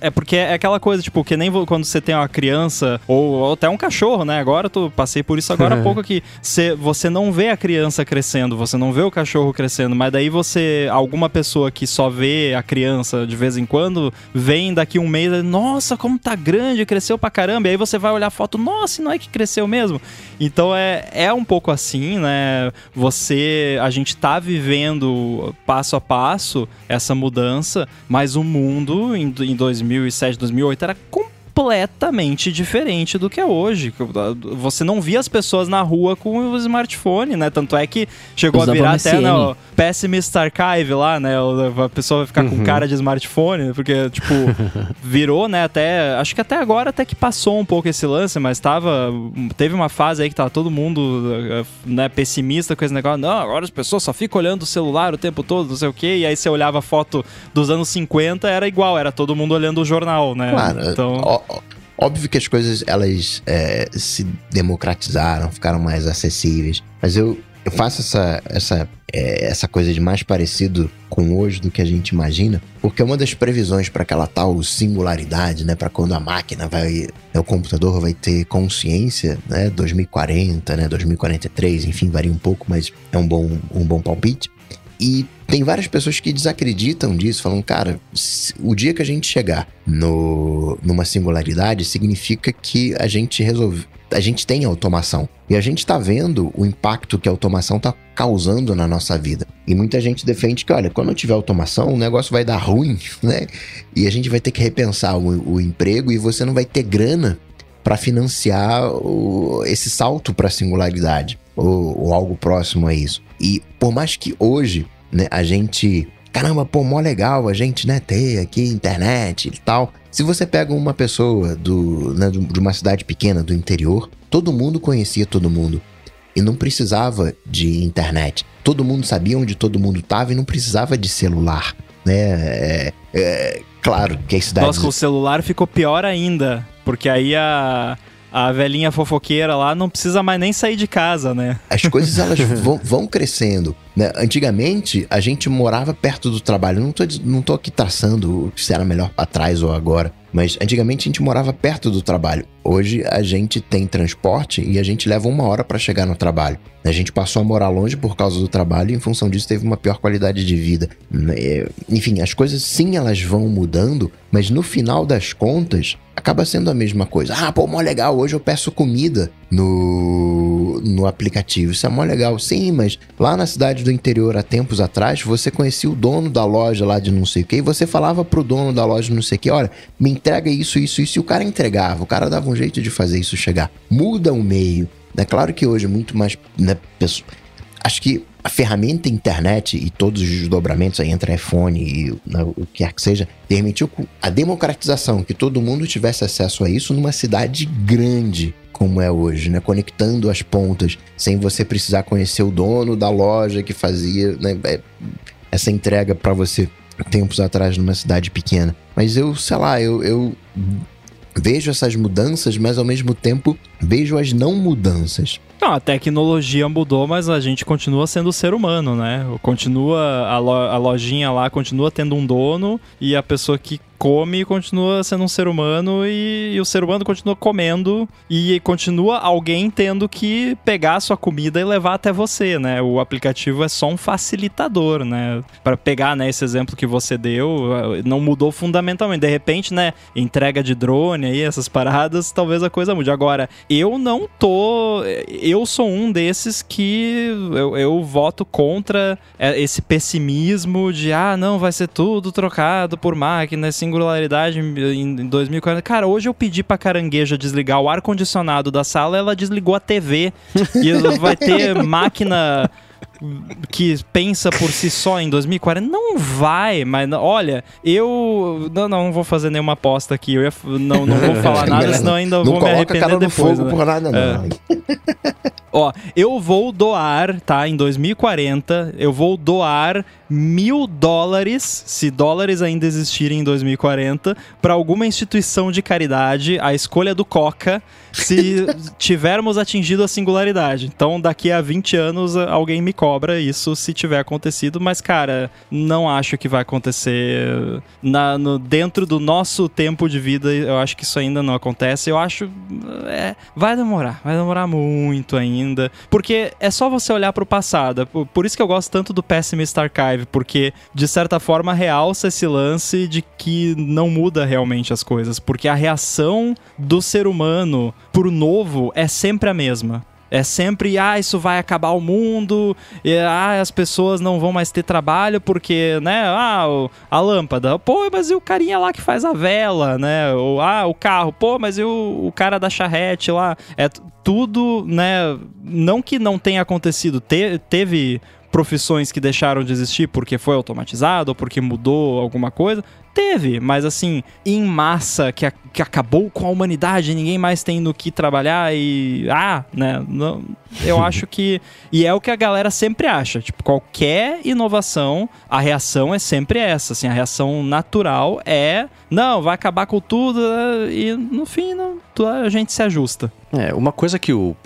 É, é porque é aquela coisa, tipo, que nem quando você tem uma criança ou, ou até um cachorro, né? Agora eu tô, passei por isso agora há pouco aqui. Você, você não vê a criança crescendo, você não vê o cachorro crescendo, mas daí você, alguma pessoa que só vê a criança de vez em quando, vem daqui um mês, nossa, como tá grande, cresceu pra caramba, e aí você vai olhar a foto, nossa, não é que cresceu mesmo? Então é, é um pouco assim, né? Você, a gente tá vivendo passo a passo essa mudança, mas o mundo em, em 2007, 2008 era completamente diferente do que é hoje. Você não via as pessoas na rua com o smartphone, né? Tanto é que chegou Usava a virar até no Pessimist Archive lá, né? O- A pessoa vai ficar com cara de smartphone, porque, tipo, virou, né? Até. Acho que até agora até que passou um pouco esse lance, mas tava. Teve uma fase aí que tava todo mundo eh, né, pessimista com esse negócio. Não, agora as pessoas só ficam olhando o celular o tempo todo, não sei o quê. E aí você olhava a foto dos anos 50, era igual, era todo mundo olhando o jornal, né? Claro, então. ó- óbvio que as coisas elas é, se democratizaram, ficaram mais acessíveis, mas eu, eu faço essa, essa, é, essa coisa de mais parecido com hoje do que a gente imagina, porque uma das previsões para aquela tal singularidade, né, para quando a máquina vai, né, o computador vai ter consciência, né, 2040, né, 2043, enfim, varia um pouco, mas é um bom, um bom palpite. E tem várias pessoas que desacreditam disso, falam, cara, o dia que a gente chegar no, numa singularidade significa que a gente resolve. A gente tem automação. E a gente tá vendo o impacto que a automação tá causando na nossa vida. E muita gente defende que, olha, quando eu tiver automação, o negócio vai dar ruim, né? E a gente vai ter que repensar o, o emprego e você não vai ter grana para financiar o- esse salto para singularidade ou, ou algo próximo a isso. E por mais que hoje né, a gente, caramba, pô, mó legal a gente né, ter aqui internet e tal. Se você pega uma pessoa do, né, de uma cidade pequena do interior, todo mundo conhecia todo mundo e não precisava de internet. Todo mundo sabia onde todo mundo estava e não precisava de celular, né? É, é, claro que as cidades Nossa, com o celular ficou pior ainda. Porque aí a, a velhinha fofoqueira lá não precisa mais nem sair de casa, né? as coisas elas vão, vão crescendo. Né? Antigamente, a gente morava perto do trabalho. Não tô, não tô aqui traçando se era melhor atrás ou agora. Mas antigamente a gente morava perto do trabalho. Hoje a gente tem transporte e a gente leva uma hora para chegar no trabalho. A gente passou a morar longe por causa do trabalho e em função disso teve uma pior qualidade de vida. É, enfim, as coisas sim elas vão mudando, mas no final das contas acaba sendo a mesma coisa. Ah, pô, mó legal, hoje eu peço comida no, no aplicativo. Isso é mó legal. Sim, mas lá na cidade do interior, há tempos atrás, você conhecia o dono da loja lá de não sei o que, e você falava pro dono da loja de não sei o que, olha, me entrega isso, isso, isso, e o cara entregava. O cara dava um jeito de fazer isso chegar. Muda o meio. É claro que hoje é muito mais. Né, pessoa, acho que a ferramenta internet e todos os desdobramentos aí entre iPhone e né, o que quer que seja, permitiu a democratização, que todo mundo tivesse acesso a isso numa cidade grande como é hoje, né? Conectando as pontas, sem você precisar conhecer o dono da loja que fazia né, é, essa entrega para você tempos atrás numa cidade pequena. Mas eu, sei lá, eu, eu vejo essas mudanças, mas ao mesmo tempo vejo as não mudanças. Não, a tecnologia mudou, mas a gente continua sendo ser humano, né? Continua a, lo a lojinha lá continua tendo um dono e a pessoa que come e continua sendo um ser humano e, e, o ser humano continua comendo e continua alguém tendo que pegar a sua comida e levar até você, né? O aplicativo é só um facilitador, né? Para pegar, né, esse exemplo que você deu, não mudou fundamentalmente. De repente, né, entrega de drone aí, essas paradas, talvez a coisa mude. Agora, eu não tô eu sou um desses que eu, eu voto contra esse pessimismo de ah, não, vai ser tudo trocado por máquina, singularidade em 2040. Cara, hoje eu pedi pra carangueja desligar o ar-condicionado da sala, ela desligou a TV. e vai ter máquina que pensa por si só em 2040? Não vai, mas olha, eu não, não vou fazer nenhuma aposta aqui, eu ia, não, não vou falar nada, senão ainda não vou me arrepender depois. Fogo né? por nada, não. É. Ó, eu vou doar, tá? Em 2040, eu vou doar mil dólares, se dólares ainda existirem em 2040, para alguma instituição de caridade, a escolha do Coca, se tivermos atingido a singularidade. Então, daqui a 20 anos, alguém me cobra isso se tiver acontecido, mas, cara, não acho que vai acontecer na, no, dentro do nosso tempo de vida. Eu acho que isso ainda não acontece. Eu acho. É, vai demorar, vai demorar muito ainda. Porque é só você olhar para o passado. Por isso que eu gosto tanto do Pessimist Archive, porque de certa forma realça esse lance de que não muda realmente as coisas, porque a reação do ser humano pro novo é sempre a mesma. É sempre, ah, isso vai acabar o mundo, e, ah, as pessoas não vão mais ter trabalho porque, né, ah, a lâmpada, pô, mas e o carinha lá que faz a vela, né, ou, ah, o carro, pô, mas e o, o cara da charrete lá, é tudo, né, não que não tenha acontecido, te, teve profissões que deixaram de existir porque foi automatizado ou porque mudou alguma coisa, Teve, mas assim, em massa, que, a, que acabou com a humanidade, ninguém mais tem no que trabalhar e. Ah, né? Não, eu acho que. E é o que a galera sempre acha. Tipo, qualquer inovação, a reação é sempre essa. Assim, a reação natural é. Não, vai acabar com tudo e no fim não, a gente se ajusta. É, uma coisa que o.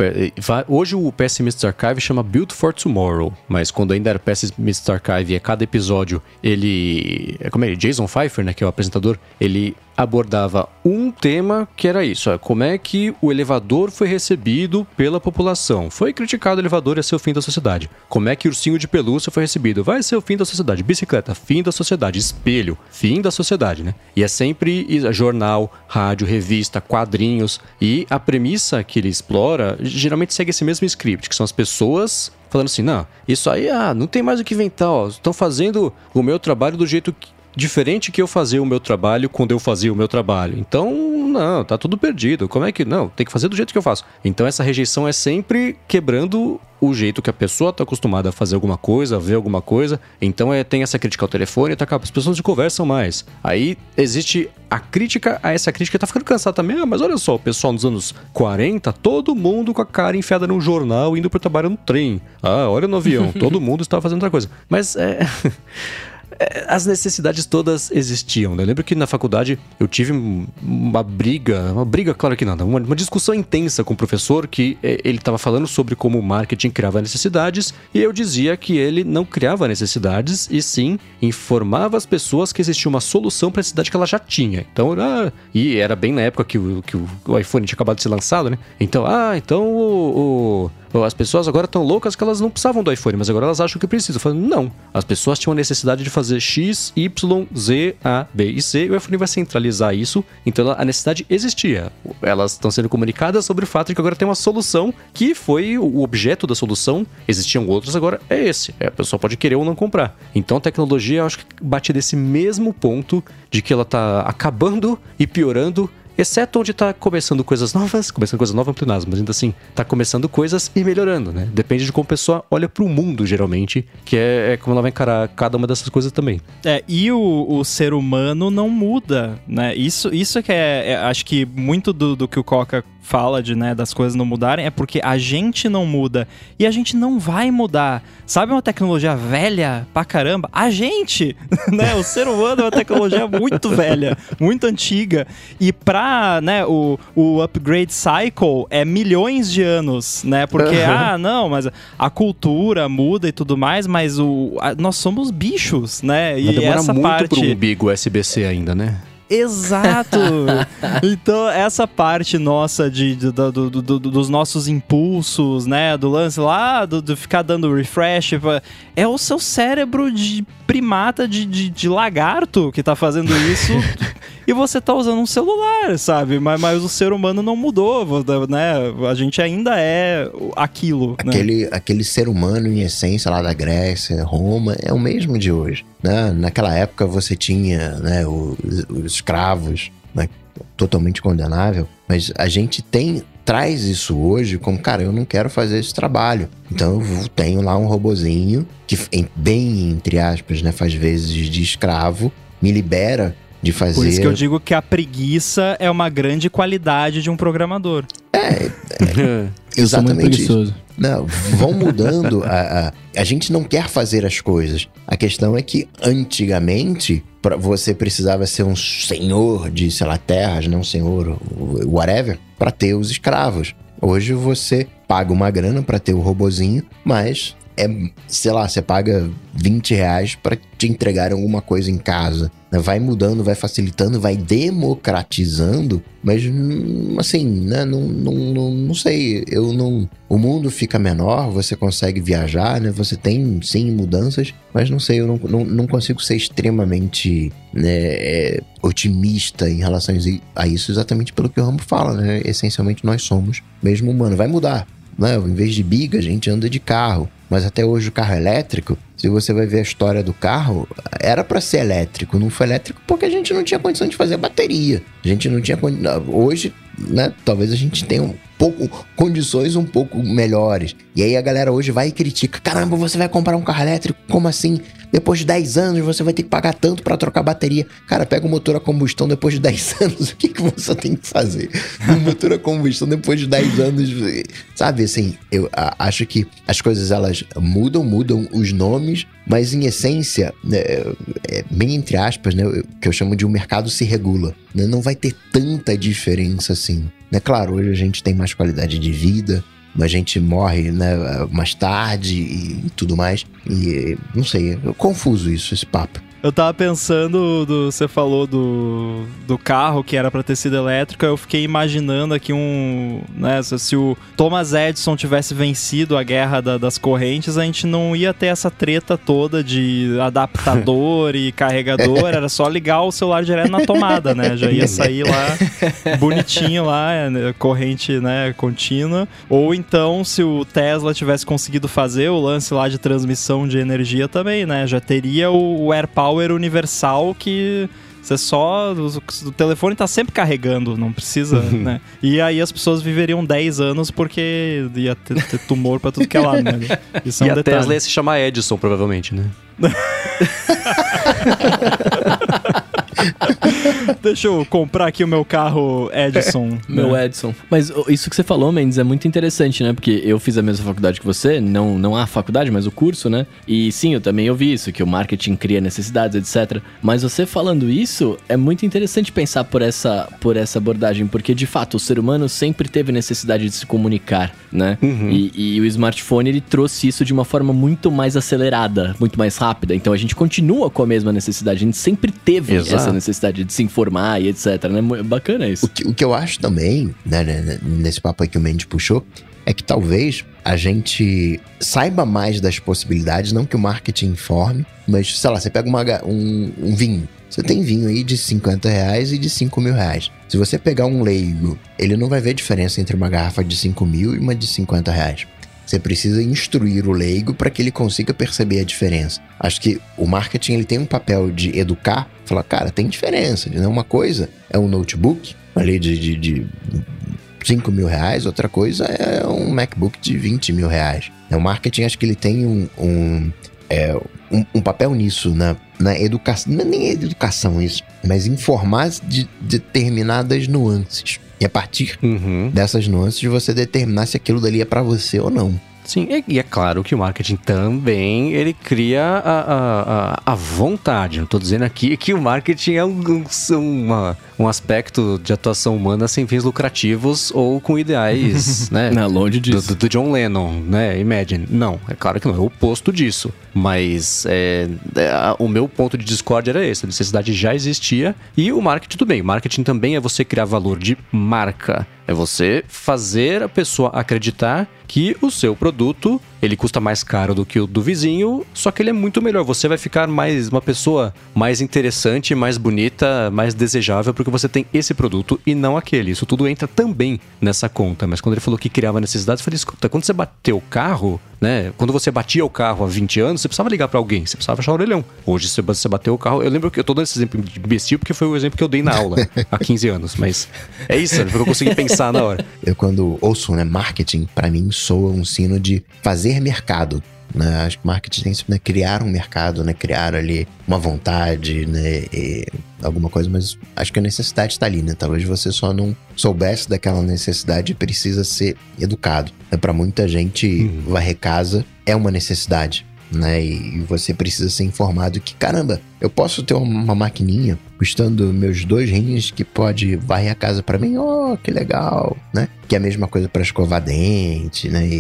Hoje o Pessimist Archive chama Build for Tomorrow, mas quando ainda era Pessimist Archive, a cada episódio ele. Como é? Jason Pfeiffer, né? Que é o apresentador, ele abordava um tema que era isso: como é que o elevador foi recebido pela população. Foi criticado o elevador e ser o fim da sociedade. Como é que o ursinho de pelúcia foi recebido? Vai ser o fim da sociedade. Bicicleta, fim da sociedade. Espelho, fim da sociedade, né? E é sempre jornal, rádio, revista, quadrinhos. E a premissa que ele explora geralmente segue esse mesmo script, que são as pessoas falando assim: não, isso aí ah, não tem mais o que inventar, ó. Estão fazendo o meu trabalho do jeito diferente que eu fazia o meu trabalho quando eu fazia o meu trabalho. Então, não, tá tudo perdido. Como é que. Não, tem que fazer do jeito que eu faço. Então, essa rejeição é sempre quebrando o jeito que a pessoa está acostumada a fazer alguma coisa, a ver alguma coisa. Então é, tem essa crítica ao telefone, tá, as pessoas não conversam mais. Aí existe a crítica a essa crítica, tá ficando cansado também. Ah, mas olha só, o pessoal nos anos 40, todo mundo com a cara enfiada num jornal, indo para trabalho no trem. Ah, olha no avião, todo mundo estava fazendo outra coisa. Mas é. é, as necessidades todas existiam. Né? Eu lembro que na faculdade eu tive uma briga, uma briga, claro que nada, uma, uma discussão intensa com o professor que é, ele estava falando sobre como o marketing criava necessidades e eu dizia que ele não criava necessidades e sim informava as pessoas que existia uma solução para a necessidade que ela já tinha. Então, ah, e era bem na época que o, que o iPhone tinha acabado de ser lançado, né? Então, ah, então o, o as pessoas agora estão loucas que elas não precisavam do iPhone, mas agora elas acham que precisam. Falando, não. As pessoas tinham a necessidade de fazer X, Y, Z, A, B e C, e o iPhone vai centralizar isso. Então a necessidade existia. Elas estão sendo comunicadas sobre o fato de que agora tem uma solução que foi o objeto da solução. Existiam outros, agora é esse. É, a pessoa pode querer ou não comprar. Então a tecnologia, eu acho que bate desse mesmo ponto de que ela está acabando e piorando Exceto onde tá começando coisas novas, começando coisas novas é mas ainda assim, tá começando coisas e melhorando, né? Depende de como a pessoa olha pro mundo, geralmente, que é, é como ela vai encarar cada uma dessas coisas também. É, e o, o ser humano não muda, né? Isso, isso que é, é acho que muito do, do que o Coca fala de, né, das coisas não mudarem é porque a gente não muda e a gente não vai mudar. Sabe uma tecnologia velha pra caramba? A gente, né? O ser humano é uma tecnologia muito velha, muito antiga e pra, né, o, o upgrade cycle é milhões de anos, né? Porque uhum. ah, não, mas a cultura muda e tudo mais, mas o a, nós somos bichos, né? E essa muito parte pro umbigo SBC ainda, né? Exato! então, essa parte nossa de, de do, do, do, dos nossos impulsos, né? Do lance lá, do, do, ficar dando refresh, é o seu cérebro de primata, de, de, de lagarto que tá fazendo isso. e você tá usando um celular, sabe? Mas, mas o ser humano não mudou, né? A gente ainda é aquilo. Né? Aquele, né? aquele ser humano em essência lá da Grécia, Roma, é o mesmo de hoje. Né? Naquela época você tinha né, os, os escravos, né? totalmente condenável, mas a gente tem traz isso hoje como, cara, eu não quero fazer esse trabalho. Então eu tenho lá um robozinho que, bem entre aspas, né, faz vezes de escravo, me libera de fazer. Por isso que eu digo que a preguiça é uma grande qualidade de um programador. É, é exatamente. Isso. Não, vão mudando. a, a, a gente não quer fazer as coisas. A questão é que antigamente pra, você precisava ser um senhor de, sei lá, terras, não né, um senhor, whatever, para ter os escravos. Hoje você paga uma grana para ter o robozinho, mas é, sei lá, você paga 20 reais para te entregar alguma coisa em casa. Vai mudando, vai facilitando, vai democratizando, mas hum, assim, né? Não, não, não, não sei, eu não. O mundo fica menor, você consegue viajar, né? Você tem sim mudanças, mas não sei, eu não, não, não consigo ser extremamente né, é, otimista em relação a isso, exatamente pelo que o Rambo fala, né? Essencialmente nós somos mesmo humano. Vai mudar, né? Em vez de biga, a gente anda de carro. Mas até hoje o carro elétrico, se você vai ver a história do carro, era para ser elétrico, não foi elétrico porque a gente não tinha condição de fazer bateria. A gente não tinha hoje, né, talvez a gente tenha um pouco condições um pouco melhores. E aí a galera hoje vai e critica: "Caramba, você vai comprar um carro elétrico? Como assim? Depois de 10 anos você vai ter que pagar tanto para trocar bateria. Cara, pega o motor a combustão depois de 10 anos, o que, que você tem que fazer? Um motor a combustão depois de 10 anos, sabe assim, eu acho que as coisas elas mudam, mudam os nomes, mas em essência, né, é, bem entre aspas, né, que eu chamo de um mercado se regula. Né, não vai ter tanta diferença assim. Né? Claro, hoje a gente tem mais qualidade de vida, a gente morre né, mais tarde e tudo mais. E não sei, é confuso isso, esse papo. Eu tava pensando, do, você falou do, do carro que era para ter sido elétrico, eu fiquei imaginando aqui um. Né, se o Thomas Edison tivesse vencido a guerra da, das correntes, a gente não ia ter essa treta toda de adaptador e carregador, era só ligar o celular direto na tomada, né? Já ia sair lá bonitinho lá, né, corrente né, contínua. Ou então, se o Tesla tivesse conseguido fazer o lance lá de transmissão de energia também, né? Já teria o, o AirPower power universal que você só. O, telefone tá sempre carregando, não precisa, né? E aí as pessoas viveriam 10 anos porque ia ter, ter tumor pra tudo que é lado, né? Isso é um e a detalhe. Tesla ia se chamar Edison, provavelmente, né? Deixa eu comprar aqui o meu carro Edison. Meu né? Edson. Mas isso que você falou, Mendes, é muito interessante, né? Porque eu fiz a mesma faculdade que você, não, não a faculdade, mas o curso, né? E sim, eu também ouvi isso, que o marketing cria necessidades, etc. Mas você falando isso, é muito interessante pensar por essa, por essa abordagem, porque de fato o ser humano sempre teve necessidade de se comunicar, né? E, e o smartphone ele trouxe isso de uma forma muito mais acelerada, muito mais rápida. Então a gente continua com a mesma necessidade, a gente sempre teve Exato. essa necessidade de se informar e etc. Né? Bacana isso. O que, o que eu acho também, né, né, nesse papo aí que o Mendes puxou, é que talvez a gente saiba mais das possibilidades, não que o marketing informe, mas, sei lá, você pega uma um, um vinho. Você tem vinho aí de 50 reais e de 5 mil reais. Se você pegar um leigo, ele não vai ver diferença entre uma garrafa de 5 mil e uma de 50 reais. Você precisa instruir o leigo para que ele consiga perceber a diferença. Acho que o marketing ele tem um papel de educar, falar, cara, tem diferença. Né? Uma coisa é um notebook ali de, de, de 5 mil reais, outra coisa é um MacBook de 20 mil reais. Né, O marketing acho que ele tem um, um, é, um, um papel nisso, na, na educação. É nem educação isso, mas informar de determinadas nuances. E a partir Uhum. dessas nuances você determinar se aquilo dali é pra você ou não. Sim, e- e é claro que o marketing também ele cria a, a, a, vontade. Não tô dizendo aqui que o marketing é um, um, um aspecto de atuação humana sem fins lucrativos ou com ideais, né? Não, longe disso. do- do John Lennon, né? Imagine. Não, é claro que não, é o oposto disso. Mas é, é, o meu ponto de discórdia era esse: a necessidade já existia e o marketing, tudo bem. O marketing também é você criar valor de marca. É você fazer a pessoa acreditar que o seu produto ele custa mais caro do que o do vizinho, só que ele é muito melhor. Você vai ficar mais uma pessoa mais interessante, mais bonita, mais desejável porque você tem esse produto e não aquele. Isso tudo entra também nessa conta. Mas quando ele falou que criava necessidades, eu falei: escuta, quando você bateu o carro, né? Quando você batia o carro há 20 anos, você precisava ligar pra alguém, você precisava achar o orelhão. Hoje você você bateu o carro. Eu lembro que eu tô dando esse exemplo de imbecil porque foi o exemplo que eu dei na aula há 15 anos, mas é isso, porque eu consegui pensar na hora. Eu, quando ouço né, marketing, pra mim soa um sino de fazer mercado. Né? Acho que marketing tem isso, né? Criar um mercado, né? Criar ali uma vontade, né? E alguma coisa, mas acho que a necessidade está ali, né? Talvez você só não soubesse daquela necessidade e precisa ser educado. Né? Para muita gente, varrer casa é uma necessidade. Né? E você precisa ser informado que, caramba, eu posso ter uma maquininha custando meus dois rins que pode varrer a casa pra mim. Oh, que legal, né? Que é a mesma coisa pra escovar dente, né? E,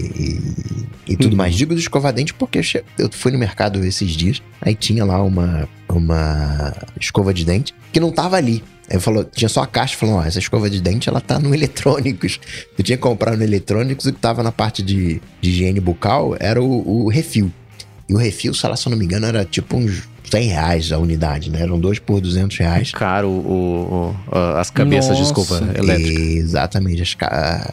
e- e tudo Uhum. mais. Digo do escovar dente porque eu fui no mercado esses dias, aí tinha lá uma, uma escova de dente que não tava ali. Aí falou, tinha só a caixa falando, ó, essa escova de dente ela tá no eletrônicos. Eu tinha que comprar no eletrônicos e o que tava na parte de, de higiene bucal era o, o refil. E o refil, sei lá, se eu não me engano, era tipo uns 100 reais a unidade, né? Eram dois por 200 reais. Caro o, o- as cabeças de escova Nossa. elétrica. Exatamente, as,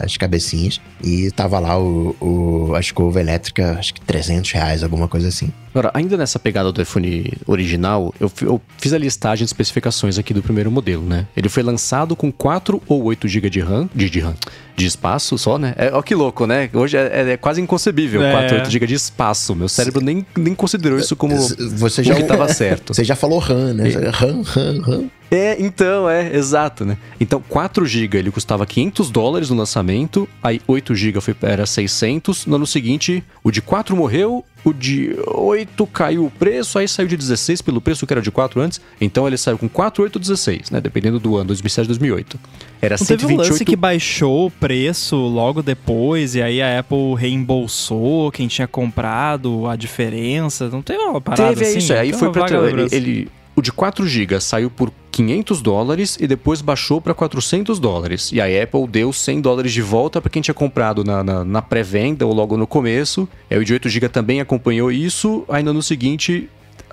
as cabecinhas. E tava lá o, o- a escova elétrica, acho que 300 reais, alguma coisa assim. Agora, ainda nessa pegada do iPhone original, eu, eu fiz a listagem de especificações aqui do primeiro modelo, né? Ele foi lançado com 4 ou 8 GB de RAM, de, de RAM, de espaço só, né? É, ó que louco, né? Hoje é, é quase inconcebível, É. 4 ou 8 GB de espaço. Meu cérebro nem, nem considerou isso como Você o já, que tava certo. você já falou RAM, né? RAM, RAM, RAM. É, então, é, exato, né? Então, 4 GB ele custava 500 dólares no lançamento, aí 8 GB foi, era 600, no ano seguinte o de 4 morreu, o de 8 caiu o preço, aí saiu de 16 pelo preço que era de 4 antes, então ele saiu com 4, 8, 16, né? Dependendo do ano, 2007, 2008. Era Não teve um 128... lance que baixou o preço logo depois e aí a Apple reembolsou quem tinha comprado a diferença? Não teve uma parada Teve, é assim? isso, é, aí Tem foi pra... Ele, ele- o de 4 GB saiu por 500 dólares e depois baixou para 400 dólares. E a Apple deu 100 dólares de volta para quem tinha comprado na, na, na pré-venda ou logo no começo. Aí o de 8 GB também acompanhou isso. Aí no seguinte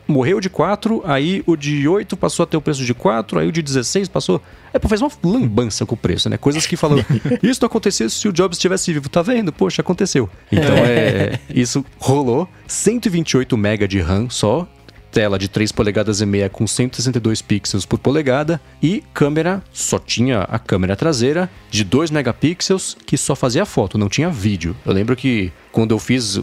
morreu de 4, aí o de 8 passou a ter o preço de 4, aí o de 16 passou. A Apple faz uma lambança com o preço, né? Coisas que falam, isso não acontecesse se o Jobs estivesse vivo. Tá vendo? Poxa, aconteceu. Então é, isso rolou. 128 MB de RAM só. Tela de 3 polegadas e meia com 162 pixels por polegada e câmera, só tinha a câmera traseira de 2 megapixels que só fazia foto, não tinha vídeo. Eu lembro que quando eu fiz,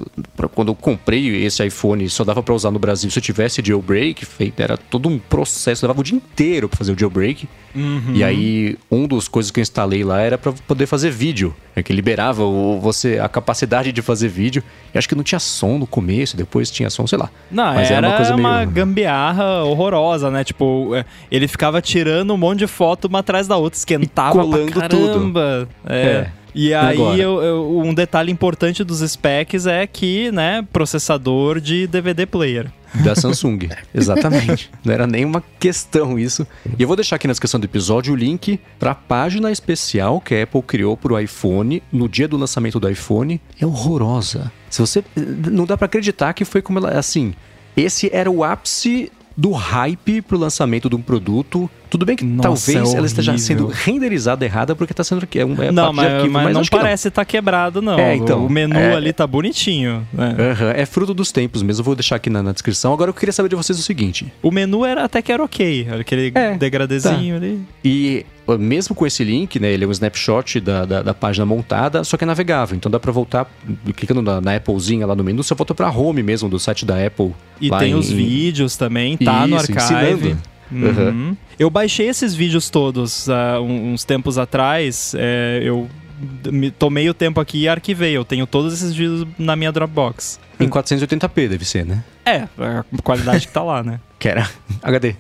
quando eu comprei esse iPhone, só dava para usar no Brasil se eu tivesse jailbreak, feito, era todo um processo, levava o dia inteiro para fazer o jailbreak. Uhum. E aí, um dos coisas que eu instalei lá era para poder fazer vídeo, é que liberava o, você a capacidade de fazer vídeo. E acho que não tinha som no começo, depois tinha som, sei lá. Não, Mas era, era uma, coisa uma meio... gambiarra horrorosa, né? Tipo, é, ele ficava tirando um monte de foto uma atrás da outra, esquentava e colando pra caramba. tudo. É. é. E aí, eu, eu, um detalhe importante dos specs é que, né, processador de DVD player. Da Samsung, exatamente. Não era nenhuma questão isso. E eu vou deixar aqui na descrição do episódio o link para a página especial que a Apple criou para o iPhone no dia do lançamento do iPhone. É horrorosa. Se você não dá para acreditar que foi como ela, assim, esse era o ápice do hype pro lançamento de um produto. Tudo bem que Nossa, talvez é ela esteja sendo renderizada errada porque tá sendo é um é Não, mas, arquivo, mas, mas não parece estar tá quebrado não. É, então, o menu é, ali tá bonitinho. Né? Uh -huh, é fruto dos tempos mesmo. Eu vou deixar aqui na, na, descrição. Agora eu queria saber de vocês o seguinte. O menu era até que era ok, aquele é, degradezinho tá. ali. E mesmo com esse link, né, ele é um snapshot da, da, da página montada, só que é navegável. Então dá para voltar, clicando na, na, Applezinha lá no menu, você volta pra home mesmo do site da Apple. E tem em... os vídeos também, tá Isso, no archive. Uhum. Uhum. Eu baixei esses vídeos todos uh, uns tempos atrás. É, eu me, tomei o tempo aqui e arquivei. Eu tenho todos esses vídeos na minha Dropbox. Em 480p deve ser, né? É, a qualidade que tá lá, né? Que era HD.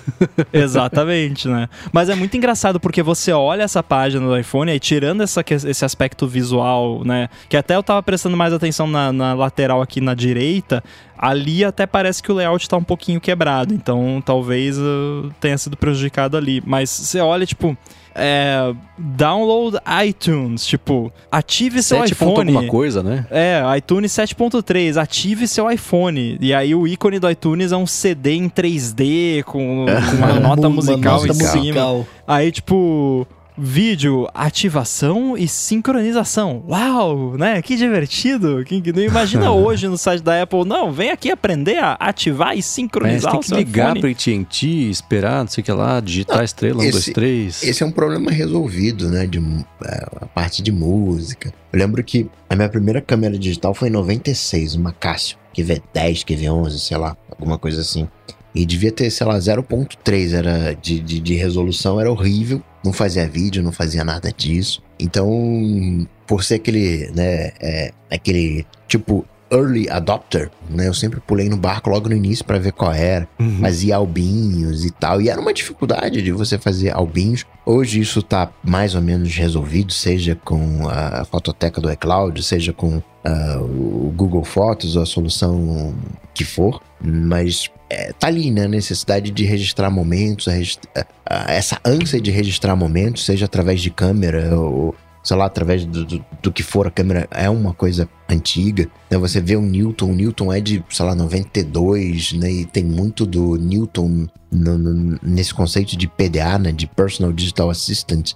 Exatamente, né? Mas é muito engraçado porque você olha essa página do iPhone e tirando essa, esse aspecto visual, né? Que até eu tava prestando mais atenção na, na lateral aqui na direita, ali até parece que o layout tá um pouquinho quebrado. Então talvez uh, tenha sido prejudicado ali. Mas você olha, tipo é, download iTunes, tipo, ative seu 7. iPhone. alguma coisa, né? É, iTunes 7.3, ative seu iPhone. E aí o ícone do iTunes é um CD em 3D com, com uma nota musical uma nota em cima. Musical. Aí, tipo, vídeo, ativação e sincronização. Uau, né? Que divertido. Que, não imagina hoje no site da Apple, não, vem aqui aprender a ativar e sincronizar Mas tem que ligar para AT&T, esperar, não sei o que lá, digitar não, estrela, esse, 1, 2, 3. Esse é um problema resolvido, né? De, é, a parte de música. Eu lembro que a minha primeira câmera digital foi em 96, uma Casio, QV10, QV11, sei lá, alguma coisa assim. E devia ter, sei lá, 0.3 era de, de, de, resolução, era horrível. Não fazia vídeo, não fazia nada disso. Então, por ser aquele, né, é, aquele tipo early adopter, né? Eu sempre pulei no barco logo no início para ver qual era. Uhum. Fazia albinhos e tal. E era uma dificuldade de você fazer albinhos. Hoje isso tá mais ou menos resolvido, seja com a fototeca do iCloud, seja com uh, o Google Fotos ou a solução que for. Mas é, tá ali, né? A necessidade de registrar momentos, registra... essa ânsia de registrar momentos, seja através de câmera ou, sei lá, através do, do, do, que for, a câmera é uma coisa antiga. Né? Você vê o Newton, o Newton é de, sei lá, 92, né? E tem muito do Newton no, no, nesse conceito de PDA, né? De Personal Digital Assistant.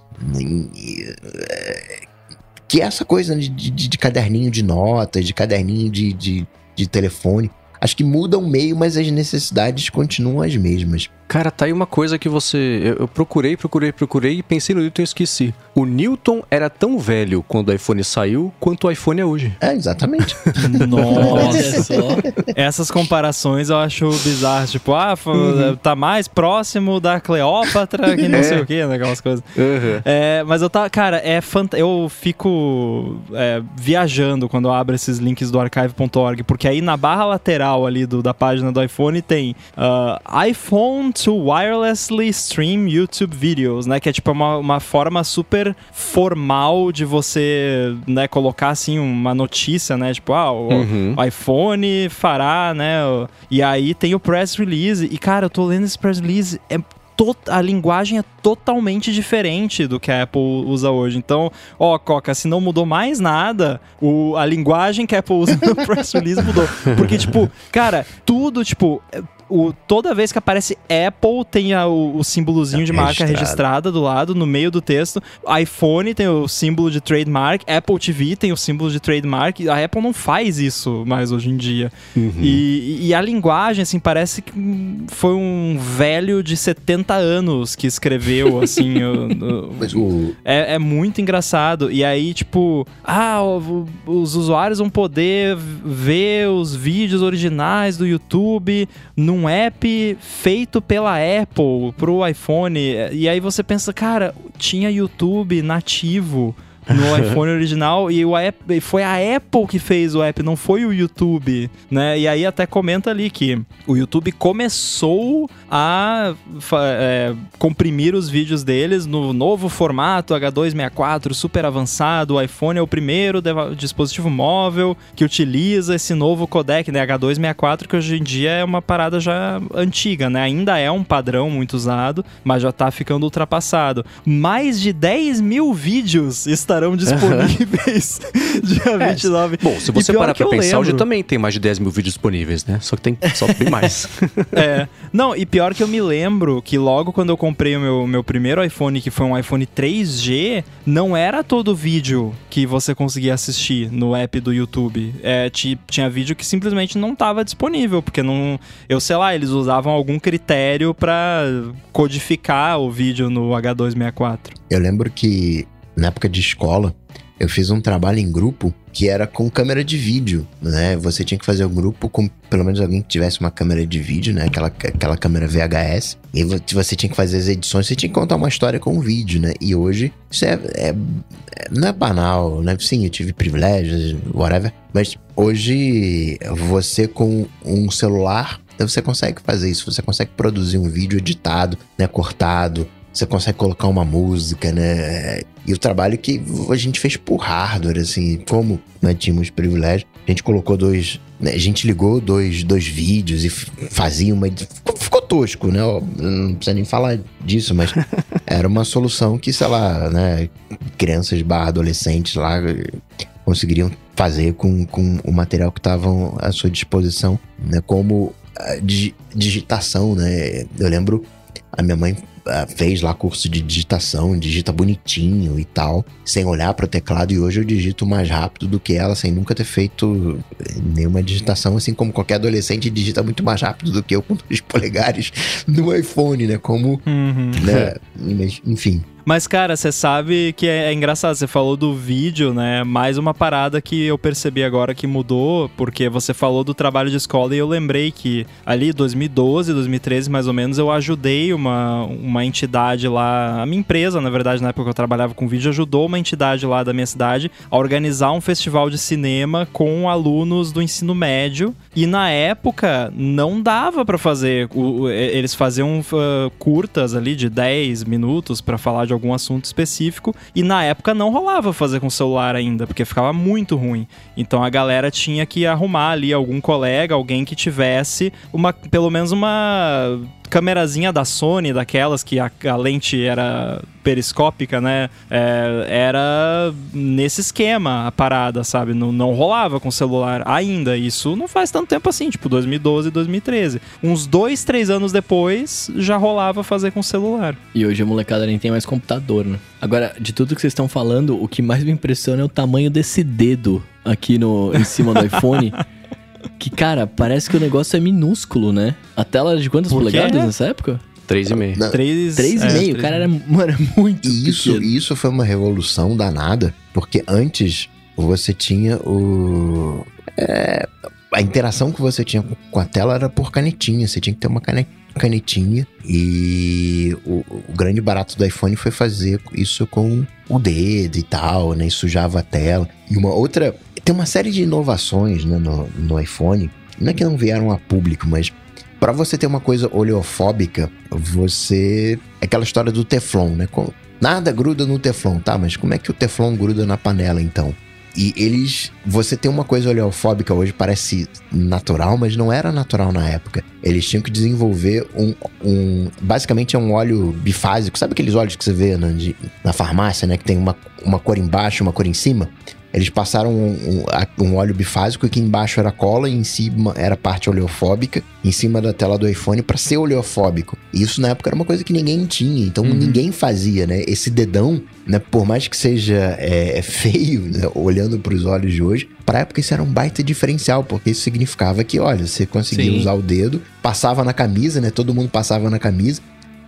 Que é essa coisa de, de, de caderninho de notas, de caderninho de, de, de telefone. Acho que muda o meio, mas as necessidades continuam as mesmas. Cara, tá aí uma coisa que você. Eu, eu procurei, procurei, procurei e pensei no Newton e esqueci. O Newton era tão velho quando o iPhone saiu quanto o iPhone é hoje. É, exatamente. Nossa! Essas comparações eu acho bizarras. Tipo, ah, uhum. tá mais próximo da Cleópatra que não é. sei o que, né, aquelas coisas. Uhum. É, mas eu tá. Cara, é fant... eu fico é, viajando quando eu abro esses links do archive.org, porque aí na barra lateral ali do, da página do iPhone tem uh, iPhone to wirelessly stream YouTube videos, né? Que é tipo uma, uma forma super formal de você, né, colocar assim uma notícia, né? Tipo, ah, o, uhum. iPhone fará, né? E aí tem o press release. E cara, eu tô lendo esse press release, é a linguagem é totalmente diferente do que a Apple usa hoje. Então, ó, Coca, se não mudou mais nada, o, a linguagem que a Apple usa no press release mudou. Porque, tipo, cara, tudo, tipo, o, toda vez que aparece Apple tem a, o, o símbolozinho É, de marca registrado. registrada do lado, no meio do texto. iPhone tem o símbolo de trademark, Apple TV tem o símbolo de trademark. A Apple não faz isso mais hoje em dia. E, e a linguagem, assim, parece que foi um velho de 70 anos que escreveu, assim. o- o- é, é muito engraçado. E aí, tipo, ah, os usuários vão poder ver os vídeos originais do YouTube num app feito pela Apple pro iPhone. E aí você pensa, cara, tinha YouTube nativo. No iPhone original e o app, foi a Apple que fez o app, não foi o YouTube, né? E aí até comenta ali que o YouTube começou a é, comprimir os vídeos deles no novo formato H264 super avançado. O iPhone é o primeiro dispositivo móvel que utiliza esse novo codec, né? H264, que hoje em dia é uma parada já antiga, né? Ainda é um padrão muito usado, mas já tá ficando ultrapassado. Mais de 10 mil vídeos estarão disponíveis dia 29. Bom, se você parar pra eu pensar, hoje lembro. também tem mais de 10 mil vídeos disponíveis, né? Só que tem só bem mais. É. Não, e pior que eu me lembro que logo quando eu comprei o meu, meu primeiro iPhone, que foi um iPhone 3G, não era todo vídeo que você conseguia assistir no app do YouTube. É, ti- tinha vídeo que simplesmente não estava disponível, porque não. Eu sei lá, eles usavam algum critério pra codificar o vídeo no H264. eu lembro que na época de escola, eu fiz um trabalho em grupo que era com câmera de vídeo, né? Você tinha que fazer um grupo com pelo menos alguém que tivesse uma câmera de vídeo, né? Aquela, aquela câmera VHS. E vo- você tinha que fazer as edições, você tinha que contar uma história com um vídeo, né? E hoje, isso é, é- é- não é banal, né? Sim, eu tive privilégios, whatever. Mas hoje, você com um celular, você consegue fazer isso. Você consegue produzir um vídeo editado, né? Cortado. Você consegue colocar uma música, né? E o trabalho que a gente fez por hardware, assim, como nós tínhamos privilégio, a gente colocou dois. né, a gente ligou dois, dois vídeos e fazia uma. Ficou, ficou tosco, né? Não precisa nem falar disso, mas era uma solução que, sei lá, né? Crianças barra adolescentes lá eh, conseguiriam fazer com, com o material que estavam à sua disposição, né? Como a digi- digitação, né? Eu lembro a minha mãe fez lá curso de digitação, digita bonitinho e tal, sem olhar para o teclado. E hoje eu digito mais rápido do que ela, sem nunca ter feito eh, nenhuma digitação. Assim como qualquer adolescente digita muito mais rápido do que eu com dois polegares no iPhone, né? Como, né? Mas, Enfim. Mas, cara, você sabe que é, é engraçado. Você falou do vídeo, né? Mais uma parada que eu percebi agora que mudou, porque você falou do trabalho de escola e eu lembrei que ali 2012, 2013, mais ou menos, eu ajudei uma, uma entidade lá, a minha empresa, na verdade, na época que eu trabalhava com vídeo, ajudou uma entidade lá da minha cidade a organizar um festival de cinema com alunos do ensino médio. E na época não dava pra fazer. eles faziam ah, curtas ali de 10 minutos pra falar de algum assunto específico. E na época não rolava fazer com celular ainda, porque ficava muito ruim. Então a galera tinha que arrumar ali algum colega, alguém que tivesse uma, pelo menos uma câmerazinha da Sony, daquelas que a, a lente era periscópica, né? É, era nesse esquema a parada, sabe? Não, não rolava com celular ainda. Isso não faz tanto tempo assim, tipo 2012, 2013. Uns dois, três anos depois já rolava fazer com celular. E hoje a molecada nem tem mais computador, né? Agora, de tudo que vocês estão falando, o que mais me impressiona é o tamanho desse dedo aqui no, em cima do iPhone. Que, cara, parece que o negócio é minúsculo, né? A tela era de quantas Por quê? polegadas nessa época? 3,5. Não, Três, 3,5. é, o cara era, mano, muito E isso, pequeno. isso foi uma revolução danada, porque antes você tinha o. é, a interação que você tinha com- a tela era por canetinha. Você tinha que ter uma cane- canetinha. E o, o grande barato do iPhone foi fazer isso com o dedo e tal, né? Sujava a tela. E uma outra. Tem uma série de inovações né, no, no iPhone. Não é que não vieram a público, mas Pra você ter uma coisa oleofóbica, você. É aquela história do Teflon, né? Nada gruda no Teflon, tá? Mas como é que o Teflon gruda na panela, então? E eles. Você tem uma coisa oleofóbica hoje, parece natural, mas não era natural na época. Eles tinham que desenvolver um. um basicamente é um óleo bifásico. Sabe aqueles óleos que você vê na, de- na farmácia, né? Que tem uma, uma cor embaixo uma cor em cima? Eles passaram um, um, um óleo bifásico que embaixo era cola e em cima era parte oleofóbica, em cima da tela do iPhone para ser oleofóbico. E isso na época era uma coisa que ninguém tinha, então uhum. ninguém fazia, né? Esse dedão, né? Por mais que seja é, feio, né? olhando para os olhos de hoje, para época isso era um baita diferencial, porque isso significava que, olha, você conseguia Sim. usar o dedo, passava na camisa, né? Todo mundo passava na camisa,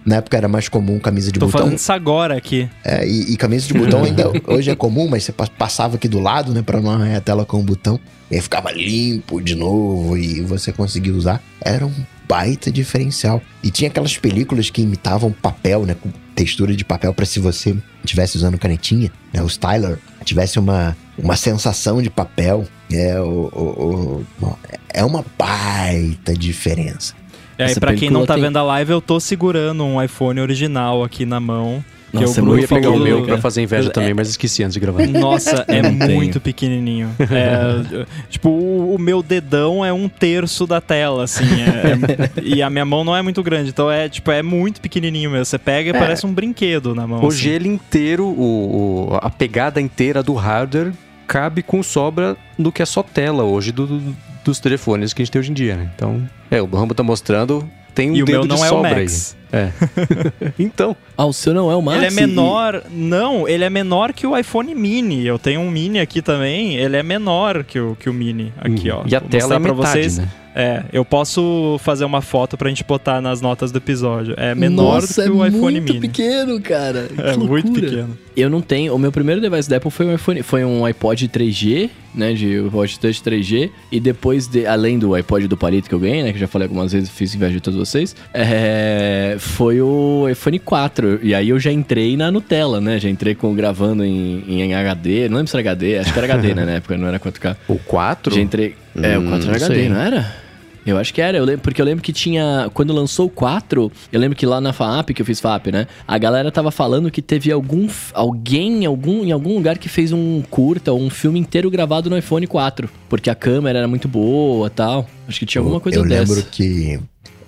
na época era mais comum camisa de Tô botão. Tô falando isso agora aqui. É, e, e, camisa de botão ainda hoje é comum, mas você passava aqui do lado, né, pra não arranhar a tela com o botão. E aí ficava limpo de novo e você conseguia usar. Era um baita diferencial. E tinha aquelas películas que imitavam papel, né, com textura de papel para se você estivesse usando canetinha, né, o styler, tivesse uma, uma sensação de papel. É, o, o, o, é uma baita diferença. É, e pra quem não tá tem... vendo a live, eu tô segurando um iPhone original aqui na mão. Nossa, eu, eu ia pegar o meu pra fazer inveja é, também, mas esqueci antes de gravar. Nossa, é muito pequenininho. É, tipo, o, o, meu dedão é um terço da tela, assim. É, é e a minha mão não é muito grande, então é tipo é muito pequenininho mesmo. Você pega e é. parece um brinquedo na mão. O assim. gelo inteiro, o, o, a pegada inteira do hardware cabe com sobra do que é só tela hoje do, dos telefones que a gente tem hoje em dia, né? Então, é, o Rambo tá mostrando, tem um e dedo o meu não de é sobra o Max. É. então. Ah, o seu não é o Max? Ele é menor. E... Não, ele é menor que o iPhone Mini. Eu tenho um Mini aqui também. Ele é menor que o, que o Mini. Aqui, hum. ó. E a Vou tela é metade, vocês. né? É, eu posso fazer uma foto pra gente botar nas notas do episódio. É menor Nossa, do que o é iPhone Mini. muito pequeno, cara. Que é loucura. muito pequeno. Eu não tenho. O meu primeiro device da Apple foi um iPhone, foi um iPod 3G, né, de iPod Touch 3G, e depois de, além do iPod do palito que eu ganhei, né, que eu já falei algumas vezes, fiz inveja de todos vocês, é, foi o iPhone 4. E aí eu já entrei na Nutella, né? Já entrei com gravando em, em HD, não lembro se era HD, acho que era HD, né, na época, não era 4K. O 4? Já entrei. É, o 4 era HD, sei. não era? Eu acho que era, eu lembro, porque eu lembro que tinha. Quando lançou o 4, eu lembro que lá na FAP, que eu fiz FAP, né? A galera tava falando que teve algum. Alguém algum, em algum lugar que fez um curta ou um filme inteiro gravado no iPhone 4. Porque a câmera era muito boa tal. Acho que tinha alguma coisa eu dessa. Eu lembro que.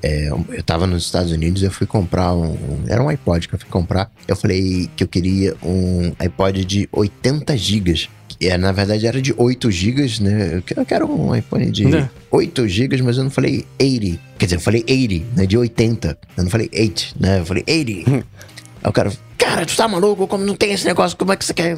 É, eu tava nos Estados Unidos, eu fui comprar um, um, Era um iPod que eu fui comprar. Eu falei que eu queria um iPod de 80 gigas. É, na verdade era de 8 GB, né? Eu quero um iPhone de é. 8 GB, mas eu não falei 80. Quer dizer, eu falei 80, né? De 80. Eu não falei 8, né? Eu falei 80. Aí o cara, cara, tu tá maluco? Como não tem esse negócio? Como é que você quer?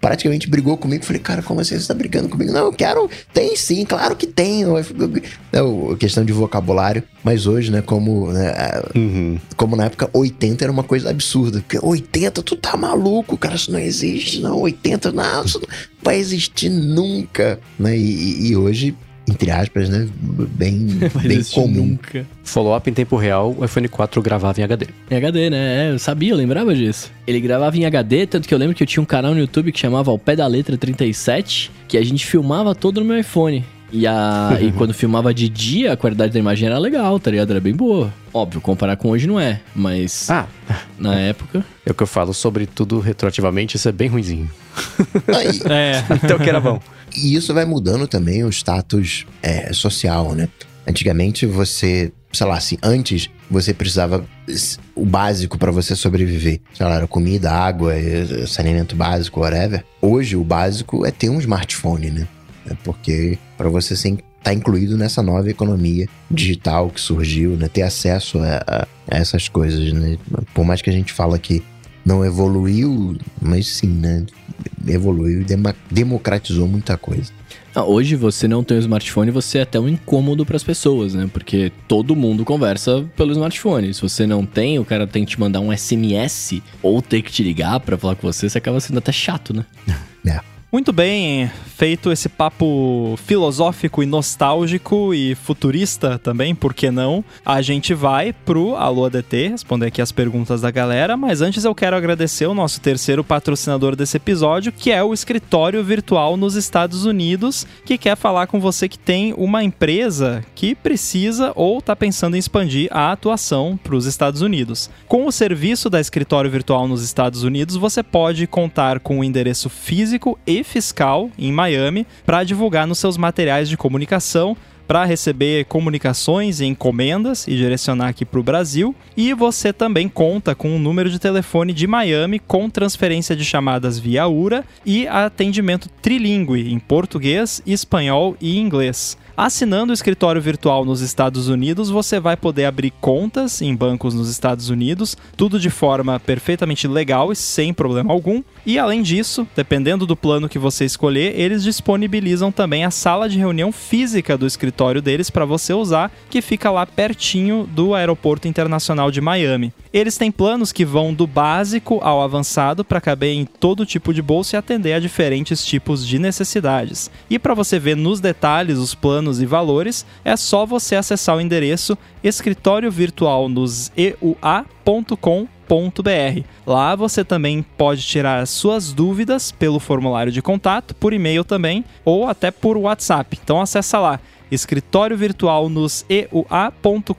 Praticamente brigou comigo. Falei, cara, como assim você tá brigando comigo? Não, eu quero. Tem sim, claro que tem. É questão de vocabulário. Mas hoje, né, como, né, uhum. como na época 80 era uma coisa absurda. Porque 80, tu tá maluco, cara, isso não existe, não. 80, não, isso não vai existir nunca. Né? E, e hoje entre aspas, né? Bem, bem comum. Nunca. Follow-up em tempo real, o iPhone 4 gravava em HD. Em HD, né? É, eu sabia, eu lembrava disso. Ele gravava em HD, tanto que eu lembro que eu tinha um canal no YouTube que chamava O Pé da Letra 37, que a gente filmava todo no meu iPhone. E, a, e quando filmava de dia, a qualidade da imagem era legal, tá ligado? Era bem boa. Óbvio, comparar com hoje não é, mas ah, na época. É o que eu falo sobre tudo retroativamente, isso é bem ruimzinho. Aí, é. então que era bom. E isso vai mudando também o status é, social, né? Antigamente você, sei lá, assim, antes você precisava o básico para você sobreviver. Sei lá, era comida, água, saneamento básico, whatever. Hoje o básico é ter um smartphone, né? É porque para você estar tá incluído nessa nova economia digital que surgiu, né? Ter acesso a, a, a essas coisas, né? Por mais que a gente fala que não evoluiu, mas sim, né? Evoluiu e democratizou muita coisa. Ah, hoje você não tem um smartphone, você é até um incômodo para as pessoas, né? Porque todo mundo conversa pelo smartphone. Se você não tem, o cara tem que te mandar um SMS ou ter que te ligar para falar com você, você acaba sendo até chato, né? É. Muito bem, feito esse papo filosófico e nostálgico e futurista também, por que não? A gente vai pro Alô ADT responder aqui as perguntas da galera, mas antes eu quero agradecer o nosso terceiro patrocinador desse episódio, que é o Escritório Virtual nos Estados Unidos, que quer falar com você que tem uma empresa que precisa ou está pensando em expandir a atuação para os Estados Unidos. Com o serviço da Escritório Virtual nos Estados Unidos, você pode contar com o um endereço físico e fiscal em Miami para divulgar nos seus materiais de comunicação para receber comunicações e encomendas e direcionar aqui para o Brasil. E você também conta com um número de telefone de Miami com transferência de chamadas via URA e atendimento trilingue em português, espanhol e inglês. Assinando o escritório virtual nos Estados Unidos, você vai poder abrir contas em bancos nos Estados Unidos, tudo de forma perfeitamente legal e sem problema algum. E além disso, dependendo do plano que você escolher, eles disponibilizam também a sala de reunião física do escritório deles para você usar, que fica lá pertinho do Aeroporto Internacional de Miami. Eles têm planos que vão do básico ao avançado para caber em todo tipo de bolsa e atender a diferentes tipos de necessidades. E para você ver nos detalhes os planos planos e valores, é só você acessar o endereço escritório virtual nos Lá você também pode tirar suas dúvidas pelo formulário de contato, por e-mail também, ou até por WhatsApp. Então acessa lá, escritório virtual nos eua.com.br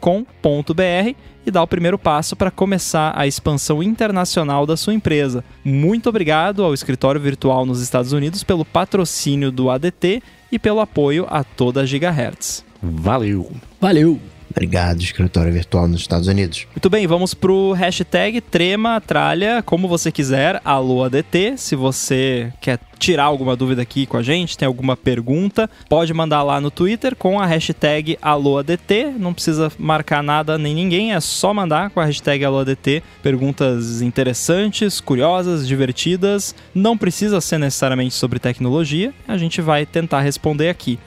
e dá o primeiro passo para começar a expansão internacional da sua empresa. Muito obrigado ao Escritório Virtual nos Estados Unidos pelo patrocínio do ADT e pelo apoio a toda a Gigahertz. Valeu! Valeu! Obrigado, escritório virtual nos Estados Unidos. Muito bem, vamos pro hashtag Trema Tralha, como você quiser, alô ADT. Se você quer tirar alguma dúvida aqui com a gente, tem alguma pergunta, pode mandar lá no Twitter com a hashtag AlôADT. Não precisa marcar nada nem ninguém, é só mandar com a hashtag AlôADT perguntas interessantes, curiosas, divertidas. Não precisa ser necessariamente sobre tecnologia, a gente vai tentar responder aqui.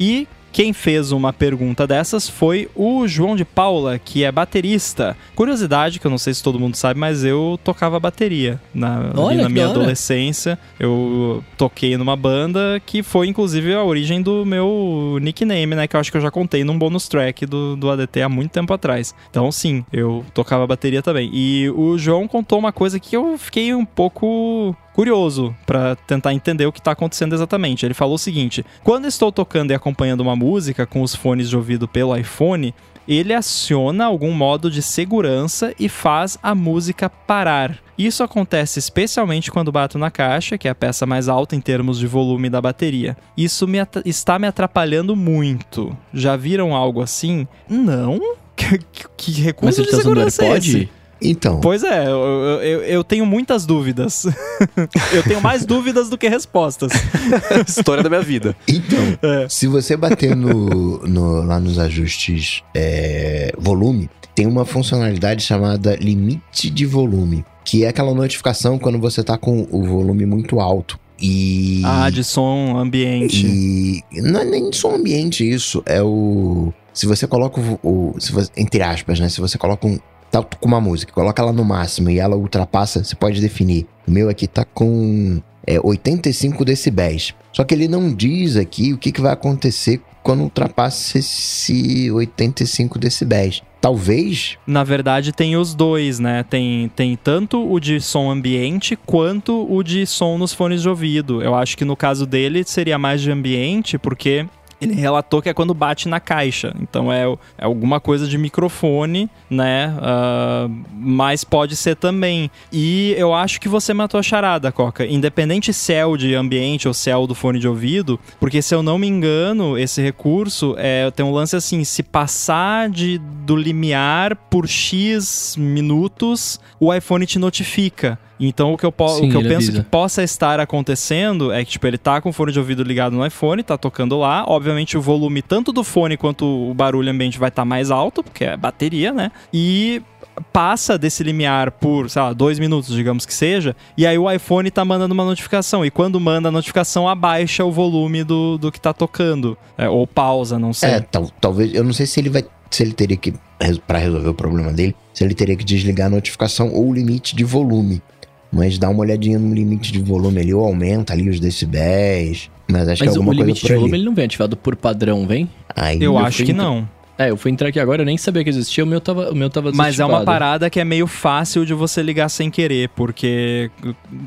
E quem fez uma pergunta dessas foi o João de Paula, que é baterista. Curiosidade, que eu não sei se todo mundo sabe, mas eu tocava bateria na, Olha, na minha adolescência. Eu toquei numa banda que foi, inclusive, a origem do meu nickname, né? Que eu acho que eu já contei num bonus track do, do ADT há muito tempo atrás. Então, sim, eu tocava bateria também. E o João contou uma coisa que eu fiquei um pouco curioso para tentar entender o que está acontecendo exatamente. Ele falou o seguinte: quando estou tocando e acompanhando uma música com os fones de ouvido pelo iPhone, ele aciona algum modo de segurança e faz a música parar. Isso acontece especialmente quando bato na caixa, que é a peça mais alta em termos de volume da bateria. Isso me está me atrapalhando muito. Já viram algo assim? Não? Que, que recurso Mas de tá usando segurança é esse? Então, Pois é, eu, eu, eu tenho muitas dúvidas. eu tenho mais dúvidas do que respostas. História da minha vida. então É. se você bater no, no- lá nos ajustes é, volume, tem uma funcionalidade chamada limite de volume, que é aquela notificação quando você tá com o volume muito alto. E. Ah, de som ambiente. E não é nem som ambiente isso, é o. Se você coloca o. o- se você- entre aspas, né? Se você coloca um. Tá com uma música, coloca ela no máximo e ela ultrapassa, você pode definir. O meu aqui tá com é, 85 decibéis. Só que ele não diz aqui o que, que vai acontecer quando ultrapassa esse 85 decibéis. Talvez. Na verdade, tem os dois, né? Tem, tem tanto o de som ambiente quanto o de som nos fones de ouvido. Eu acho que no caso dele seria mais de ambiente, porque ele relatou que é quando bate na caixa. Então é, é alguma coisa de microfone, né? Ah, mas pode ser também. E eu acho que você matou a charada, Coca. Independente se é o de ambiente ou se é o do fone de ouvido, porque se eu não me engano, esse recurso é, tem um lance assim: se passar de, do limiar por X minutos, o iPhone te notifica. Então o que eu, po- Sim, o que eu penso avisa. que possa estar acontecendo é que, tipo, ele tá com o fone de ouvido ligado no iPhone, tá tocando lá. Obviamente, o volume tanto do fone quanto o barulho ambiente vai estar mais alto, porque é bateria, né? E passa desse limiar por, sei lá, dois minutos, digamos que seja, e aí o iPhone tá mandando uma notificação. E quando manda a notificação, abaixa o volume do, do que tá tocando. É, ou pausa, não sei. É, tal- talvez. Eu não sei se ele vai. Se ele teria que. Pra resolver o problema dele, se ele teria que desligar a notificação ou o limite de volume. Mas dá uma olhadinha no limite de volume ali, ou aumenta ali os decibéis. Mas acho que é Mas o alguma coisa limite por de ali. volume ele não vem ativado por padrão, vem? Aí, eu eu acho que não. É, eu fui entrar aqui agora, eu nem sabia que existia, o meu tava, o meu tava Mas é uma parada que é meio fácil de você ligar sem querer, porque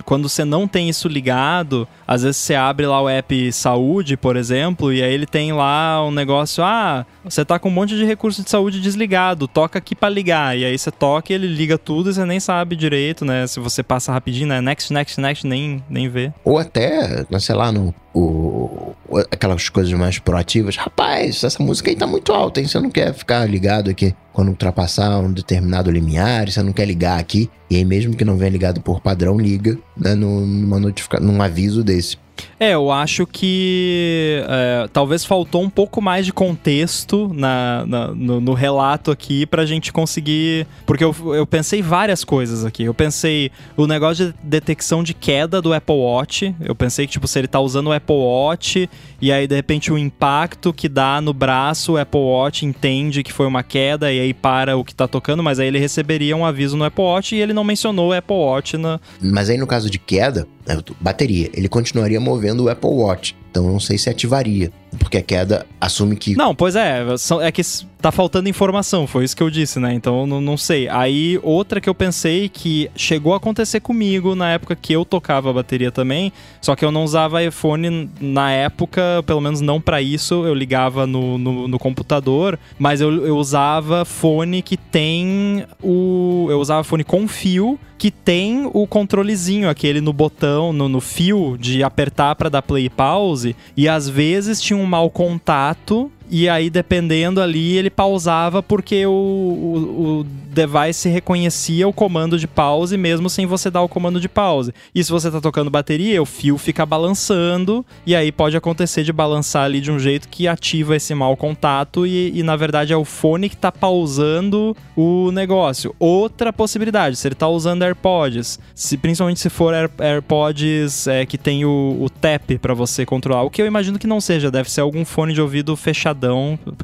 quando você não tem isso ligado, às vezes você abre lá o app Saúde, por exemplo, e aí ele tem lá um negócio, ah, você tá com um monte de recurso de saúde desligado, toca aqui pra ligar. E aí você toca e ele liga tudo e você nem sabe direito, né? Se você passa rapidinho, né? Next, next, next, nem, nem vê. Ou até, sei lá, no, o, aquelas coisas mais proativas. Rapaz, essa música aí tá muito alta, hein? Você não quer ficar ligado aqui quando ultrapassar um determinado limiar, você não quer ligar aqui. E aí, mesmo que não venha ligado por padrão, liga né, numa notificação, num aviso desse. É, eu acho que é, talvez faltou um pouco mais de contexto na, na no, no, relato aqui pra gente conseguir. Porque eu, eu pensei várias coisas aqui. Eu pensei o negócio de detecção de queda do Apple Watch. Eu pensei que, tipo, se ele tá usando o Apple Watch e aí de repente o impacto que dá no braço, o Apple Watch entende que foi uma queda e aí para o que tá tocando, mas aí ele receberia um aviso no Apple Watch e ele não mencionou o Apple Watch na. Mas aí no caso de queda, né, bateria, ele continuaria movendo o Apple Watch. Então não sei se ativaria, porque a queda assume que. Não, pois é, é que tá faltando informação, foi isso que eu disse, né? Então não, não sei. Aí outra que eu pensei que chegou a acontecer comigo na época que eu tocava a bateria também, só que eu não usava iPhone na época, pelo menos não para isso, eu ligava no, no, no computador, mas eu, eu usava fone que tem o. Eu usava fone com fio que tem o controlezinho, aquele no botão, no, no fio de apertar para dar play e pause, e às vezes tinha um mau contato e aí, dependendo ali, ele pausava porque o, o, o, device reconhecia o comando de pause mesmo sem você dar o comando de pause. E se você tá tocando bateria, o fio fica balançando e aí pode acontecer de balançar ali de um jeito que ativa esse mau contato e, e na verdade é o fone que tá pausando o negócio. Outra possibilidade, se ele tá usando AirPods, se, principalmente se for Air, AirPods é, que tem o, o tap para você controlar, o que eu imagino que não seja, deve ser algum fone de ouvido fechado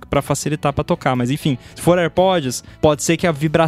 para facilitar para tocar. Mas enfim, se for AirPods, pode ser que a vibração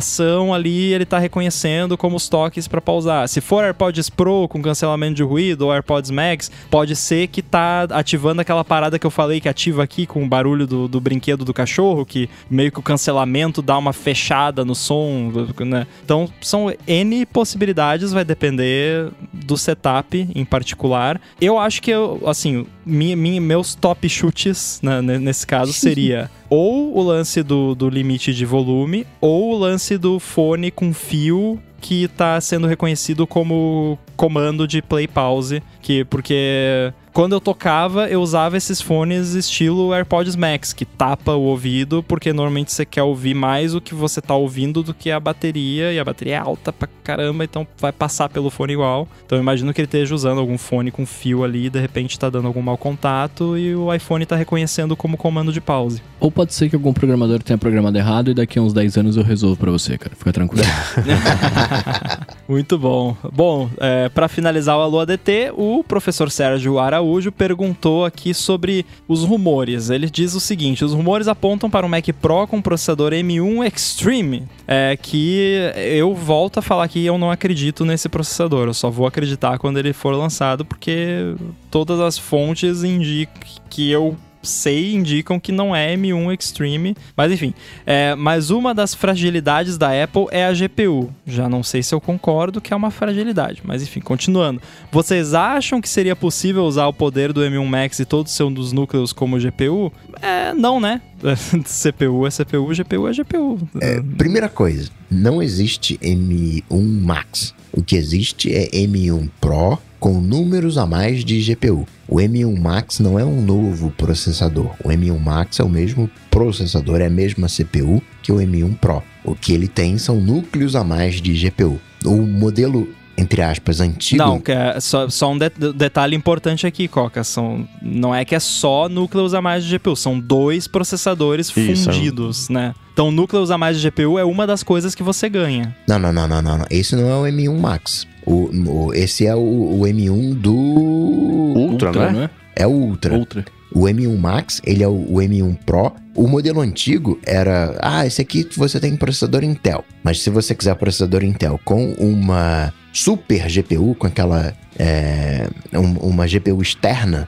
ali ele tá reconhecendo como os toques para pausar. Se for AirPods Pro com cancelamento de ruído ou AirPods Max, pode ser que tá ativando aquela parada que eu falei que ativa aqui com o barulho do, do brinquedo do cachorro, que meio que o cancelamento dá uma fechada no som, né? Então são N possibilidades, vai depender do setup em particular. Eu acho que eu, assim, minha, minha, meus top chutes né, nesse caso seria ou o lance do, do limite de volume ou o lance do fone com fio que está sendo reconhecido como comando de play pause, que porque quando eu tocava, eu usava esses fones estilo AirPods Max, que tapa o ouvido, porque normalmente você quer ouvir mais o que você tá ouvindo do que a bateria, e a bateria é alta pra caramba, então vai passar pelo fone igual. Então eu imagino que ele esteja usando algum fone com fio ali, e de repente tá dando algum mau contato, e o iPhone tá reconhecendo como comando de pause. Ou pode ser que algum programador tenha programado errado e daqui a uns 10 anos eu resolvo para você, cara. Fica tranquilo. Muito bom. Bom, é, para finalizar o Alô ADT, o professor Sérgio Araújo Araújo perguntou aqui sobre os rumores. Ele diz o seguinte: os rumores apontam para um Mac Pro com processador M1 Extreme, é, que eu volto a falar que eu não acredito nesse processador. Eu só vou acreditar quando ele for lançado, porque todas as fontes indicam que eu sei indicam que não é M1 Extreme. Mas enfim, é, mas uma das fragilidades da Apple é a GPU. Já não sei se eu concordo que é uma fragilidade, mas enfim, continuando. Vocês acham que seria possível usar o poder do M1 Max e todos os seus núcleos como GPU? É, não, né? CPU é CPU, GPU é GPU. É, primeira coisa, não existe M1 Max. O que existe é M1 Pro com números a mais de GPU. O M1 Max não é um novo processador. O M1 Max é o mesmo processador, é a mesma CPU que o M1 Pro. O que ele tem são núcleos a mais de GPU. O modelo entre aspas, antigo. Não, que é só, só um de detalhe importante aqui, Coca. São, não é que é só núcleos a mais de GPU, são dois processadores Isso. fundidos, né? Então, núcleos a mais de GPU é uma das coisas que você ganha. Não, não, não, não, não. Esse não é o M1 Max. O, o esse é o, o, M1 do. Ultra, Ultra né? É? é o Ultra. Ultra. O M1 Max, ele é o, o M1 Pro. O modelo antigo era, ah, esse aqui você tem processador Intel. Mas se você quiser processador Intel com uma super GPU, com aquela é, um, uma GPU externa,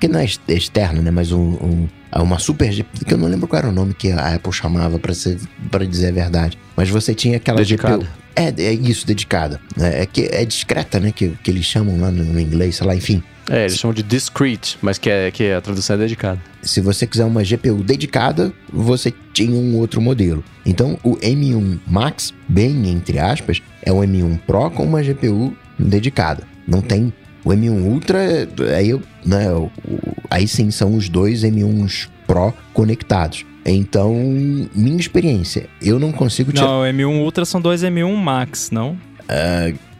que não é externa, né, mas um, um, uma super GPU, que eu não lembro qual era o nome que a Apple chamava para dizer a verdade. Mas você tinha aquela Dedicada. GPU é, é isso, dedicada. É, é, que é discreta, né? Que, que eles chamam lá no, no inglês, sei lá, enfim. É, eles chamam de discrete, mas que, é, que a tradução é dedicada. Se você quiser uma GPU dedicada, você tinha um outro modelo. Então, o M1 Max, bem entre aspas, é o M1 Pro com uma GPU dedicada. Não tem O M1 Ultra, aí, eu, né, aí sim são os dois M1s Pro conectados. Então, minha experiência, eu não consigo tirar. Não, o M1 Ultra são dois M1 Max, não?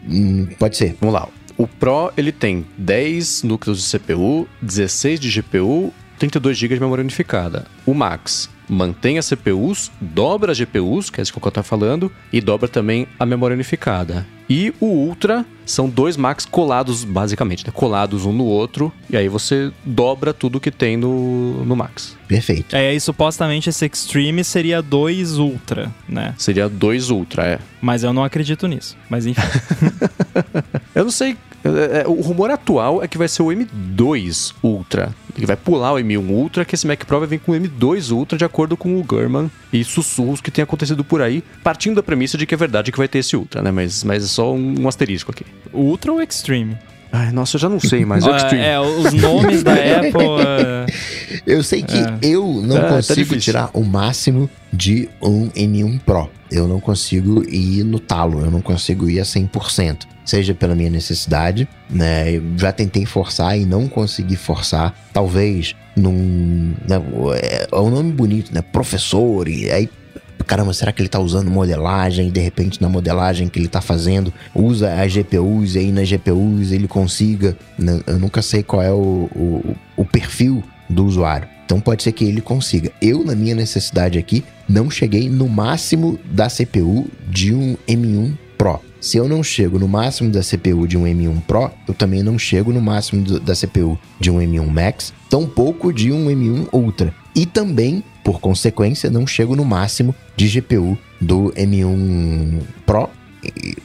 Hum, pode ser. Vamos lá. O Pro, ele tem 10 núcleos de CPU, 16 de GPU, 32 GB de memória unificada. O Max mantém as CPUs, dobra as GPUs, que é isso que eu tô falando, e dobra também a memória unificada. E o Ultra são dois Max colados, basicamente, né? colados um no outro, e aí você dobra tudo que tem no, no Max. Perfeito. É, e supostamente esse Extreme seria 2 Ultra, né? Seria dois Ultra, é. Mas eu não acredito nisso. Mas enfim. Eu não sei. é, é, O rumor atual é que vai ser o M2 Ultra. Que vai pular o M1 Ultra, que esse Mac Pro vai vir com o M2 Ultra, de acordo com o Gurman e sussurros que tem acontecido por aí, partindo da premissa de que é verdade que vai ter esse Ultra, né? Mas, mas só um, um asterisco aqui. Ultra ou Extreme? Ai, nossa, eu já não sei, mas é o Extreme. é, os nomes da Apple. é, Eu sei que eu não É, tá consigo difícil. tirar o máximo de um M1 Pro. Eu não consigo ir no talo, eu não consigo ir a 100%. Seja pela minha necessidade, né? Eu já tentei forçar e não consegui forçar. Talvez num. Né, é, é um nome bonito, né? Professor, e aí caramba, será que ele tá usando modelagem? De repente na modelagem que ele tá fazendo, usa as GPUs e aí nas GPUs ele consiga. né, Eu nunca sei qual é o, o, o perfil do usuário. Então pode ser que ele consiga. Eu, na minha necessidade aqui, não cheguei no máximo da CPU de um M1 Pro. Se eu não chego no máximo da CPU de um M1 Pro, eu também não chego no máximo da CPU de um M1 Max, tampouco de um M1 Ultra. E também, por consequência, não chego no máximo de GPU do M1 Pro,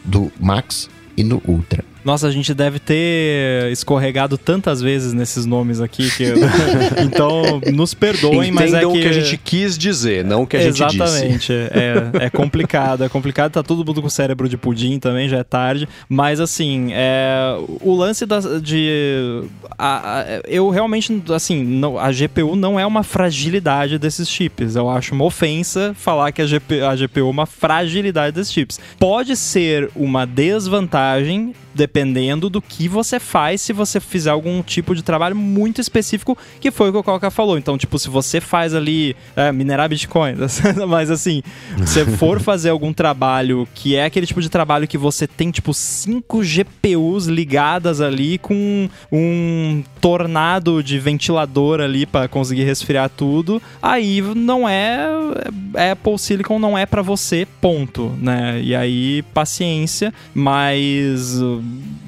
do Max e no Ultra. Nossa, a gente deve ter escorregado tantas vezes nesses nomes aqui que. então, nos perdoem, mas é Entendam que. o que a gente quis dizer, não o que a gente disse. Exatamente. É, é complicado, é complicado. Tá todo mundo com cérebro de pudim também, já é tarde. Mas assim, é, o lance da, de. a- a- eu realmente, assim, não, a GPU não é uma fragilidade desses chips. Eu acho uma ofensa falar que a, GP, a GPU é uma fragilidade desses chips. Pode ser uma desvantagem dependendo do que você faz se você fizer algum tipo de trabalho muito específico, que foi o que o Coca falou. Então, tipo, se você faz ali é, minerar Bitcoin, mas assim, se for fazer algum trabalho que é aquele tipo de trabalho que você tem, tipo, cinco GPUs ligadas ali com um tornado de ventilador ali para conseguir resfriar tudo, aí não é, é Apple Silicon não é para você, ponto, né? E aí paciência, mas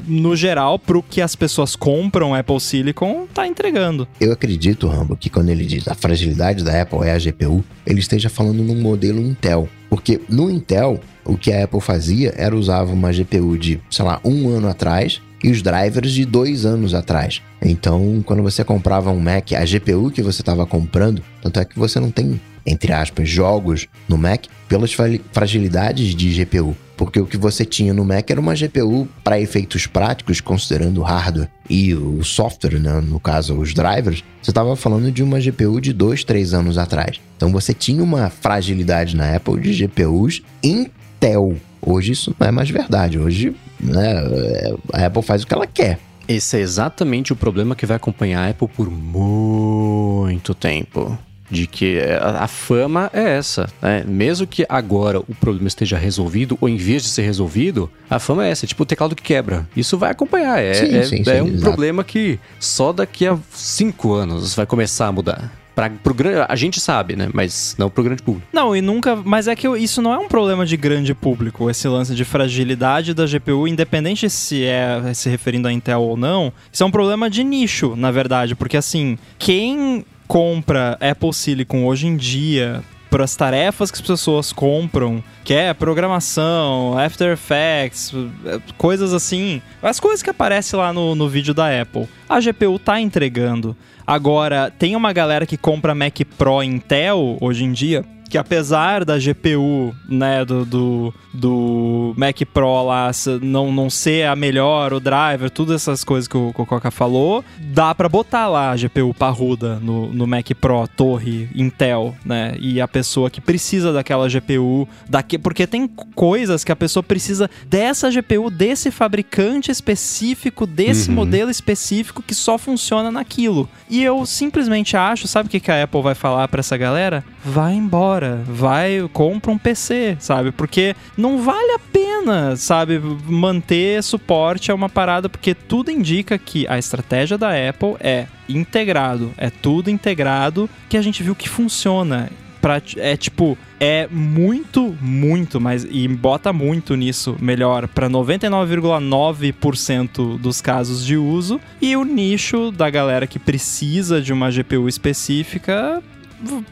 no geral, pro que as pessoas compram Apple Silicon, tá entregando. Eu acredito, Rambo, que quando ele diz a fragilidade da Apple é a GPU, ele esteja falando num modelo Intel. Porque no Intel, o que a Apple fazia era usava uma GPU de, sei lá, um ano atrás e os drivers de dois anos atrás. Então, quando você comprava um Mac, a GPU que você estava comprando, tanto é que você não tem, entre aspas, jogos no Mac pelas fra- fragilidades de GPU. Porque o que você tinha no Mac era uma GPU para efeitos práticos, considerando o hardware e o software, né? no caso os drivers, você estava falando de uma GPU de dois, três anos atrás. Então você tinha uma fragilidade na Apple de GPUs Intel. Hoje isso não é mais verdade. Hoje né, a Apple faz o que ela quer. Esse é exatamente o problema que vai acompanhar a Apple por muito tempo. De que a, a fama é essa, né? Mesmo que agora o problema esteja resolvido, ou em vez de ser resolvido, a fama é essa, tipo o teclado que quebra. Isso vai acompanhar. É, Sim, é, sim, é sim, um exato. problema que só daqui a cinco anos vai começar a mudar. Pra, pro, a gente sabe, né? Mas não pro grande público. Não, e nunca. Mas é que eu- isso não é um problema de grande público, esse lance de fragilidade da GPU, independente se é se referindo a Intel ou não. Isso é um problema de nicho, na verdade, porque assim, quem compra Apple Silicon hoje em dia para as tarefas que as pessoas compram, que é programação, After Effects, eh, coisas assim, as coisas que aparecem lá no, no vídeo da Apple, a GPU tá entregando. Agora, tem uma galera que compra Mac Pro Intel hoje em dia, que apesar da GPU, né, do, do, do Mac Pro lá não, não ser a melhor, o driver, todas essas coisas que o, que o Coca falou, dá para botar lá a GPU parruda no, no Mac Pro, torre, Intel, né? E a pessoa que precisa daquela GPU, daqui, porque tem coisas que a pessoa precisa dessa GPU, desse fabricante específico, desse uhum. modelo específico que só funciona naquilo. E eu simplesmente acho, sabe o que, que a Apple vai falar para essa galera? Vai embora, vai, compra um PC, sabe? Porque não vale a pena, sabe, manter suporte a uma parada, porque tudo indica que a estratégia da Apple é integrado, é tudo integrado que a gente viu que funciona. Pra, é tipo, é muito, muito, mas e bota muito nisso melhor para 99,9% dos casos de uso e o nicho da galera que precisa de uma GPU específica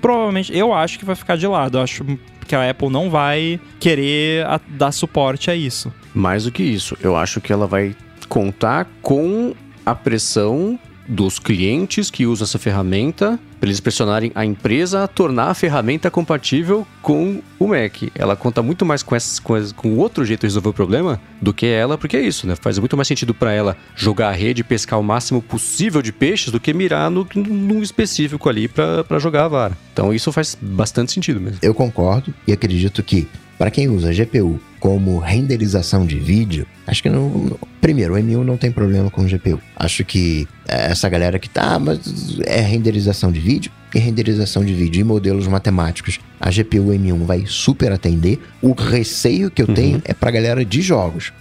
provavelmente eu acho que vai ficar de lado. Eu acho que a Apple não vai querer a, dar suporte a isso. Mais do que isso, eu acho que ela vai contar com a pressão dos clientes que usam essa ferramenta para eles pressionarem a empresa a tornar a ferramenta compatível com o Mac. Ela conta muito mais com essas coisas, com outro jeito de resolver o problema do que ela, porque é isso, né? Faz muito mais sentido para ela jogar a rede e pescar o máximo possível de peixes do que mirar no, num específico ali para jogar a vara. Então isso faz bastante sentido mesmo. Eu concordo e acredito que para quem usa GPU como renderização de vídeo, acho que não. Primeiro, o M1 não tem problema com GPU. Acho que essa galera que tá, mas é renderização de vídeo e renderização de vídeo e modelos matemáticos. A GPU M1 vai super atender. O receio que eu uhum. tenho é pra galera de jogos.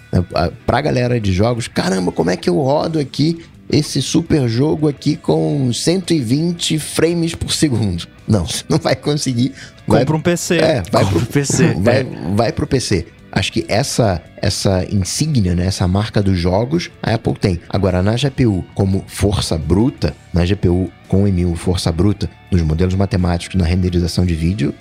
Pra galera de jogos, caramba, como é que eu rodo aqui esse super jogo aqui com 120 frames por segundo? Não, você não vai conseguir. Vai, Compra um PC. É, vai Compra pro PC. Vai, vai pro PC. Acho que essa essa insígnia, né, essa marca dos jogos, a Apple tem. Agora, na GPU, como força bruta, na GPU com M1 força bruta, nos modelos matemáticos, na renderização de vídeo,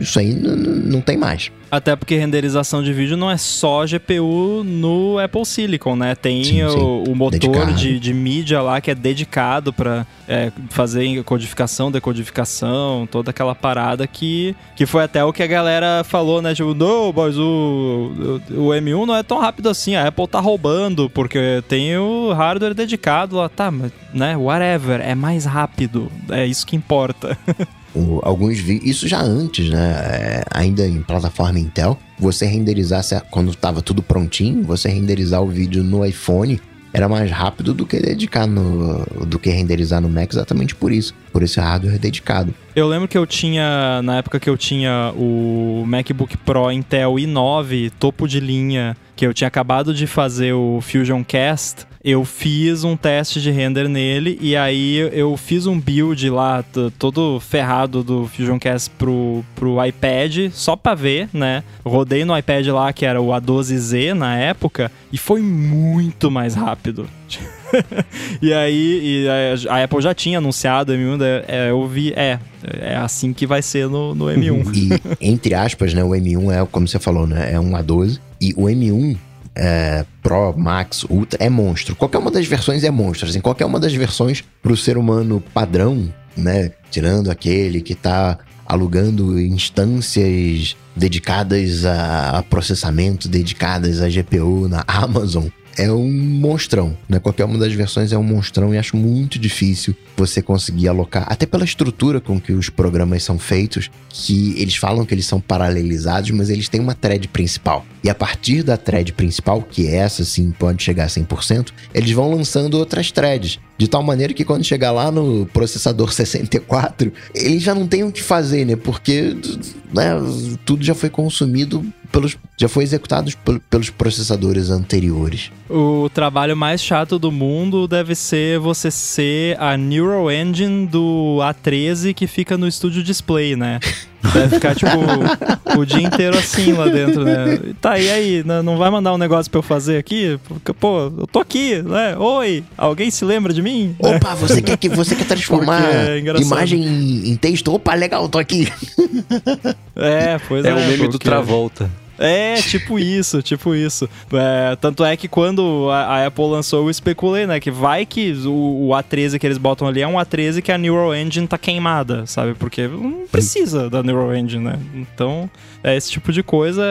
isso aí não tem mais. Até porque renderização de vídeo não é só GPU no Apple Silicon, né? Tem sim, o, sim. o, motor de, de mídia lá que é dedicado para é, fazer codificação, decodificação, toda aquela parada que, que foi até o que a galera falou, né? Tipo, não, mas o, o, o M1 não é tão rápido assim, a Apple tá roubando, porque tem o hardware dedicado lá, tá, mas, né, whatever, é mais rápido, é isso que importa. Alguns isso já antes, né? É, ainda em plataforma Intel, você renderizar quando estava tudo prontinho, você renderizar o vídeo no iPhone era mais rápido do que dedicar no do que renderizar no Mac exatamente por isso, por esse hardware dedicado. Eu lembro que eu tinha na época que eu tinha o MacBook Pro Intel i9 topo de linha, que eu tinha acabado de fazer o Fusion Cast, eu fiz um teste de render nele e aí eu fiz um build lá todo ferrado do Fusion Cast pro, pro iPad, só pra ver, né? Rodei no iPad lá que era o A12Z na época e foi muito mais rápido. e aí e a Apple já tinha anunciado o M1, é, eu vi, é, é assim que vai ser no, no M1. e, entre aspas, né, o M1 é, como você falou, né, é um A12, e o M1 é, Pro, Max, Ultra é monstro. Qualquer uma das versões é monstro. Assim, qualquer uma das versões para o ser humano padrão, né? Tirando aquele que está alugando instâncias dedicadas a processamento, dedicadas a GPU na Amazon, é um monstrão, né? Qualquer uma das versões é um monstrão e acho muito difícil você conseguir alocar, até pela estrutura com que os programas são feitos, que eles falam que eles são paralelizados, mas eles têm uma thread principal. E a partir da thread principal, que é essa sim pode chegar a 100%, eles vão lançando outras threads. De tal maneira que quando chegar lá no processador 64, ele já não tem o que fazer, né? Porque né, tudo já foi consumido pelos, já foi executado pelos processadores anteriores. O trabalho mais chato do mundo deve ser você ser a Neural Engine do A13 que fica no estúdio display, né? Deve ficar, tipo, o dia inteiro assim lá dentro, né? Tá, e aí? Não vai mandar um negócio pra eu fazer aqui? Porque, pô, eu tô aqui, né? Oi, alguém se lembra de mim? Opa, você quer que você quer transformar é imagem em texto? Opa, legal, tô aqui. É, pois é. É o meme porque... do Travolta. É, tipo isso, tipo isso. É, tanto é que quando a, a, Apple lançou, eu especulei, né? Que vai que o, o, A13 que eles botam ali é um A13 que a Neural Engine tá queimada, sabe? Porque não precisa da Neural Engine, né? Então, esse tipo de coisa.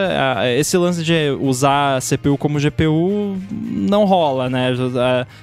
Esse lance de usar CPU como GPU não rola, né?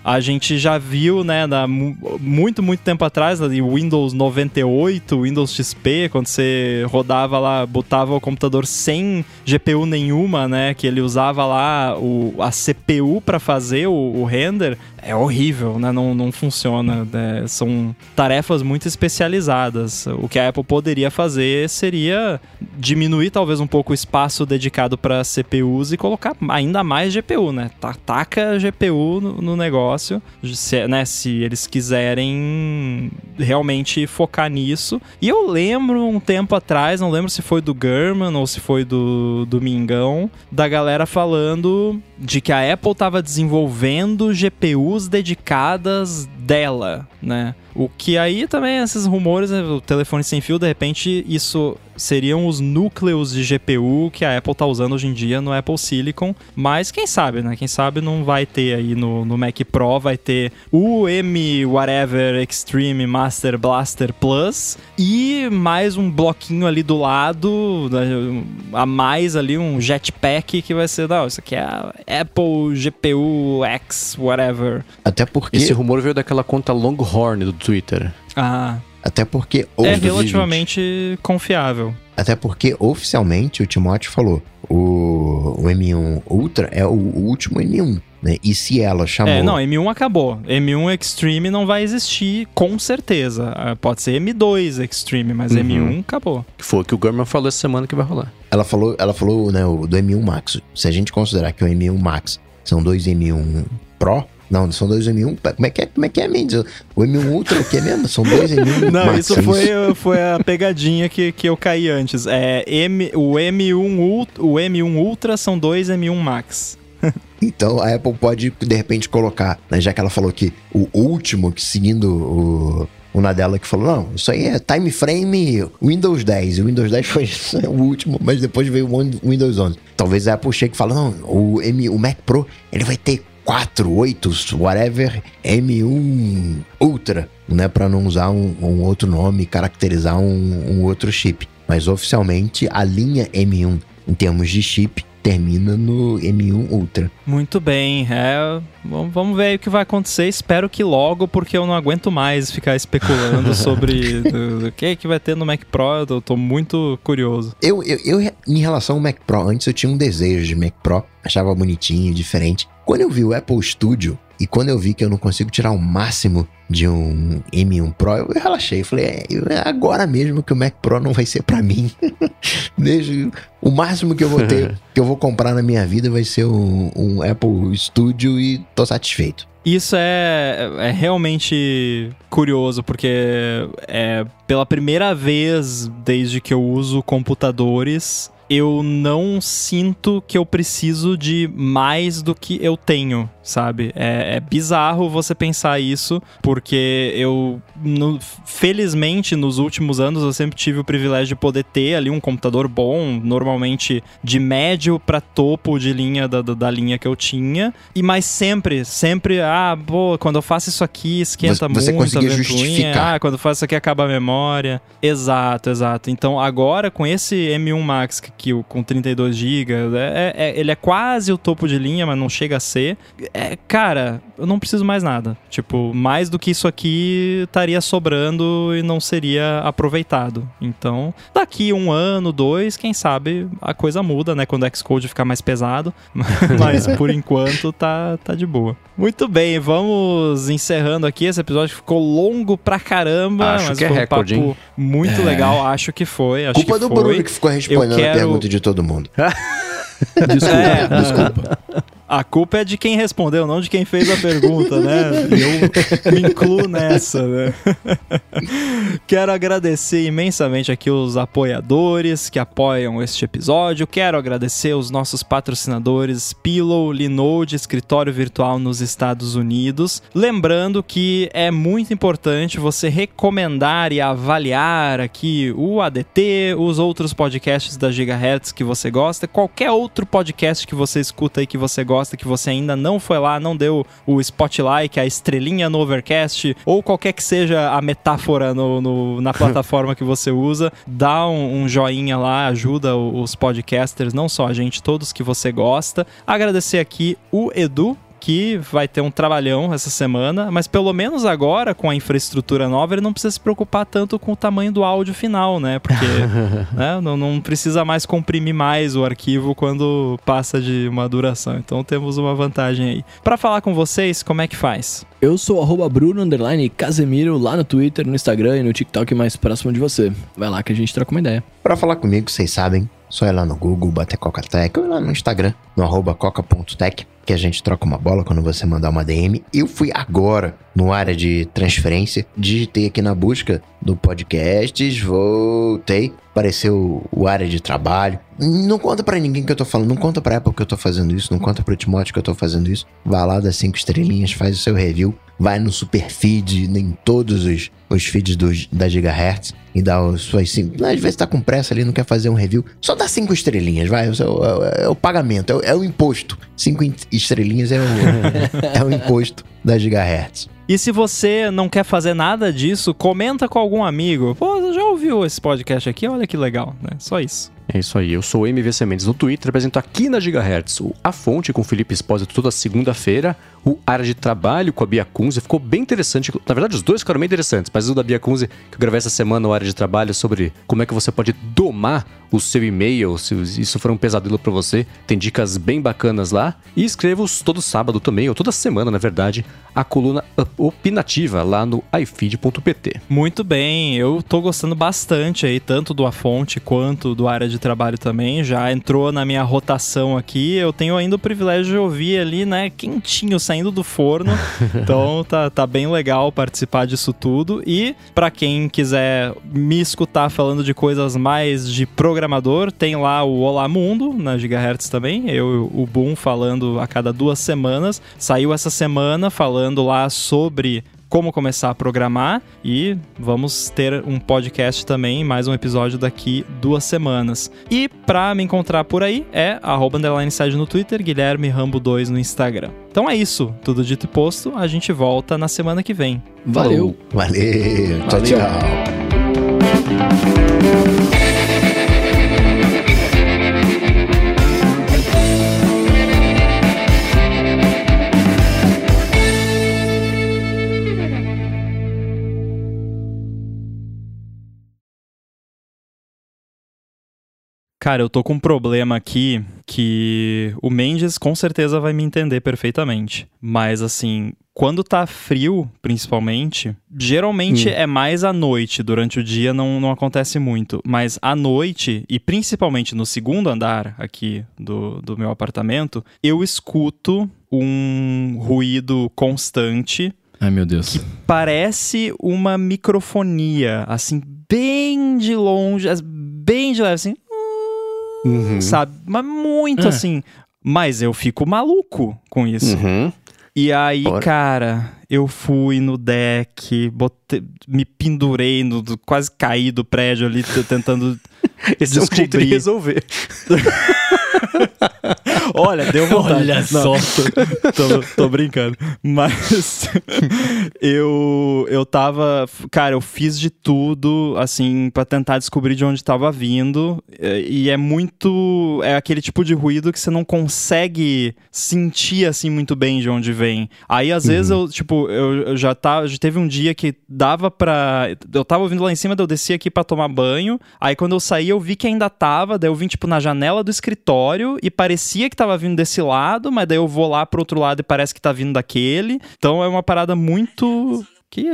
A, gente já viu, né, da, muito, muito tempo atrás, ali, Windows 98, Windows XP, quando você rodava lá, botava o computador sem GPU nenhuma, né? Que ele usava lá o, a CPU para fazer o, o, render, é horrível, né? Não, não funciona. Né? São tarefas muito especializadas. O que a Apple poderia fazer seria diminuir talvez um pouco o espaço dedicado para CPUs e colocar ainda mais GPU, né? Taca GPU no, no negócio, se, né? Se eles quiserem realmente focar nisso. E eu lembro um tempo atrás, não lembro se foi do German ou se foi do, do Domingão da galera falando de que a Apple estava desenvolvendo Dedicadas dela, né? O que aí também, esses rumores, né, o telefone sem fio, de repente, isso seriam os núcleos de GPU que a Apple tá usando hoje em dia no Apple Silicon. Mas quem sabe, né? Quem sabe não vai ter aí no, no Mac Pro, vai ter o M Whatever Extreme Master Blaster Plus e mais um bloquinho ali do lado, né, a mais ali, um jetpack que vai ser, não, isso aqui é a Apple GPU X Whatever. Até porque... Esse rumor veio daquela conta Longhorn do Twitter. Ah. Até porque. É relativamente confiável. Até porque oficialmente o Timóteo falou: o, o M1 Ultra é o último M1. Né? E se ela chamou. É, não, M1 acabou. M1 Extreme não vai existir, com certeza. Ah, pode ser M2 Extreme, mas uhum. M1 acabou. Que foi o que o Gurman falou essa semana que vai rolar. Ela falou, ela falou né, do M1 Max. Se a gente considerar que o M1 Max são dois M1 Pro, não, são dois M1. Como é que é, como é, que é Mendes? O M1 Ultra, o que é mesmo? São dois M1 Não, Max, isso foi, foi a pegadinha que, que eu caí antes. É, M, o, M1 Ultra, o M1 Ultra são dois M1 Max. Então a Apple pode, de repente, colocar, né, já que ela falou que o último, que seguindo o, o Nadella que falou: não, isso aí é time frame Windows 10. O Windows 10 foi o último, mas depois veio o Windows 11. Talvez a Apple chegue e fale: não, o, M, o Mac Pro ele vai ter 4, 8, whatever, M1 Ultra, né? Para não usar um, um, outro nome, caracterizar um, um outro chip. Mas oficialmente a linha M1 em termos de chip termina no M1 Ultra. Muito bem, é, vamos ver o que vai acontecer. Espero que logo, porque eu não aguento mais ficar especulando sobre o que, que vai ter no Mac Pro. Eu tô muito curioso. Eu, eu, eu, em relação ao Mac Pro, antes eu tinha um desejo de Mac Pro, achava bonitinho, diferente. Quando eu vi o Apple Studio e quando eu vi que eu não consigo tirar o máximo de um M1 Pro, eu relaxei. Falei, é, é agora mesmo que o Mac Pro não vai ser para mim. Desde o máximo que eu vou ter, que eu vou comprar na minha vida vai ser um, um Apple Studio e tô satisfeito. Isso é, é realmente curioso, porque é pela primeira vez desde que eu uso computadores, eu não sinto que eu preciso de mais do que eu tenho, sabe? É, é bizarro você pensar isso, porque eu, no, felizmente, nos últimos anos, eu sempre tive o privilégio de poder ter ali um computador bom, normalmente de médio para topo de linha da, da, da, linha que eu tinha, e mas sempre, sempre, ah, boa, quando eu faço isso aqui esquenta você, muito você a justificar. ah, quando eu faço isso aqui acaba a memória. Exato, exato. Então agora com esse M1 Max que com 32 GB, é, é, ele é quase o topo de linha, mas não chega a ser. É, cara, eu não preciso mais nada. Tipo, mais do que isso aqui estaria sobrando e não seria aproveitado. Então, daqui um ano, dois, quem sabe a coisa muda, né? Quando o Xcode ficar mais pesado. mas por enquanto tá, tá de boa. Muito bem, vamos encerrando aqui. Esse episódio ficou longo pra caramba. Acho mas que é foi um recorde, papo hein? muito é. legal. Acho que foi. Acho Culpa que do foi. Bruno que ficou respondendo quero... a pergunta de todo mundo. desculpa, é, desculpa. A culpa é de quem respondeu, não de quem fez a pergunta, né? Eu me incluo nessa, né? Quero agradecer imensamente aqui os apoiadores que apoiam este episódio. Quero agradecer os nossos patrocinadores Pillow, Linode, escritório virtual nos Estados Unidos. Lembrando que é muito importante você recomendar e avaliar aqui o ADT, os outros podcasts da Gigahertz que você gosta, qualquer outro podcast que você escuta aí que você gosta gosta, que você ainda não foi lá, não deu o spotlight, a estrelinha no Overcast, ou qualquer que seja a metáfora no, no na plataforma que você usa, dá um, um joinha lá, ajuda os podcasters, não só a gente, todos que você gosta. Agradecer aqui o Edu, que vai ter um trabalhão essa semana, mas pelo menos agora, com a infraestrutura nova, ele não precisa se preocupar tanto com o tamanho do áudio final, né? Porque né, não, não, precisa mais comprimir mais o arquivo quando passa de uma duração. Então temos uma vantagem aí. Para falar com vocês, como é que faz? Eu sou arroba Bruno Casemiro lá no Twitter, no Instagram e no TikTok mais próximo de você. Vai lá que a gente troca uma ideia. Para falar comigo, vocês sabem, só ir lá no Google, bater Coca-Tech, ou lá no Instagram, no arroba coca.tech que a gente troca uma bola quando você mandar uma DM. Eu fui agora no área de transferência, digitei aqui na busca do podcasts, voltei, apareceu o área de trabalho. Não conta para ninguém que eu tô falando, não conta pra Apple que eu tô fazendo isso, não conta pro Timóteo que eu tô fazendo isso. Vai lá, dá cinco estrelinhas, faz o seu review, vai no super feed, em todos os, os feeds dos, da Gigahertz e dá os suas cinco. Às vezes tá com pressa ali, não quer fazer um review, só dá cinco estrelinhas, vai, é o, é, é o pagamento, é o, é o imposto. Cinco estrelinhas é o, é o imposto da Gigahertz. E se você não quer fazer nada disso, comenta com algum amigo. Pô, já ouviu esse podcast aqui? Olha que legal, né? Só isso. É isso aí, eu sou o MVC Mendes no Twitter, apresento aqui na Gigahertz o A Fonte com o Felipe Espósito toda segunda-feira, o Área de Trabalho com a Bia Kunze, ficou bem interessante, na verdade os dois ficaram bem interessantes, mas o da Bia Kunze, que eu gravei essa semana, o Área de Trabalho, sobre como é que você pode domar o seu e-mail, se isso for um pesadelo para você, tem dicas bem bacanas lá, e escrevo todo sábado também, ou toda semana na verdade, a coluna opinativa lá no ifeed.pt. Muito bem, eu tô gostando bastante aí, tanto do A Fonte quanto do Área de de trabalho também, já entrou na minha rotação aqui. Eu tenho ainda o privilégio de ouvir ali, né, quentinho, saindo do forno. então tá, tá bem legal participar disso tudo. E para quem quiser me escutar falando de coisas mais de programador, tem lá o Olá Mundo na Gigahertz também. Eu o Boom falando a cada duas semanas. Saiu essa semana falando lá sobre como começar a programar e vamos ter um podcast também, mais um episódio daqui duas semanas. E para me encontrar por aí é arroba no Twitter, Guilherme Rambo 2 no Instagram. Então é isso, tudo dito e posto, a gente volta na semana que vem. Valeu! Valeu! Tchau, tchau! Cara, eu tô com um problema aqui que o Mendes com certeza vai me entender perfeitamente. Mas assim, quando tá frio, principalmente, geralmente hum. é mais à noite. Durante o dia não, não acontece muito. Mas à noite, e principalmente no segundo andar aqui do, do meu apartamento, eu escuto um ruído constante. Ai, meu Deus. Que parece uma microfonia, assim, bem de longe, bem de leve, assim uhum. sabe? Mas muito é. assim. Mas eu fico maluco com isso. Uhum. E aí, Bora. cara, eu fui no deck, botei, me pendurei, no, quase caí do prédio ali, tentando Esse descobrir. é um jeito de resolver. Olha, deu vontade. Olha só. tô, tô, brincando. Mas eu, eu tava. Cara, eu fiz de tudo, assim, para tentar descobrir de onde tava vindo. E é muito. É aquele tipo de ruído que você não consegue sentir, assim, muito bem de onde vem. Aí, às uhum. vezes, eu, tipo, eu, eu já tava. Já teve um dia que dava pra. Eu tava ouvindo lá em cima, daí eu desci aqui para tomar banho. Aí, quando eu saí, eu vi que ainda tava. Daí eu vim, tipo, na janela do escritório e parecia que tava vindo desse lado, mas daí eu vou lá pro outro lado e parece que tá vindo daquele. Então é uma parada muito. Que